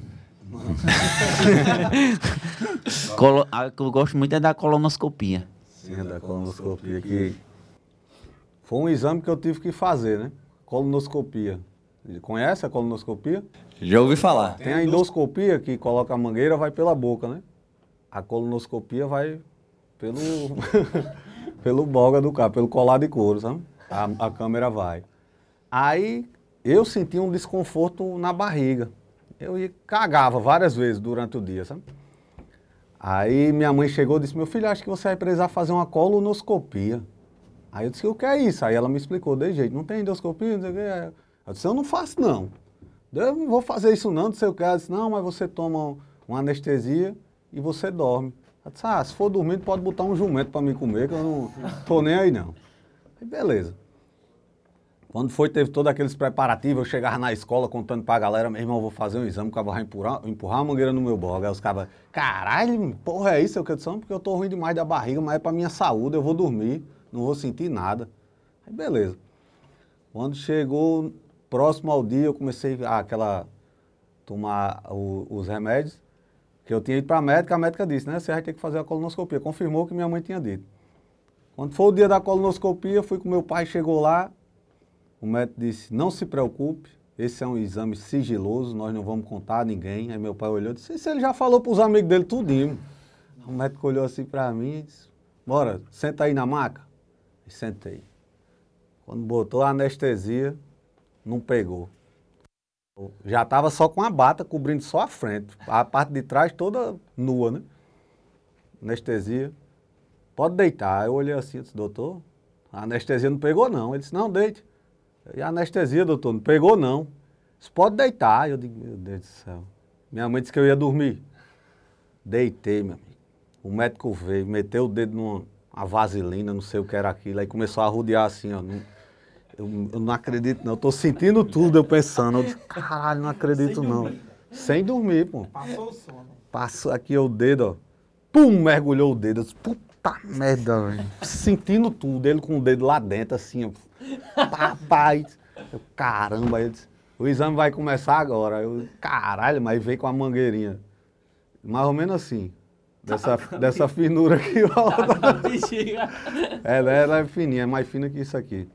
Colo- a que eu gosto muito é da colonoscopia. Sim, da colonoscopia, que foi um exame que eu tive que fazer, né? Colonoscopia. Conhece a colonoscopia? Já ouvi falar. Tem a endoscopia, que coloca a mangueira, vai pela boca, né? A colonoscopia vai pelo, pelo boga do carro, pelo colar de couro, sabe? A, a câmera vai. Aí eu senti um desconforto na barriga. Eu ia- cagava várias vezes durante o dia, sabe? Aí minha mãe chegou e disse, meu filho, acho que você vai precisar fazer uma colonoscopia. Aí eu disse, o que é isso? Aí ela me explicou, de jeito, não tem endoscopia, não sei o quê. Eu disse, eu não faço não. Eu não vou fazer isso não, não sei o que. Ela disse, não, mas você toma uma anestesia e você dorme. Eu disse, ah, se for dormindo, pode botar um jumento para me comer, que eu não tô nem aí não. Aí beleza. Quando foi, teve todos aqueles preparativos, eu chegava na escola contando pra galera, meu irmão, eu vou fazer um exame, o cara vai empurrar, empurrar a mangueira no meu boga. Aí os caras, caralho, porra, é isso? Eu quero dizer, porque eu tô ruim demais da barriga, mas é pra minha saúde, eu vou dormir, não vou sentir nada. Aí beleza. Quando chegou próximo ao dia, eu comecei a aquela, tomar o- os remédios, que eu tinha ido pra médica, a médica disse, né, você vai ter que fazer a colonoscopia. Confirmou o que minha mãe tinha dito. Quando foi o dia da colonoscopia, fui com meu pai, chegou lá, o médico disse, não se preocupe, esse é um exame sigiloso, nós não vamos contar a ninguém. Aí meu pai olhou e disse, isso ele já falou para os amigos dele tudinho. O médico olhou assim para mim e disse, bora, senta aí na maca. E sentei. Quando botou a anestesia, não pegou. Já estava só com a bata cobrindo só a frente, a parte de trás toda nua, né? Anestesia. Pode deitar. Eu olhei assim disse, doutor, a anestesia não pegou não. Ele disse, não, deite. E anestesia, doutor, não pegou não. Disse, pode deitar. Eu digo, meu Deus do céu. Minha mãe disse que eu ia dormir. Deitei, meu amigo. O médico veio, meteu o dedo numa uma vaselina, não sei o que era aquilo. Aí começou a rodear assim, ó. Não- eu, eu não acredito não. Eu tô sentindo tudo, eu pensando. Eu disse, caralho, não acredito não. Sem dormir, pô. Passou o sono. Passou aqui o dedo, ó. Pum, mergulhou o dedo. Eu disse, puta merda, velho. Sentindo tudo. Ele com o dedo lá dentro, assim, ó. Papai. Eu, caramba, ele disse, o exame vai começar agora. Eu, caralho, mas veio com a mangueirinha. Mais ou menos assim. Dessa, dessa finura aqui, ó. Ela, ela é fininha, é mais fina que isso aqui.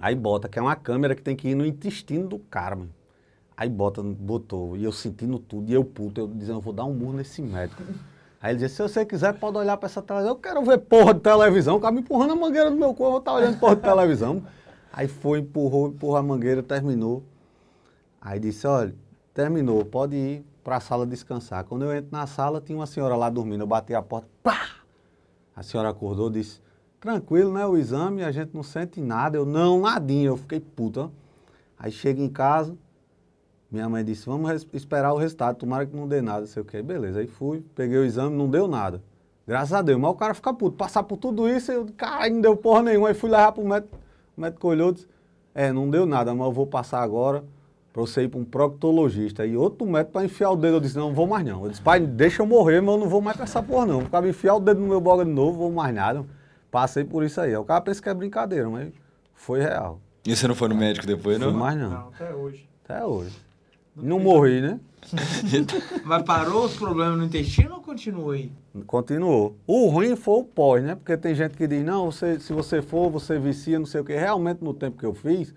Aí bota, que é uma câmera que tem que ir no intestino do cara, mano. Aí bota, botou, e eu sentindo tudo, e eu puto, eu dizendo, eu vou dar um murro nesse médico. Aí ele disse, se você quiser, pode olhar pra essa televisão. Eu quero ver porra de televisão, o cara me empurrando a mangueira no meu corpo, eu vou estar olhando porra de televisão. Aí foi, empurrou, empurrou a mangueira, terminou. Aí disse, olha, terminou, pode ir pra sala descansar. Quando eu entro na sala, tinha uma senhora lá dormindo, eu bati a porta, pá! A senhora acordou e disse, tranquilo, né, o exame, a gente não sente nada. Eu, não, nadinha, eu fiquei puta. Aí chega em casa, minha mãe disse, vamos esperar o resultado, tomara que não dê nada, sei o quê. Beleza, aí fui, peguei o exame, não deu nada. Graças a Deus, mas o cara fica puto, passar por tudo isso, eu, cara, não deu porra nenhuma. Aí fui levar pro médico, o médico olhou e disse, é, não deu nada, mas eu vou passar agora para você ir para um proctologista. E outro médico para enfiar o dedo, eu disse, não, não vou mais não. Eu disse, pai, deixa eu morrer, mas eu não vou mais pra essa porra não. Ficava enfiar o dedo no meu boga de novo, vou mais nada. Passei por isso aí. O cara pensa que é brincadeira, mas foi real. E você não foi no médico depois, Não não? foi mais não. Não, até hoje. Até hoje. Não morri, né? Mas parou os problemas no intestino ou continua aí? Continuou. O ruim foi o pós, né? Porque tem gente que diz, não, você, se você for, você vicia, não sei o quê. Realmente, no tempo que eu fiz,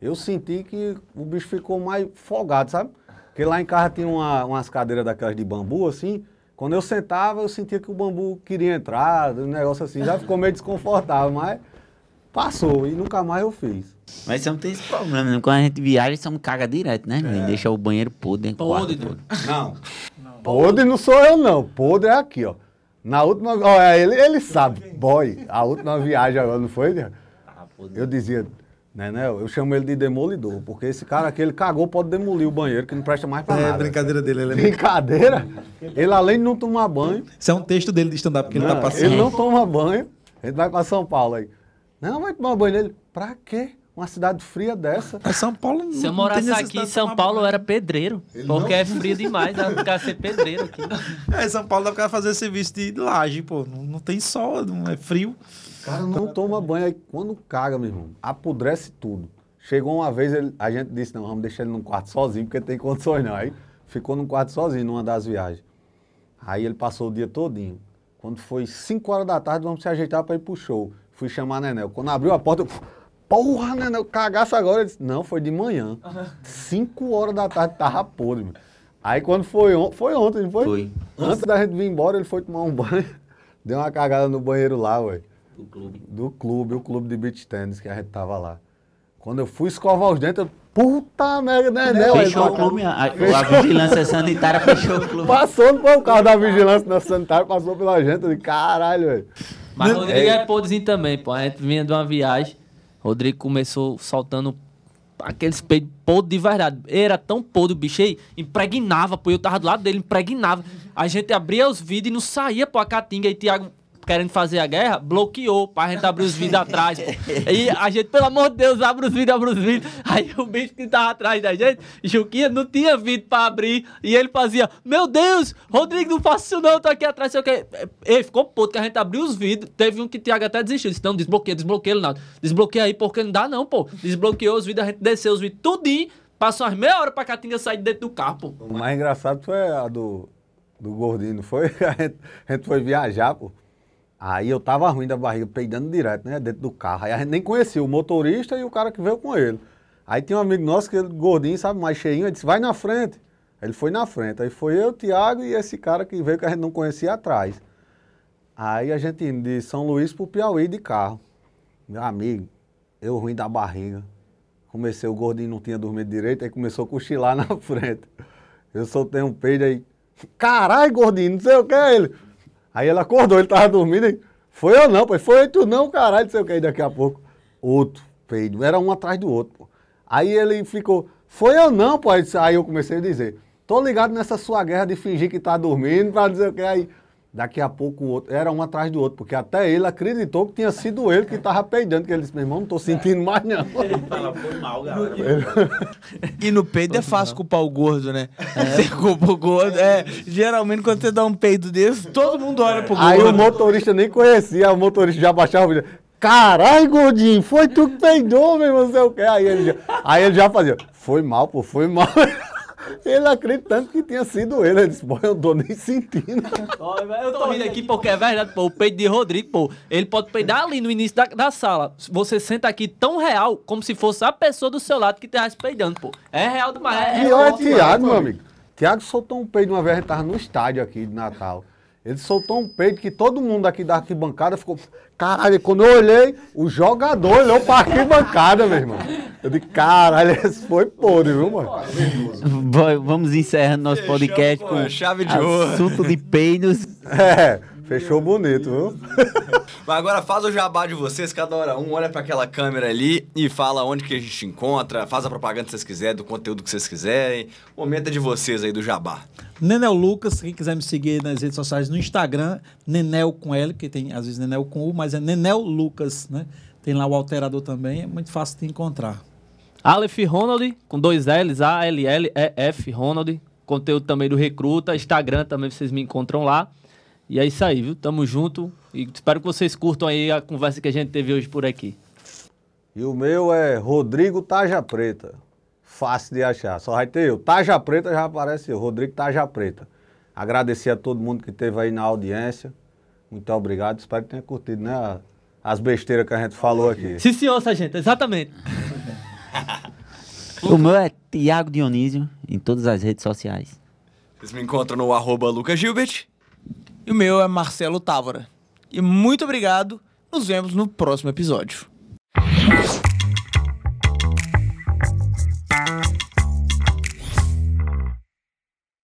eu senti que o bicho ficou mais folgado, sabe? Porque lá em casa tinha uma- umas cadeiras daquelas de bambu, assim. Quando eu sentava, eu sentia que o bambu queria entrar, um negócio assim. Já ficou meio desconfortável, mas passou e nunca mais eu fiz. Mas você não tem esse problema, né? Quando a gente viaja, você caga direto, né? É. Deixa o banheiro podre. Podre, quarto Não. Podre não sou eu, não. Podre é aqui, ó. Na última. Olha, ele, ele sabe. Boy, a última viagem agora, não foi? né? Eu dizia, Né, né? Eu chamo ele de demolidor, porque esse cara aqui, ele cagou, pode demolir o banheiro, que não presta mais pra É, nada. brincadeira dele. Ele é Brincadeira? Ele, além de não tomar banho, Isso é um texto dele de stand-up que ele tá não, passando. ele não toma banho, ele vai pra São Paulo aí. Não, vai tomar banho nele. Pra quê? Uma cidade fria dessa. Mas São Paulo não Se eu não morasse tem aqui em São Paulo, banho. eu era pedreiro. Porque é frio demais, eu ficar ser pedreiro aqui. É, São Paulo dá pra fazer serviço de laje, pô. Não, não tem sol, não é frio. O cara não toma banho. Aí quando caga, meu irmão, apodrece tudo. Chegou uma vez, ele- a gente disse, não, vamos deixar ele num quarto sozinho, porque tem condições não. Aí ficou num quarto sozinho, numa das viagens. Aí ele passou o dia todinho. Quando foi 5 horas da tarde, vamos se ajeitar para ir pro show. Fui chamar Nenel. Quando abriu a porta, eu... Porra, Nenel, cagaço agora. Ele disse, não, foi de manhã. 5 horas da tarde, tava podre, meu. Aí quando foi, on... foi ontem, não foi? Foi. Antes da gente vir embora, ele foi tomar um banho. Deu uma cagada no banheiro lá, ué. Do clube. Do clube, o clube de beach tennis que a gente tava lá. Quando eu fui escovar os dentes, eu, puta merda, né? né, ué, Fechou o clube, a, a vigilância sanitária fechou o clube. Passou, não foi o carro da vigilância da sanitária, passou pela gente. Eu disse, caralho, velho. Mas Rodrigo é podrezinho também, pô. A gente vinha de uma viagem, Rodrigo começou soltando aqueles peitos podres de verdade. Era tão podre o bicho aí, impregnava, pô. Eu tava do lado dele, impregnava. A gente abria os vidros e não saía, pô, a caatinga. E Thiago, querendo fazer a guerra, bloqueou pra gente abrir os vidros atrás. E a gente, pelo amor de Deus, abre os vidros, abre os vidros. Aí o bicho que tava atrás da gente, Juquinha, não tinha vidro pra abrir. E ele fazia, meu Deus, Rodrigo, não faça isso não, tô aqui atrás, sei o quê. Ele ficou puto que a gente abriu os vidros. Teve um que o Thiago até desistiu. Disse, não, desbloqueia, desbloqueia, Leonardo. Desbloqueia aí, porque não dá não, pô. Desbloqueou os vidros, a gente desceu os vidros tudinho. Passou umas meia hora pra Catinga sair de dentro do carro, pô. O mais engraçado foi a do, do gordinho, não foi? A gente, a gente foi viajar, pô. Aí eu tava ruim da barriga, peidando direto, né? Dentro do carro. Aí a gente nem conhecia o motorista e o cara que veio com ele. Aí tinha um amigo nosso, que ele, gordinho, sabe, mais cheinho, ele disse, vai na frente. Ele foi na frente. Aí foi eu, Thiago e esse cara que veio que a gente não conhecia atrás. Aí a gente indo de São Luís pro Piauí de carro. Meu amigo, eu ruim da barriga. Comecei, o gordinho não tinha dormido direito, aí começou a cochilar na frente. Eu soltei um peido aí. Caralho, gordinho, não sei o que é ele. Aí ele acordou, ele tava dormindo aí. Foi eu não, pô. Foi tu não, caralho, não sei o que. Aí daqui a pouco, outro peido. Era um atrás do outro, pô. Aí ele ficou, foi eu não, pô. Aí eu comecei a dizer, tô ligado nessa sua guerra de fingir que tá dormindo, pra dizer o que. Aí daqui a pouco o outro, era um atrás do outro, porque até ele acreditou que tinha sido ele que tava peidando, que ele disse, meu irmão, não tô sentindo mais não. Fala, foi mal, galera. E no peido é fácil culpar o gordo, né? Você culpa o gordo. É, geralmente quando você dá um peido desse, todo mundo olha pro gordo. Aí o motorista nem conhecia, o motorista já baixava o vídeo. Caralho, gordinho, foi tu que peidou, meu irmão, não sei o quê. Aí ele já, aí ele já fazia, foi mal, pô, foi mal. Ele acreditando que tinha sido ele. Ele disse, pô, eu não tô nem sentindo. Eu tô rindo aqui porque é verdade, pô. O peito de Rodrigo, pô, ele pode peidar ali no início da, da sala. Você senta aqui tão real, como se fosse a pessoa do seu lado que estivesse peidando, pô. É real demais. É, Pior é demais, Tiago, meu amigo. Tiago soltou um peido uma vez, a gente tava no estádio aqui de Natal. Ele soltou um peido que todo mundo aqui da arquibancada ficou. Caralho, quando eu olhei, o jogador olhou pra arquibancada, meu irmão. Eu disse, caralho, esse foi podre, viu, mano? Vamos encerrando nosso podcast com chave de ouro. assunto de peidos. É, fechou bonito, viu? Mas agora faz o jabá de vocês, cada hora um olha pra aquela câmera ali e fala onde que a gente encontra, faz a propaganda que vocês quiserem, do conteúdo que vocês quiserem. Momento é de vocês aí do jabá. Nenel Lucas, quem quiser me seguir nas redes sociais, no Instagram, Nenel com L, que tem às vezes Nenel com U, mas é Nenel Lucas, né? Tem lá o alterador também, é muito fácil de encontrar. Aleph Ronald, com dois L's, A-L-L-E-F Ronald. Conteúdo também do Recruta. Instagram também vocês me encontram lá. E é isso aí, viu? Tamo junto. E espero que vocês curtam aí a conversa que a gente teve hoje por aqui. E o meu é Rodrigo Taja Preta. Fácil de achar. Só vai ter eu. Taja Preta já aparece eu. Rodrigo Taja Preta. Agradecer a todo mundo que esteve aí na audiência. Muito obrigado. Espero que tenha curtido, né? As besteiras que a gente falou aqui. Sim, senhor, sargento. Exatamente. O meu é Tiago Dionísio, em todas as redes sociais. Vocês me encontram no arroba Lucas Gilbert. E o meu é Marcelo Távora. E muito obrigado. Nos vemos no próximo episódio.